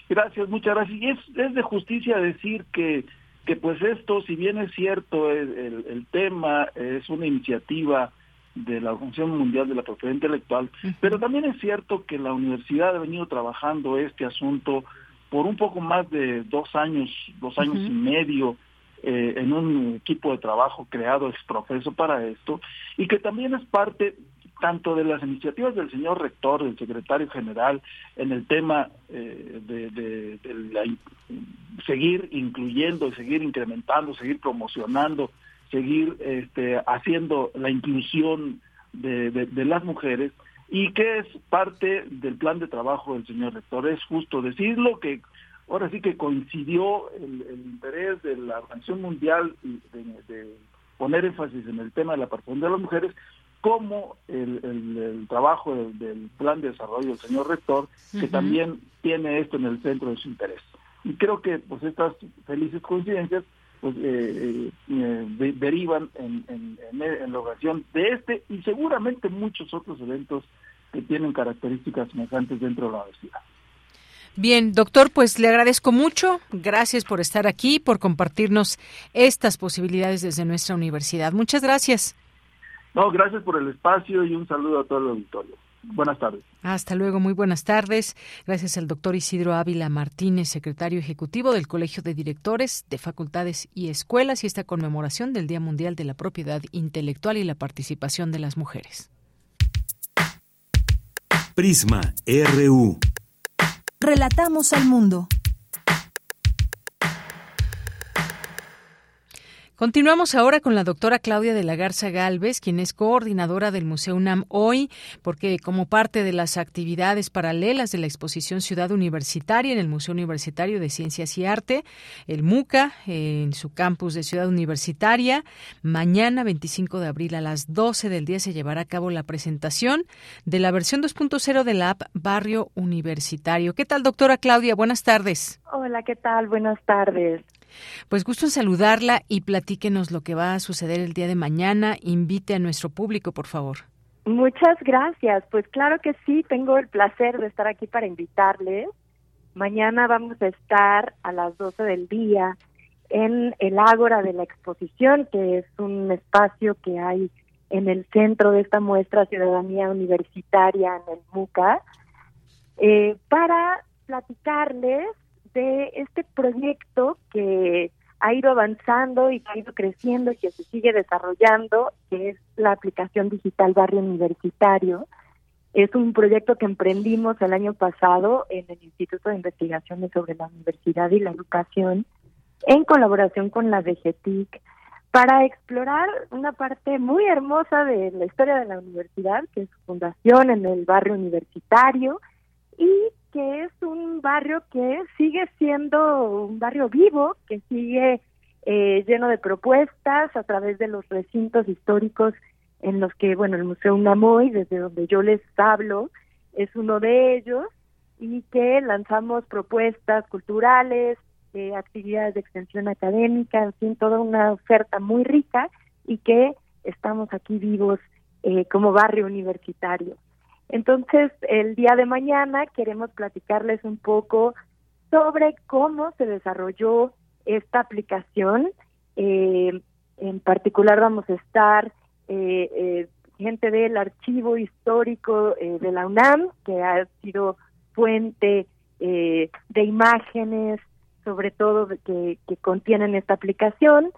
Speaker 33: Gracias, muchas gracias. Y es, es de justicia decir que que pues esto, si bien es cierto, el, el, tema es una iniciativa de la Organización Mundial de la Propiedad Intelectual, pero también es cierto que la universidad ha venido trabajando este asunto por un poco más de dos años, dos años y medio, eh, en un equipo de trabajo creado profeso para esto, y que también es parte tanto de las iniciativas del señor rector, del secretario general, en el tema eh, de, seguir incluyendo, seguir incrementando, seguir promocionando, seguir este, haciendo la inclusión de, las mujeres, y que es parte del plan de trabajo del señor rector. Es justo decirlo que ahora sí que coincidió el, el interés de la Organización Mundial de poner énfasis en el tema de la participación de las mujeres como el, trabajo del, plan de desarrollo del señor rector, que también tiene esto en el centro de su interés. Y creo que pues estas felices coincidencias pues eh, eh, eh, derivan en, en, la ocasión de este y seguramente muchos otros eventos que tienen características semejantes dentro de la universidad.
Speaker 1: Bien, doctor, pues le agradezco mucho. Gracias por estar aquí, por compartirnos estas posibilidades desde nuestra universidad. Muchas gracias.
Speaker 33: No, gracias por el espacio y un saludo a todo el auditorio. Buenas tardes.
Speaker 1: Hasta luego, muy buenas tardes. Gracias al doctor Isidro Ávila Martínez, secretario ejecutivo del Colegio de Directores de Facultades y Escuelas y esta conmemoración del Día Mundial de la Propiedad Intelectual y la Participación de las Mujeres.
Speaker 20: Prisma RU.
Speaker 29: Relatamos al mundo.
Speaker 1: Continuamos ahora con la doctora Claudia de la Garza Galvez, quien es coordinadora del Museo UNAM hoy, porque como parte de las actividades paralelas de la exposición Ciudad Universitaria en el Museo Universitario de Ciencias y Arte, el MUCA, en su campus de Ciudad Universitaria, mañana 25 de abril a las 12 del día se llevará a cabo la presentación de la versión 2.0 de la app Barrio Universitario. ¿Qué tal, doctora Claudia? Buenas tardes.
Speaker 34: Hola, ¿qué tal? Buenas tardes.
Speaker 1: Pues gusto en saludarla y platíquenos lo que va a suceder el día de mañana. Invite a nuestro público, por favor.
Speaker 34: Muchas gracias. Pues claro que sí, tengo el placer de estar aquí para invitarles. Mañana vamos a estar a las 12 del día en el Ágora de la Exposición, que es un espacio que hay en el centro de esta muestra Ciudadanía Universitaria en el MUCA, eh, para platicarles de este proyecto que ha ido avanzando y que ha ido creciendo y que se sigue desarrollando, que es la aplicación digital Barrio Universitario. Es un proyecto que emprendimos el año pasado en el Instituto de Investigaciones sobre la Universidad y la Educación, en colaboración con la DGTIC, para explorar una parte muy hermosa de la historia de la universidad, que es su fundación en el barrio universitario, y que es un barrio que sigue siendo un barrio vivo, que sigue eh, lleno de propuestas a través de los recintos históricos en los que, bueno, el Museo Unamoy, desde donde yo les hablo, es uno de ellos y que lanzamos propuestas culturales, actividades de extensión académica, en fin, toda una oferta muy rica y que estamos aquí vivos eh, como barrio universitario. Entonces, el día de mañana queremos platicarles un poco sobre cómo se desarrolló esta aplicación. Eh, en particular vamos a estar eh, eh gente del archivo histórico eh, de la UNAM, que ha sido fuente de imágenes, sobre todo que contienen esta aplicación,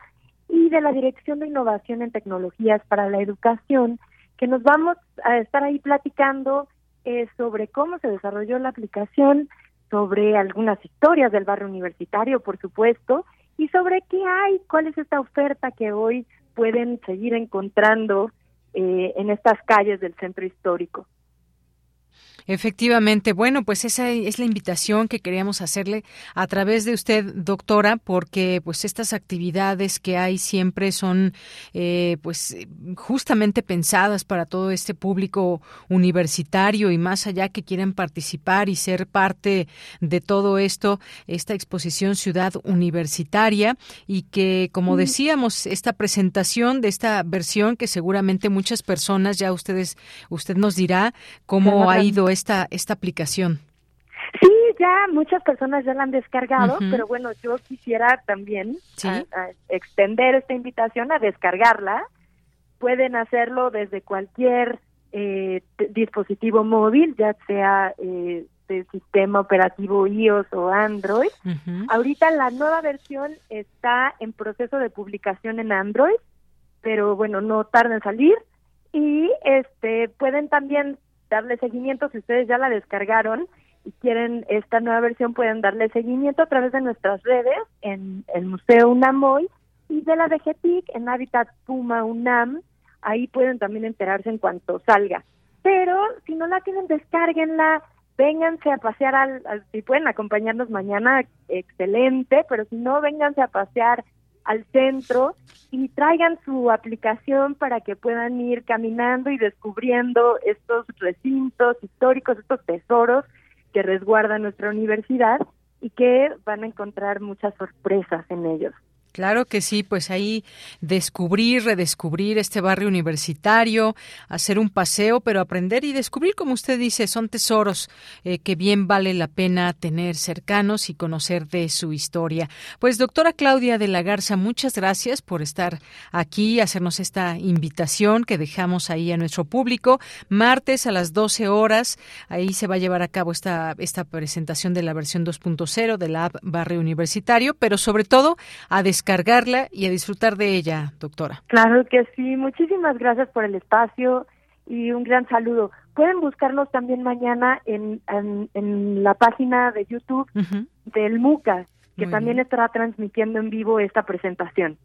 Speaker 34: y de la Dirección de Innovación en Tecnologías para la Educación, que nos vamos a estar ahí platicando eh, sobre cómo se desarrolló la aplicación, sobre algunas historias del barrio universitario, por supuesto, y sobre qué hay, cuál es esta oferta que hoy pueden seguir encontrando eh, en estas calles del centro histórico.
Speaker 1: Efectivamente, bueno, pues esa es la invitación que queríamos hacerle a través de usted, doctora, porque pues estas actividades que hay siempre son eh, pues justamente pensadas para todo este público universitario y más allá que quieran participar y ser parte de todo esto, esta exposición Ciudad Universitaria y que, como decíamos, esta presentación de esta versión que seguramente muchas personas ya ustedes, usted nos dirá cómo hay esta, esta aplicación?
Speaker 34: Sí, ya muchas personas ya la han descargado, pero bueno, yo quisiera también extender esta invitación a descargarla. Pueden hacerlo desde cualquier eh, dispositivo móvil, ya sea eh, sistema operativo iOS o Android. Ahorita la nueva versión está en proceso de publicación en Android, pero bueno, no tarda en salir. Y este pueden también darle seguimiento. Si ustedes ya la descargaron y quieren esta nueva versión, pueden darle seguimiento a través de nuestras redes en el Museo Unamoy y de la DGTIC en Habitat Puma UNAM. Ahí pueden también enterarse en cuanto salga. Pero si no la tienen, descárguenla, vénganse a pasear, y si pueden acompañarnos mañana, excelente, pero si no, vénganse a pasear al centro y traigan su aplicación para que puedan ir caminando y descubriendo estos recintos históricos, estos tesoros que resguarda nuestra universidad y que van a encontrar muchas sorpresas en ellos.
Speaker 1: Claro que sí, pues ahí descubrir, redescubrir este barrio universitario, hacer un paseo, pero aprender y descubrir, como usted dice, son tesoros eh, que bien vale la pena tener cercanos y conocer de su historia. Pues doctora Claudia de la Garza, muchas gracias por estar aquí, hacernos esta invitación que dejamos ahí a nuestro público. Martes a las 12 horas, ahí se va a llevar a cabo esta, esta presentación de la versión 2.0 de la app Barrio Universitario, pero sobre todo a descargarla y a disfrutar de ella, doctora.
Speaker 34: Claro que sí. Muchísimas gracias por el espacio y un gran saludo. Pueden buscarnos también mañana en, en, la página de YouTube del MUCA, que también estará transmitiendo en vivo esta presentación.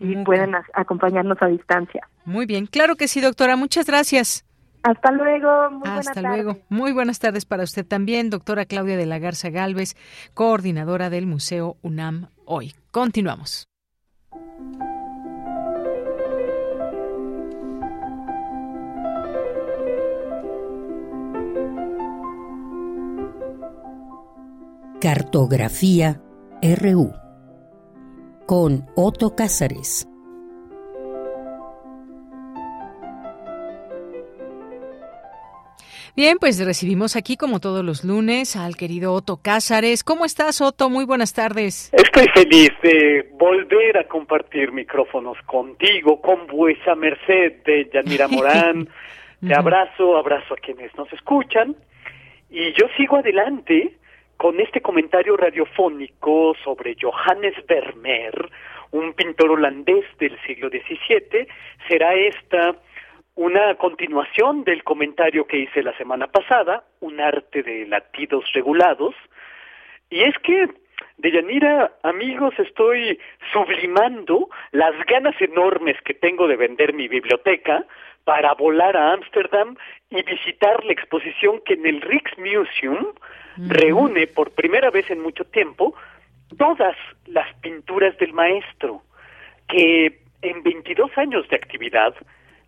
Speaker 34: y pueden acompañarnos a distancia.
Speaker 1: Muy bien, claro que sí, doctora. Muchas gracias.
Speaker 34: Hasta luego,
Speaker 1: Hasta luego. Muy buenas tardes para usted también, doctora Claudia de la Garza Galvez, coordinadora del Museo UNAM hoy. Continuamos.
Speaker 35: Cartografía RU con Otto Cáceres.
Speaker 1: Bien, pues recibimos aquí, como todos los lunes, al querido Otto Cázares. ¿Cómo estás, Otto? Muy buenas tardes.
Speaker 36: Estoy feliz de volver a compartir micrófonos contigo, con vuesa merced de Yanira Morán. Te abrazo, abrazo a quienes nos escuchan. Y yo sigo adelante con este comentario radiofónico sobre Johannes Vermeer, un pintor holandés del siglo XVII. Será esta una continuación del comentario que hice la semana pasada, un arte de latidos regulados. Y es que, de Deyanira, amigos, estoy sublimando las ganas enormes que tengo de vender mi biblioteca para volar a Ámsterdam y visitar la exposición que en el Rijksmuseum mm. reúne por primera vez en mucho tiempo todas las pinturas del maestro, que en 22 años de actividad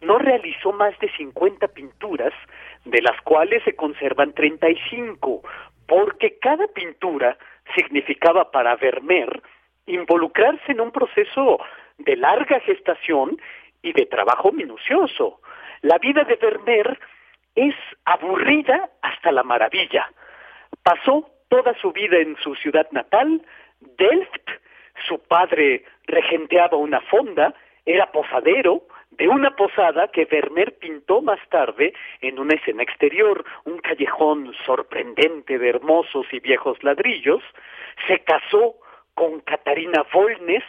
Speaker 36: no realizó más de 50 pinturas, de las cuales se conservan 35, porque cada pintura significaba para Vermeer involucrarse en un proceso de larga gestación y de trabajo minucioso. La vida de Vermeer es aburrida hasta la maravilla. Pasó toda su vida en su ciudad natal, Delft, su padre regenteaba una fonda, era posadero, de una posada que Vermeer pintó más tarde en una escena exterior, un callejón sorprendente de hermosos y viejos ladrillos, se casó con Catarina Volnes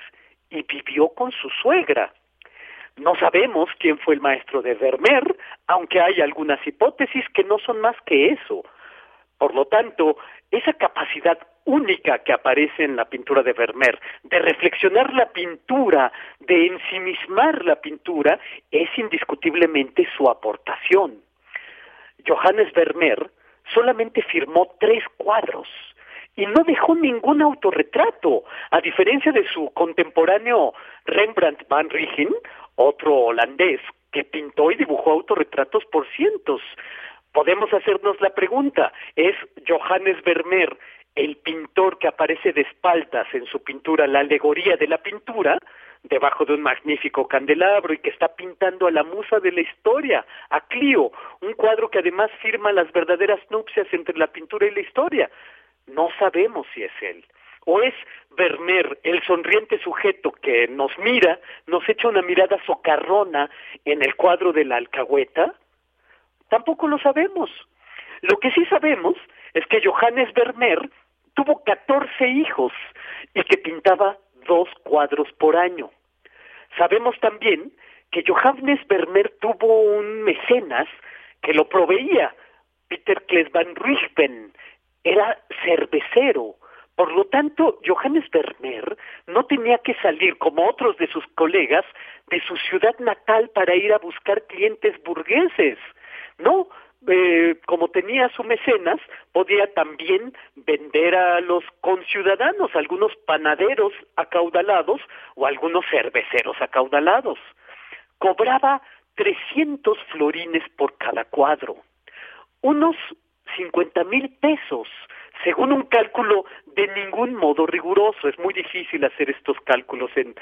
Speaker 36: y vivió con su suegra. No sabemos quién fue el maestro de Vermeer, aunque hay algunas hipótesis que no son más que eso. Por lo tanto, esa capacidad única que aparece en la pintura de Vermeer, de reflexionar la pintura, de ensimismar la pintura, es indiscutiblemente su aportación. Johannes Vermeer solamente firmó tres cuadros y no dejó ningún autorretrato, a diferencia de su contemporáneo Rembrandt van Rijn, otro holandés que pintó y dibujó autorretratos por cientos podemos hacernos la pregunta, ¿es Johannes Vermeer el pintor que aparece de espaldas en su pintura, la alegoría de la pintura, debajo de un magnífico candelabro y que está pintando a la musa de la historia, a Clio, un cuadro que además firma las verdaderas nupcias entre la pintura y la historia. No sabemos si es él. ¿O es Vermeer, el sonriente sujeto que nos mira, nos echa una mirada socarrona en el cuadro de la alcahueta? Tampoco lo sabemos. Lo que sí sabemos es que Johannes Vermeer tuvo 14 hijos y que pintaba dos cuadros por año. Sabemos también que Johannes Vermeer tuvo un mecenas que lo proveía, Peter Kles van era cervecero. Por lo tanto, Johannes Vermeer no tenía que salir, como otros de sus colegas, de su ciudad natal para ir a buscar clientes burgueses. No, eh, como tenía su mecenas, podía también vender a los conciudadanos, algunos panaderos acaudalados o algunos cerveceros acaudalados. Cobraba 300 florines por cada cuadro, unos 50 mil pesos, según un cálculo de ningún modo riguroso. Es muy difícil hacer estos cálculos en,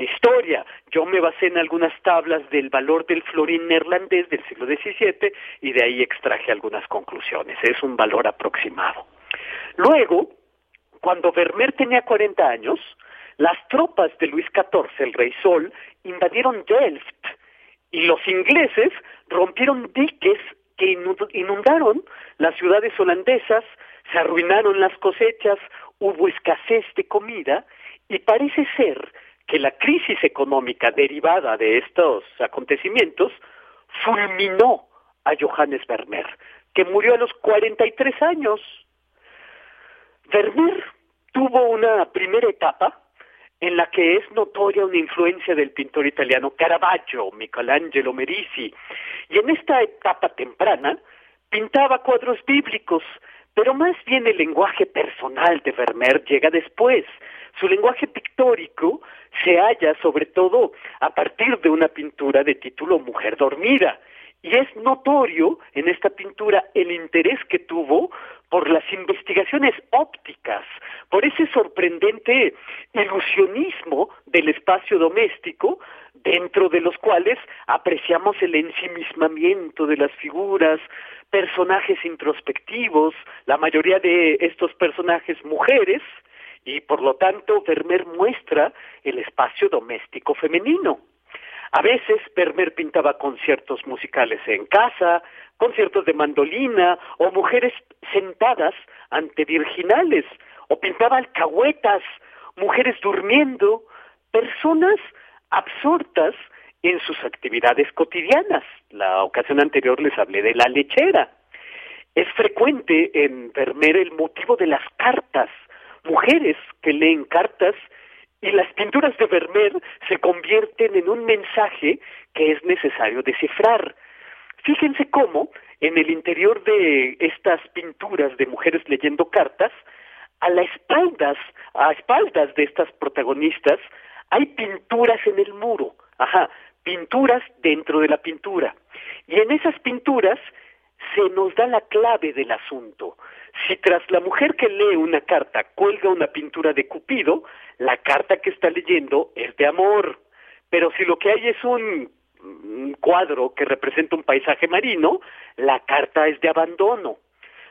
Speaker 36: historia. Yo me basé en algunas tablas del valor del florín neerlandés del siglo XVII y de ahí extraje algunas conclusiones. Es un valor aproximado. Luego, cuando Vermeer tenía 40 años, las tropas de Luis XIV, el rey Sol, invadieron Delft y los ingleses rompieron diques que inundaron las ciudades holandesas, se arruinaron las cosechas, hubo escasez de comida y parece ser que la crisis económica derivada de estos acontecimientos fulminó a Johannes Vermeer, que murió a los 43 años. Vermeer tuvo una primera etapa en la que es notoria una influencia del pintor italiano Caravaggio, Michelangelo Merisi, y en esta etapa temprana pintaba cuadros bíblicos, pero más bien el lenguaje personal de Vermeer llega después. Su lenguaje pictórico se halla sobre todo a partir de una pintura de título Mujer dormida, y es notorio en esta pintura el interés que tuvo por las investigaciones ópticas, por ese sorprendente ilusionismo del espacio doméstico, dentro de los cuales apreciamos el ensimismamiento de las figuras, personajes introspectivos, la mayoría de estos personajes mujeres, y por lo tanto Vermeer muestra el espacio doméstico femenino. A veces Permer pintaba conciertos musicales en casa, conciertos de mandolina o mujeres sentadas ante virginales, o pintaba alcahuetas, mujeres durmiendo, personas absortas en sus actividades cotidianas. La ocasión anterior les hablé de la lechera. Es frecuente en Permer el motivo de las cartas, mujeres que leen cartas y las pinturas de Vermeer se convierten en un mensaje que es necesario descifrar. Fíjense cómo, en el interior de estas pinturas de mujeres leyendo cartas, a las espaldas, a espaldas de estas protagonistas, hay pinturas en el muro, ajá, pinturas dentro de la pintura. Y en esas pinturas se nos da la clave del asunto. Si tras la mujer que lee una carta cuelga una pintura de Cupido, la carta que está leyendo es de amor. Pero si lo que hay es un, cuadro que representa un paisaje marino, la carta es de abandono.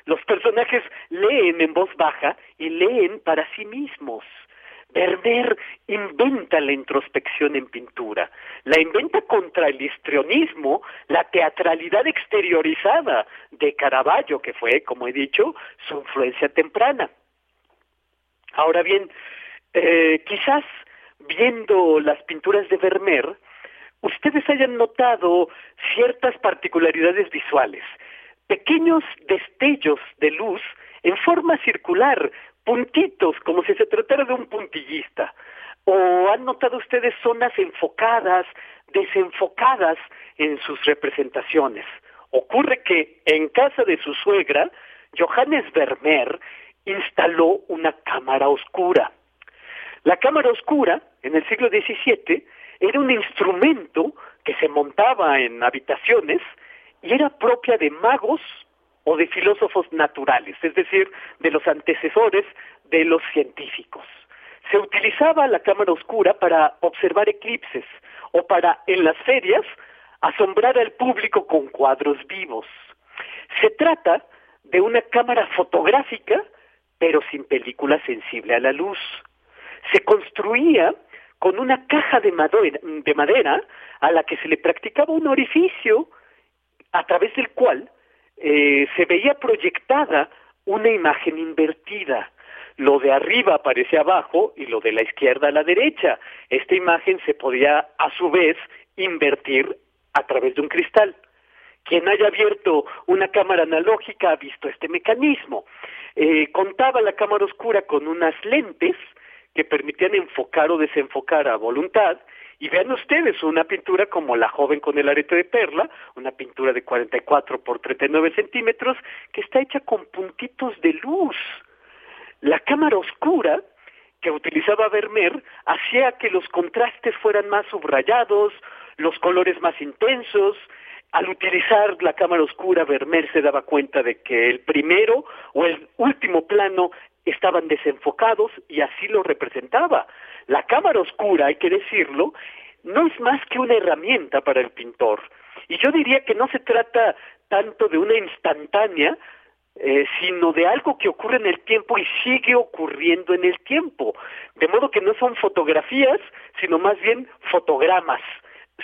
Speaker 36: Los personajes leen en voz baja y leen para sí mismos. Vermeer inventa la introspección en pintura, la inventa contra el histrionismo, la teatralidad exteriorizada de Caravaggio, que fue, como he dicho, su influencia temprana. Ahora bien, eh, quizás viendo las pinturas de Vermeer, ustedes hayan notado ciertas particularidades visuales, pequeños destellos de luz en forma circular puntitos, como si se tratara de un puntillista. ¿O han notado ustedes zonas enfocadas, desenfocadas en sus representaciones? Ocurre que en casa de su suegra, Johannes Vermeer instaló una cámara oscura. La cámara oscura, en el siglo XVII, era un instrumento que se montaba en habitaciones y era propia de magos o de filósofos naturales, es decir, de los antecesores de los científicos. Se utilizaba la cámara oscura para observar eclipses o para, en las ferias, asombrar al público con cuadros vivos. Se trata de una cámara fotográfica, pero sin película sensible a la luz. Se construía con una caja de madera, a la que se le practicaba un orificio a través del cual eh, se veía proyectada una imagen invertida. Lo de arriba aparece abajo y lo de la izquierda a la derecha. Esta imagen se podía, a su vez, invertir a través de un cristal. Quien haya abierto una cámara analógica ha visto este mecanismo. Eh, contaba la cámara oscura con unas lentes que permitían enfocar o desenfocar a voluntad y vean ustedes una pintura como La joven con el arete de perla, una pintura de 44 por 39 centímetros que está hecha con puntitos de luz. La cámara oscura que utilizaba Vermeer hacía que los contrastes fueran más subrayados, los colores más intensos. Al utilizar la cámara oscura, Vermeer se daba cuenta de que el primero o el último plano estaban desenfocados y así lo representaba. La cámara oscura, hay que decirlo, no es más que una herramienta para el pintor. Y yo diría que no se trata tanto de una instantánea, eh, sino de algo que ocurre en el tiempo y sigue ocurriendo en el tiempo. De modo que no son fotografías, sino más bien fotogramas,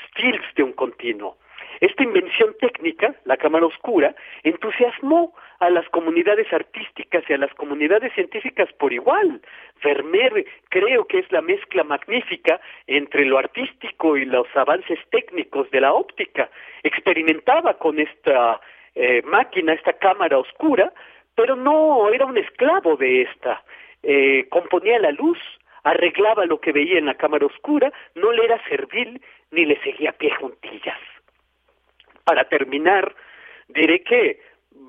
Speaker 36: stills de un continuo. Esta invención técnica, la cámara oscura, entusiasmó a las comunidades artísticas y a las comunidades científicas por igual. Vermeer creo que es la mezcla magnífica entre lo artístico y los avances técnicos de la óptica. Experimentaba con esta eh, máquina, esta cámara oscura, pero no era un esclavo de esta. Eh, componía la luz, arreglaba lo que veía en la cámara oscura, no le era servil ni le seguía pie juntillas para terminar, diré que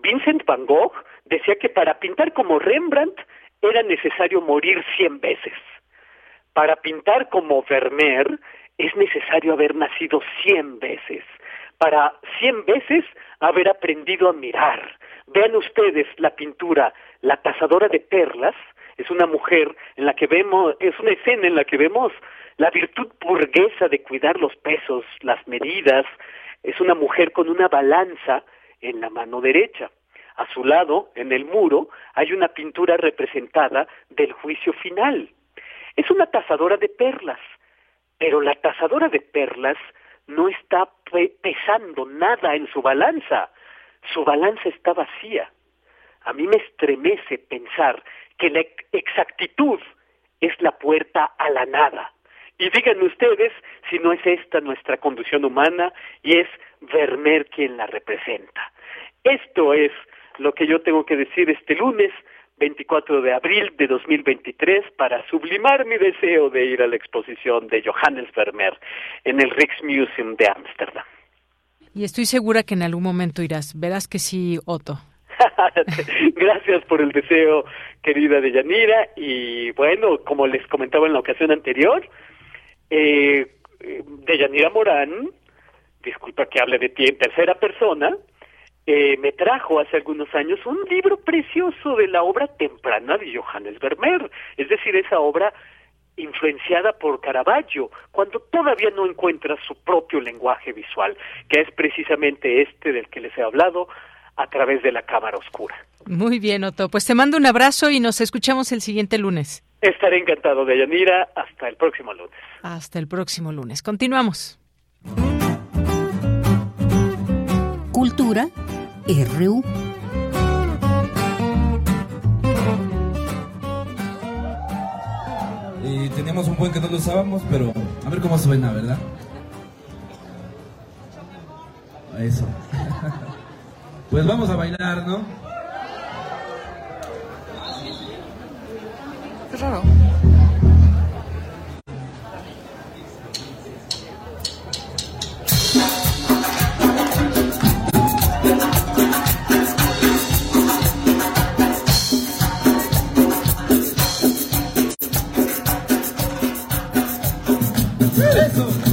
Speaker 36: Vincent Van Gogh decía que para pintar como Rembrandt era necesario morir cien veces. Para pintar como Vermeer es necesario haber nacido cien veces. Para cien veces haber aprendido a mirar. Vean ustedes la pintura La cazadora de perlas. Es una mujer en la que vemos, es una escena en la que vemos la virtud burguesa de cuidar los pesos, las medidas, es una mujer con una balanza en la mano derecha. A su lado, en el muro, hay una pintura representada del juicio final. Es una tasadora de perlas, pero la tasadora de perlas no está pesando nada en su balanza. Su balanza está vacía. A mí me estremece pensar que la exactitud es la puerta a la nada. Y díganme ustedes si no es esta nuestra conducción humana y es Vermeer quien la representa. Esto es lo que yo tengo que decir este lunes 24 de abril de 2023 para sublimar mi deseo de ir a la exposición de Johannes Vermeer en el Rijksmuseum de Ámsterdam.
Speaker 1: Y estoy segura que en algún momento irás. Verás que sí, Otto.
Speaker 36: Gracias por el deseo, querida Deyanira. Y bueno, como les comentaba en la ocasión anterior, eh, Yanira Morán, disculpa que hable de ti en tercera persona, eh, me trajo hace algunos años un libro precioso de la obra temprana de Johannes Vermeer, es decir, esa obra influenciada por Caravaggio, cuando todavía no encuentra su propio lenguaje visual, que es precisamente este del que les he hablado a través de la cámara oscura.
Speaker 1: Muy bien, Otto. Pues te mando un abrazo y nos escuchamos el siguiente lunes.
Speaker 36: Estaré encantado, de Yanira. Hasta el próximo lunes.
Speaker 1: Hasta el próximo lunes. Continuamos.
Speaker 35: Cultura RU.
Speaker 37: Y teníamos un buen que no lo usábamos, pero a ver cómo suena, ¿verdad? Eso. Pues vamos a bailar, ¿no? Qué raro. Eso.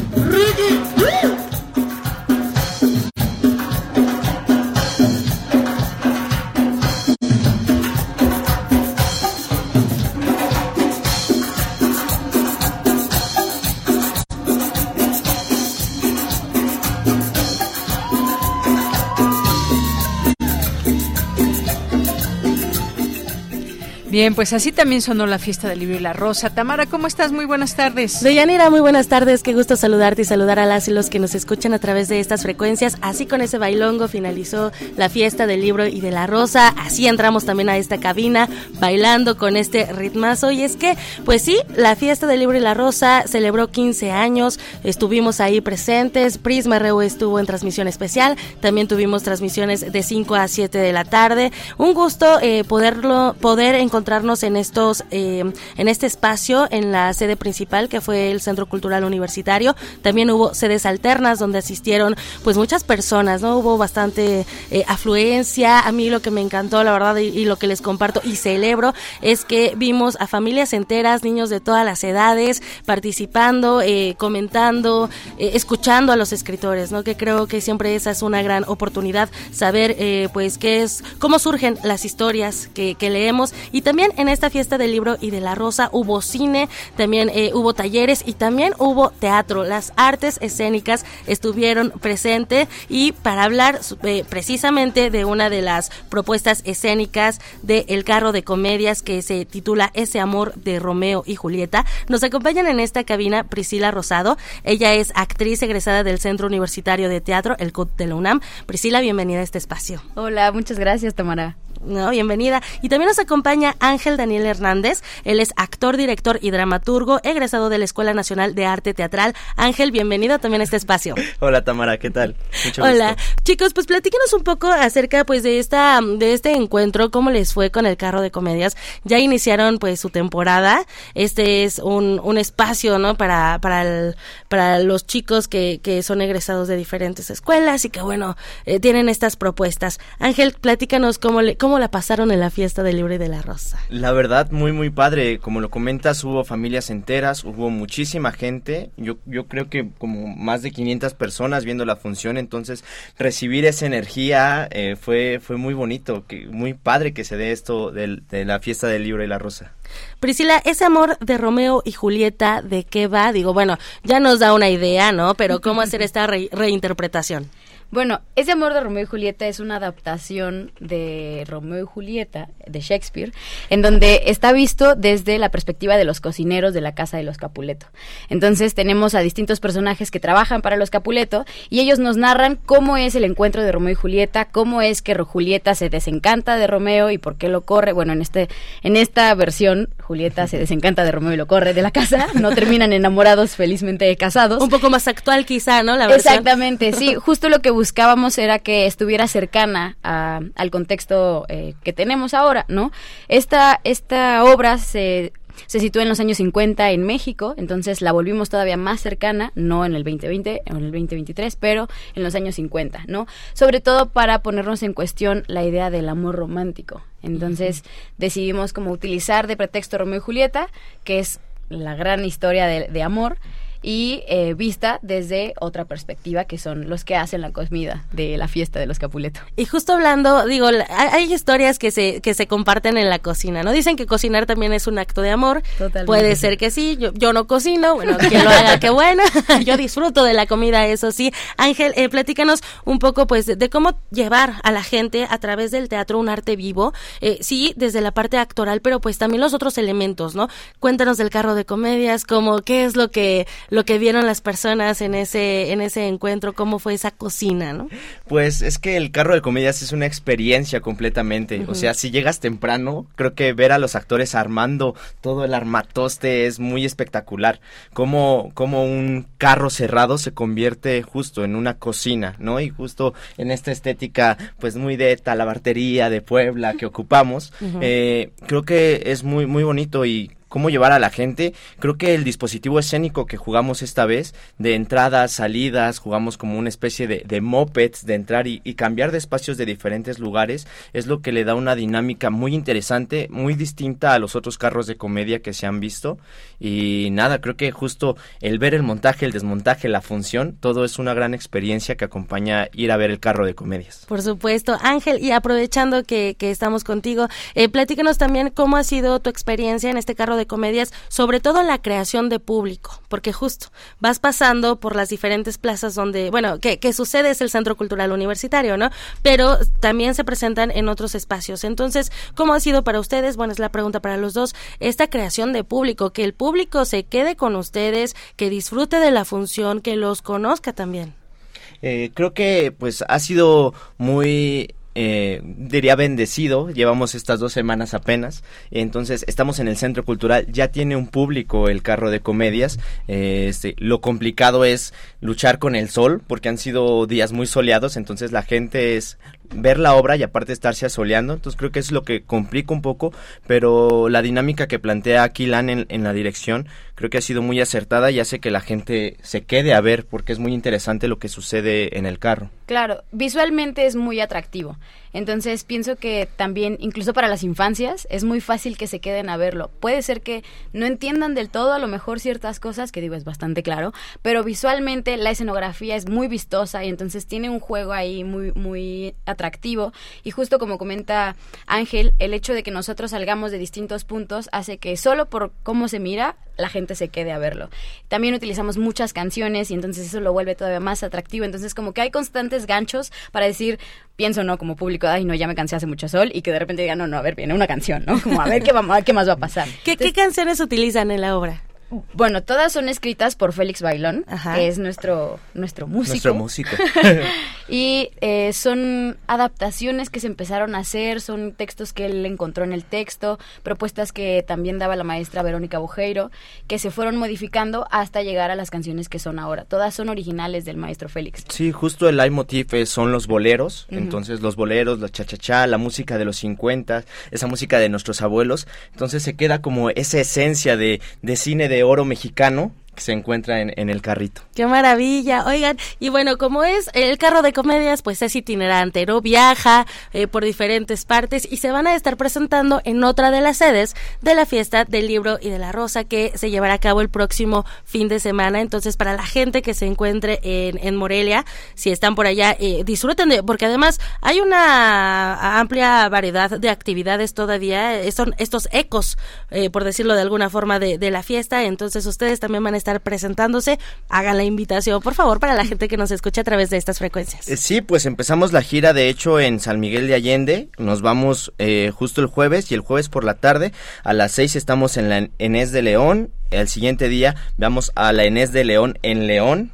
Speaker 1: Bien, pues así también sonó la fiesta del libro y la rosa. Tamara, ¿cómo estás? Muy buenas tardes.
Speaker 38: Deyanira, muy buenas tardes. Qué gusto saludarte y saludar a las y los que nos escuchan a través de estas frecuencias. Así con ese bailongo finalizó la fiesta del libro y de la rosa. Así entramos también a esta cabina bailando con este ritmazo. Y es que, pues sí, la fiesta del libro y la rosa celebró 15 años. Estuvimos ahí presentes. Prisma Reu estuvo en transmisión especial. También tuvimos transmisiones de 5 a 7 de la tarde. Un gusto eh, poderlo, poder encontrar encontrarnos en estos, eh, en este espacio, en la sede principal que fue el Centro Cultural Universitario. También hubo sedes alternas donde asistieron, pues muchas personas, no hubo bastante eh, afluencia. A mí lo que me encantó, la verdad, y, lo que les comparto y celebro es que vimos a familias enteras, niños de todas las edades participando, eh, comentando, escuchando a los escritores, ¿no? Que creo que siempre esa es una gran oportunidad saber, pues, qué es, cómo surgen las historias que, que leemos y también también en esta fiesta del libro y de la rosa hubo cine, también eh, hubo talleres y también hubo teatro. Las artes escénicas estuvieron presentes y para hablar eh, precisamente de una de las propuestas escénicas de El Carro de Comedias que se titula Ese Amor de Romeo y Julieta, nos acompañan en esta cabina Priscila Rosado. Ella es actriz egresada del Centro Universitario de Teatro, el CUT de la UNAM. Priscila, bienvenida a este espacio.
Speaker 39: Hola, muchas gracias, Tamara.
Speaker 38: No, bienvenida. Y también nos acompaña Ángel Daniel Hernández. Él es actor, director y dramaturgo, egresado de la Escuela Nacional de Arte Teatral. Ángel, bienvenido también a este espacio.
Speaker 40: Hola Tamara, ¿qué tal?
Speaker 38: Mucho Hola. Chicos, pues platíquenos un poco acerca pues de esta de este encuentro, cómo les fue con el carro de comedias. Ya iniciaron pues su temporada. Este es un, un espacio, ¿no? Para, para, para los chicos que, son egresados de diferentes escuelas y que bueno, eh, tienen estas propuestas. Ángel, platícanos cómo cómo ¿Cómo la pasaron en la fiesta del libro y de la rosa?
Speaker 40: La verdad, muy, muy padre. Como lo comentas, hubo familias enteras, hubo muchísima gente. Yo, yo creo que como más de 500 personas viendo la función. Entonces, recibir esa energía eh, fue, fue muy bonito, muy padre que se dé esto de, la fiesta del libro y la rosa.
Speaker 38: Priscila, ese amor de Romeo y Julieta, ¿de qué va? Digo, bueno, ya nos da una idea, ¿no? Pero ¿cómo hacer esta reinterpretación?
Speaker 39: Bueno, ese amor de Romeo y Julieta es una adaptación de Romeo y Julieta de Shakespeare, en donde está visto desde la perspectiva de los cocineros de la casa de los Capuleto. Entonces tenemos a distintos personajes que trabajan para los Capuleto y ellos nos narran cómo es el encuentro de Romeo y Julieta, cómo es que Julieta se desencanta de Romeo y por qué lo corre. Bueno, en este en esta versión Julieta se desencanta de Romeo y lo corre de la casa, no terminan enamorados felizmente casados.
Speaker 38: Un poco más actual quizá, ¿no?
Speaker 39: La Exactamente, sí, justo lo que buscábamos era que estuviera cercana al contexto eh, que tenemos ahora, ¿no? Esta, esta obra se se sitúa en los años 50 en México, entonces la volvimos todavía más cercana, no en el 2020 o en el 2023, pero en los años 50, ¿no? Sobre todo para ponernos en cuestión la idea del amor romántico. Entonces decidimos como utilizar de pretexto Romeo y Julieta, que es la gran historia de, de amor, y eh, vista desde otra perspectiva que son los que hacen la comida de la fiesta de los Capuleto.
Speaker 38: Y justo hablando, digo, hay, historias que se, que se comparten en la cocina, ¿no? Dicen que cocinar también es un acto de amor. Totalmente. Puede ser que sí, yo, no cocino, bueno, quien lo haga, qué bueno. yo disfruto de la comida, eso sí. Ángel, eh, platícanos un poco, pues, de, cómo llevar a la gente a través del teatro un arte vivo, eh, sí, desde la parte actoral, pero pues también los otros elementos, ¿no? Cuéntanos del carro de comedias, como qué es lo que lo que vieron las personas en ese, en ese encuentro, cómo fue esa cocina, ¿no?
Speaker 40: Pues es que el carro de comedias es una experiencia completamente. O sea, si llegas temprano, creo que ver a los actores armando todo el armatoste es muy espectacular. Como, como un carro cerrado se convierte justo en una cocina, ¿no? Y justo en esta estética, pues muy de talabartería, de Puebla que ocupamos, eh, creo que es muy, muy bonito y cómo llevar a la gente. Creo que el dispositivo escénico que jugamos esta vez, de entradas, salidas, jugamos como una especie de, de mopeds, de entrar y, cambiar de espacios de diferentes lugares, es lo que le da una dinámica muy interesante, muy distinta a los otros carros de comedia que se han visto. Y nada, creo que justo el ver el montaje, el desmontaje, la función, todo es una gran experiencia que acompaña ir a ver el carro de comedias.
Speaker 38: Por supuesto, Ángel, y aprovechando que, estamos contigo, eh, platícanos también cómo ha sido tu experiencia en este carro de comedias, sobre todo la creación de público, porque justo vas pasando por las diferentes plazas donde, bueno, que, sucede es el Centro Cultural Universitario, ¿no? Pero también se presentan en otros espacios. Entonces, ¿cómo ha sido para ustedes? Bueno, es la pregunta para los dos, esta creación de público, que el público se quede con ustedes, que disfrute de la función, que los conozca también.
Speaker 40: Eh, creo que pues ha sido muy eh, diría bendecido, llevamos estas dos semanas apenas, entonces estamos en el Centro Cultural, ya tiene un público el carro de comedias, eh, este, lo complicado es luchar con el sol, porque han sido días muy soleados, entonces la gente es ver la obra y aparte estarse asoleando. Entonces creo que es lo que complica un poco, pero la dinámica que plantea aquí en, en la dirección creo que ha sido muy acertada y hace que la gente se quede a ver porque es muy interesante lo que sucede en el carro.
Speaker 39: Claro, visualmente es muy atractivo. Entonces pienso que también, incluso para las infancias, es muy fácil que se queden a verlo. Puede ser que no entiendan del todo a lo mejor ciertas cosas, que digo es bastante claro, pero visualmente la escenografía es muy vistosa y entonces tiene un juego ahí muy, muy atractivo. Y justo como comenta Ángel, el hecho de que nosotros salgamos de distintos puntos hace que solo por cómo se mira la gente se quede a verlo. También utilizamos muchas canciones y entonces eso lo vuelve todavía más atractivo. Entonces como que hay constantes ganchos para decir, pienso no como público, ay no, ya me cansé hace mucho sol y que de repente digan, no, no, a ver, viene una canción, ¿no? Como a ver qué, qué más va a pasar.
Speaker 38: ¿Qué canciones utilizan en la obra?
Speaker 39: Bueno, todas son escritas por Félix Bailón, que es nuestro, nuestro músico.
Speaker 40: Nuestro músico.
Speaker 39: y eh, son adaptaciones que se empezaron a hacer, son textos que él encontró en el texto, propuestas que también daba la maestra Verónica Bujeiro, que se fueron modificando hasta llegar a las canciones que son ahora. Todas son originales del maestro Félix.
Speaker 40: Sí, justo el leitmotiv son los boleros, entonces los boleros, la cha-cha-cha, la música de los 50, esa música de nuestros abuelos. Entonces se queda como esa esencia de, de cine de oro mexicano que se encuentra en, el carrito.
Speaker 38: ¡Qué maravilla! Oigan, y bueno, como es el carro de comedias, pues es itinerante, ¿no? Viaja eh, por diferentes partes y se van a estar presentando en otra de las sedes de la fiesta del libro y de la rosa que se llevará a cabo el próximo fin de semana. Entonces, para la gente que se encuentre en, en Morelia, si están por allá, eh, disfruten, de, porque además hay una amplia variedad de actividades todavía. Eh, son estos ecos, por decirlo de alguna forma, de, de la fiesta. Entonces, ustedes también van a estar presentándose, hagan la invitación, por favor, para la gente que nos escucha a través de estas frecuencias. Eh,
Speaker 40: sí, pues empezamos la gira, de hecho, en San Miguel de Allende. Nos vamos eh, justo el jueves y el jueves por la tarde a las 6 estamos en la Enés de León. El siguiente día vamos a la Enés de León en León.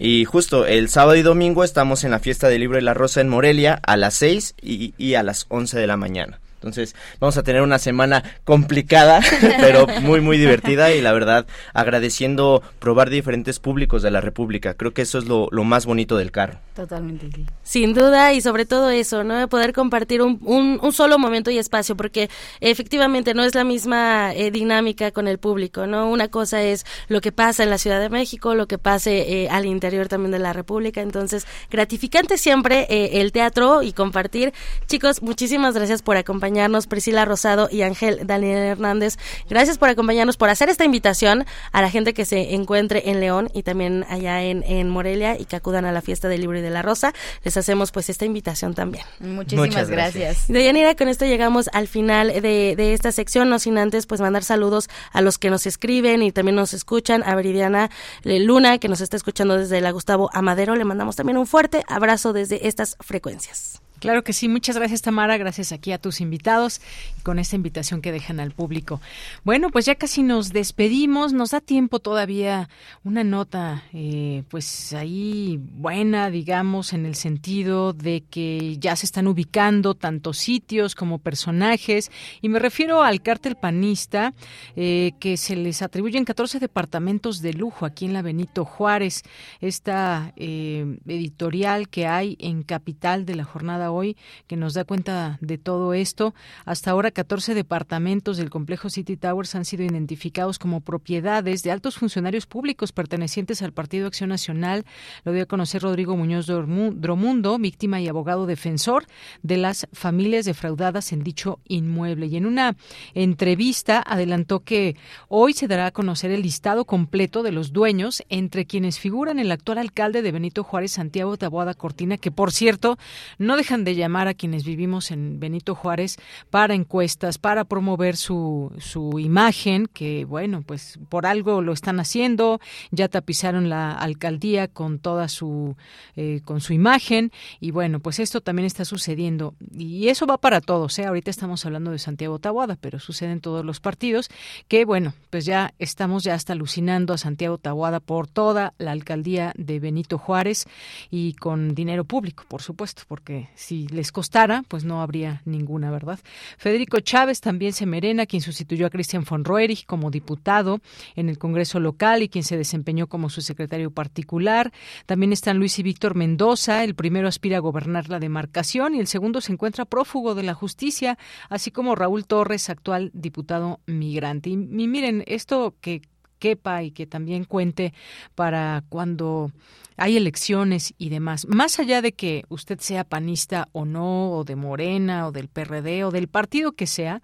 Speaker 40: Y justo el sábado y domingo estamos en la fiesta del libro de la Rosa en Morelia a las 6 y, y a las 11 de la mañana. Entonces vamos a tener una semana complicada, pero muy, muy divertida y la verdad agradeciendo probar diferentes públicos de la República. Creo que eso es lo, más bonito del carro.
Speaker 39: Totalmente,
Speaker 38: Sin duda y sobre todo eso, ¿no? poder compartir un, solo momento y espacio, porque efectivamente no es la misma eh, dinámica con el público, ¿no? Una cosa es lo que pasa en la Ciudad de México, lo que pase eh, al interior también de la República. Entonces, gratificante siempre eh, el teatro y compartir. Chicos, muchísimas gracias por acompañarnos acompañarnos, Priscila Rosado y Ángel Daniel Hernández. Gracias por acompañarnos, por hacer esta invitación a la gente que se encuentre en León y también allá en, Morelia y que acudan a la fiesta del libro y de la rosa. Les hacemos pues esta invitación también.
Speaker 39: Muchísimas gracias. De
Speaker 38: Deyanira, con esto llegamos al final de, de esta sección, no sin antes pues mandar saludos a los que nos escriben y también nos escuchan, a Veridiana eh, Luna, que nos está escuchando desde la Gustavo Amadero. Le mandamos también un fuerte abrazo desde estas frecuencias.
Speaker 1: Claro que sí, muchas gracias Tamara, gracias aquí a tus invitados y con esta invitación que dejan al público. Bueno, pues ya casi nos despedimos, nos da tiempo todavía una nota, eh, pues ahí buena, digamos, en el sentido de que ya se están ubicando tanto sitios como personajes, y me refiero al cártel panista, eh, que se les atribuyen 14 departamentos de lujo aquí en la Benito Juárez, esta eh, editorial que hay en Capital de la Jornada hoy que nos da cuenta de todo esto. Hasta ahora, 14 departamentos del complejo City Towers han sido identificados como propiedades de altos funcionarios públicos pertenecientes al Partido Acción Nacional. Lo dio a conocer Rodrigo Muñoz Dromundo, víctima y abogado defensor de las familias defraudadas en dicho inmueble. Y en una entrevista adelantó que hoy se dará a conocer el listado completo de los dueños, entre quienes figuran el actual alcalde de Benito Juárez, Santiago Taboada Cortina, que por cierto no dejan de llamar a quienes vivimos en Benito Juárez para encuestas, para promover su, su imagen, que bueno, pues por algo lo están haciendo, ya tapizaron la alcaldía con toda su, eh, con su imagen, y bueno, pues esto también está sucediendo, y eso va para todos, ¿eh? ahorita estamos hablando de Santiago Tahuada, pero sucede en todos los partidos, que bueno, pues ya estamos ya hasta alucinando a Santiago Tahuada por toda la alcaldía de Benito Juárez y con dinero público, por supuesto, porque si les costara, pues no habría ninguna, ¿verdad? Federico Chávez también se merena, quien sustituyó a cristian von Roerich como diputado en el Congreso local y quien se desempeñó como su secretario particular. También están Luis y Víctor Mendoza, el primero aspira a gobernar la demarcación y el segundo se encuentra prófugo de la justicia, así como Raúl Torres, actual diputado migrante. miren, esto que quepa y que también cuente para cuando hay elecciones y demás. Más allá de que usted sea panista o no, o de Morena, o del PRD, o del partido que sea,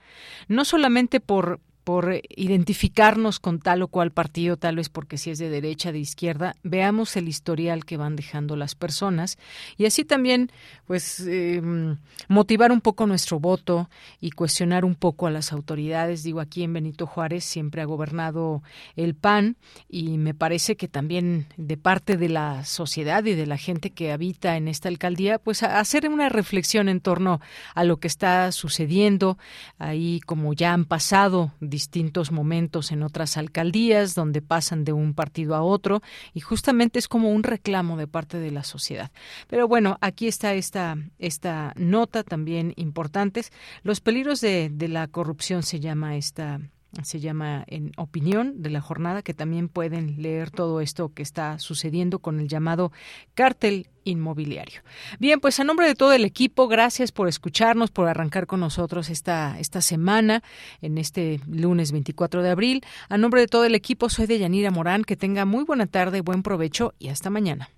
Speaker 1: no solamente por por identificarnos con tal o cual partido, tal vez porque si es de derecha, de izquierda, veamos el historial que van dejando las personas y así también, pues, em, motivar un poco nuestro voto y cuestionar un poco a las autoridades. Digo, aquí en Benito Juárez siempre ha gobernado el PAN y me parece que también de parte de la sociedad y de la gente que habita en esta alcaldía, pues, hacer una reflexión en torno a lo que está sucediendo ahí, como ya han pasado distintos momentos en otras alcaldías donde pasan de un partido a otro y justamente es como un reclamo de parte de la sociedad. Pero bueno, aquí está esta, esta nota también importante. Los peligros de, de la corrupción se llama esta se llama En Opinión de la Jornada, que también pueden leer todo esto que está sucediendo con el llamado cártel inmobiliario. Bien, pues a nombre de todo el equipo, gracias por escucharnos, por arrancar con nosotros esta, esta semana, en este lunes 24 de abril. A nombre de todo el equipo, soy de Morán. Que tenga muy buena tarde, buen provecho y hasta mañana.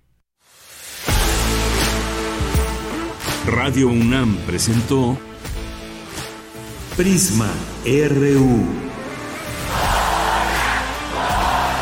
Speaker 41: Radio UNAM presentó Prisma RU.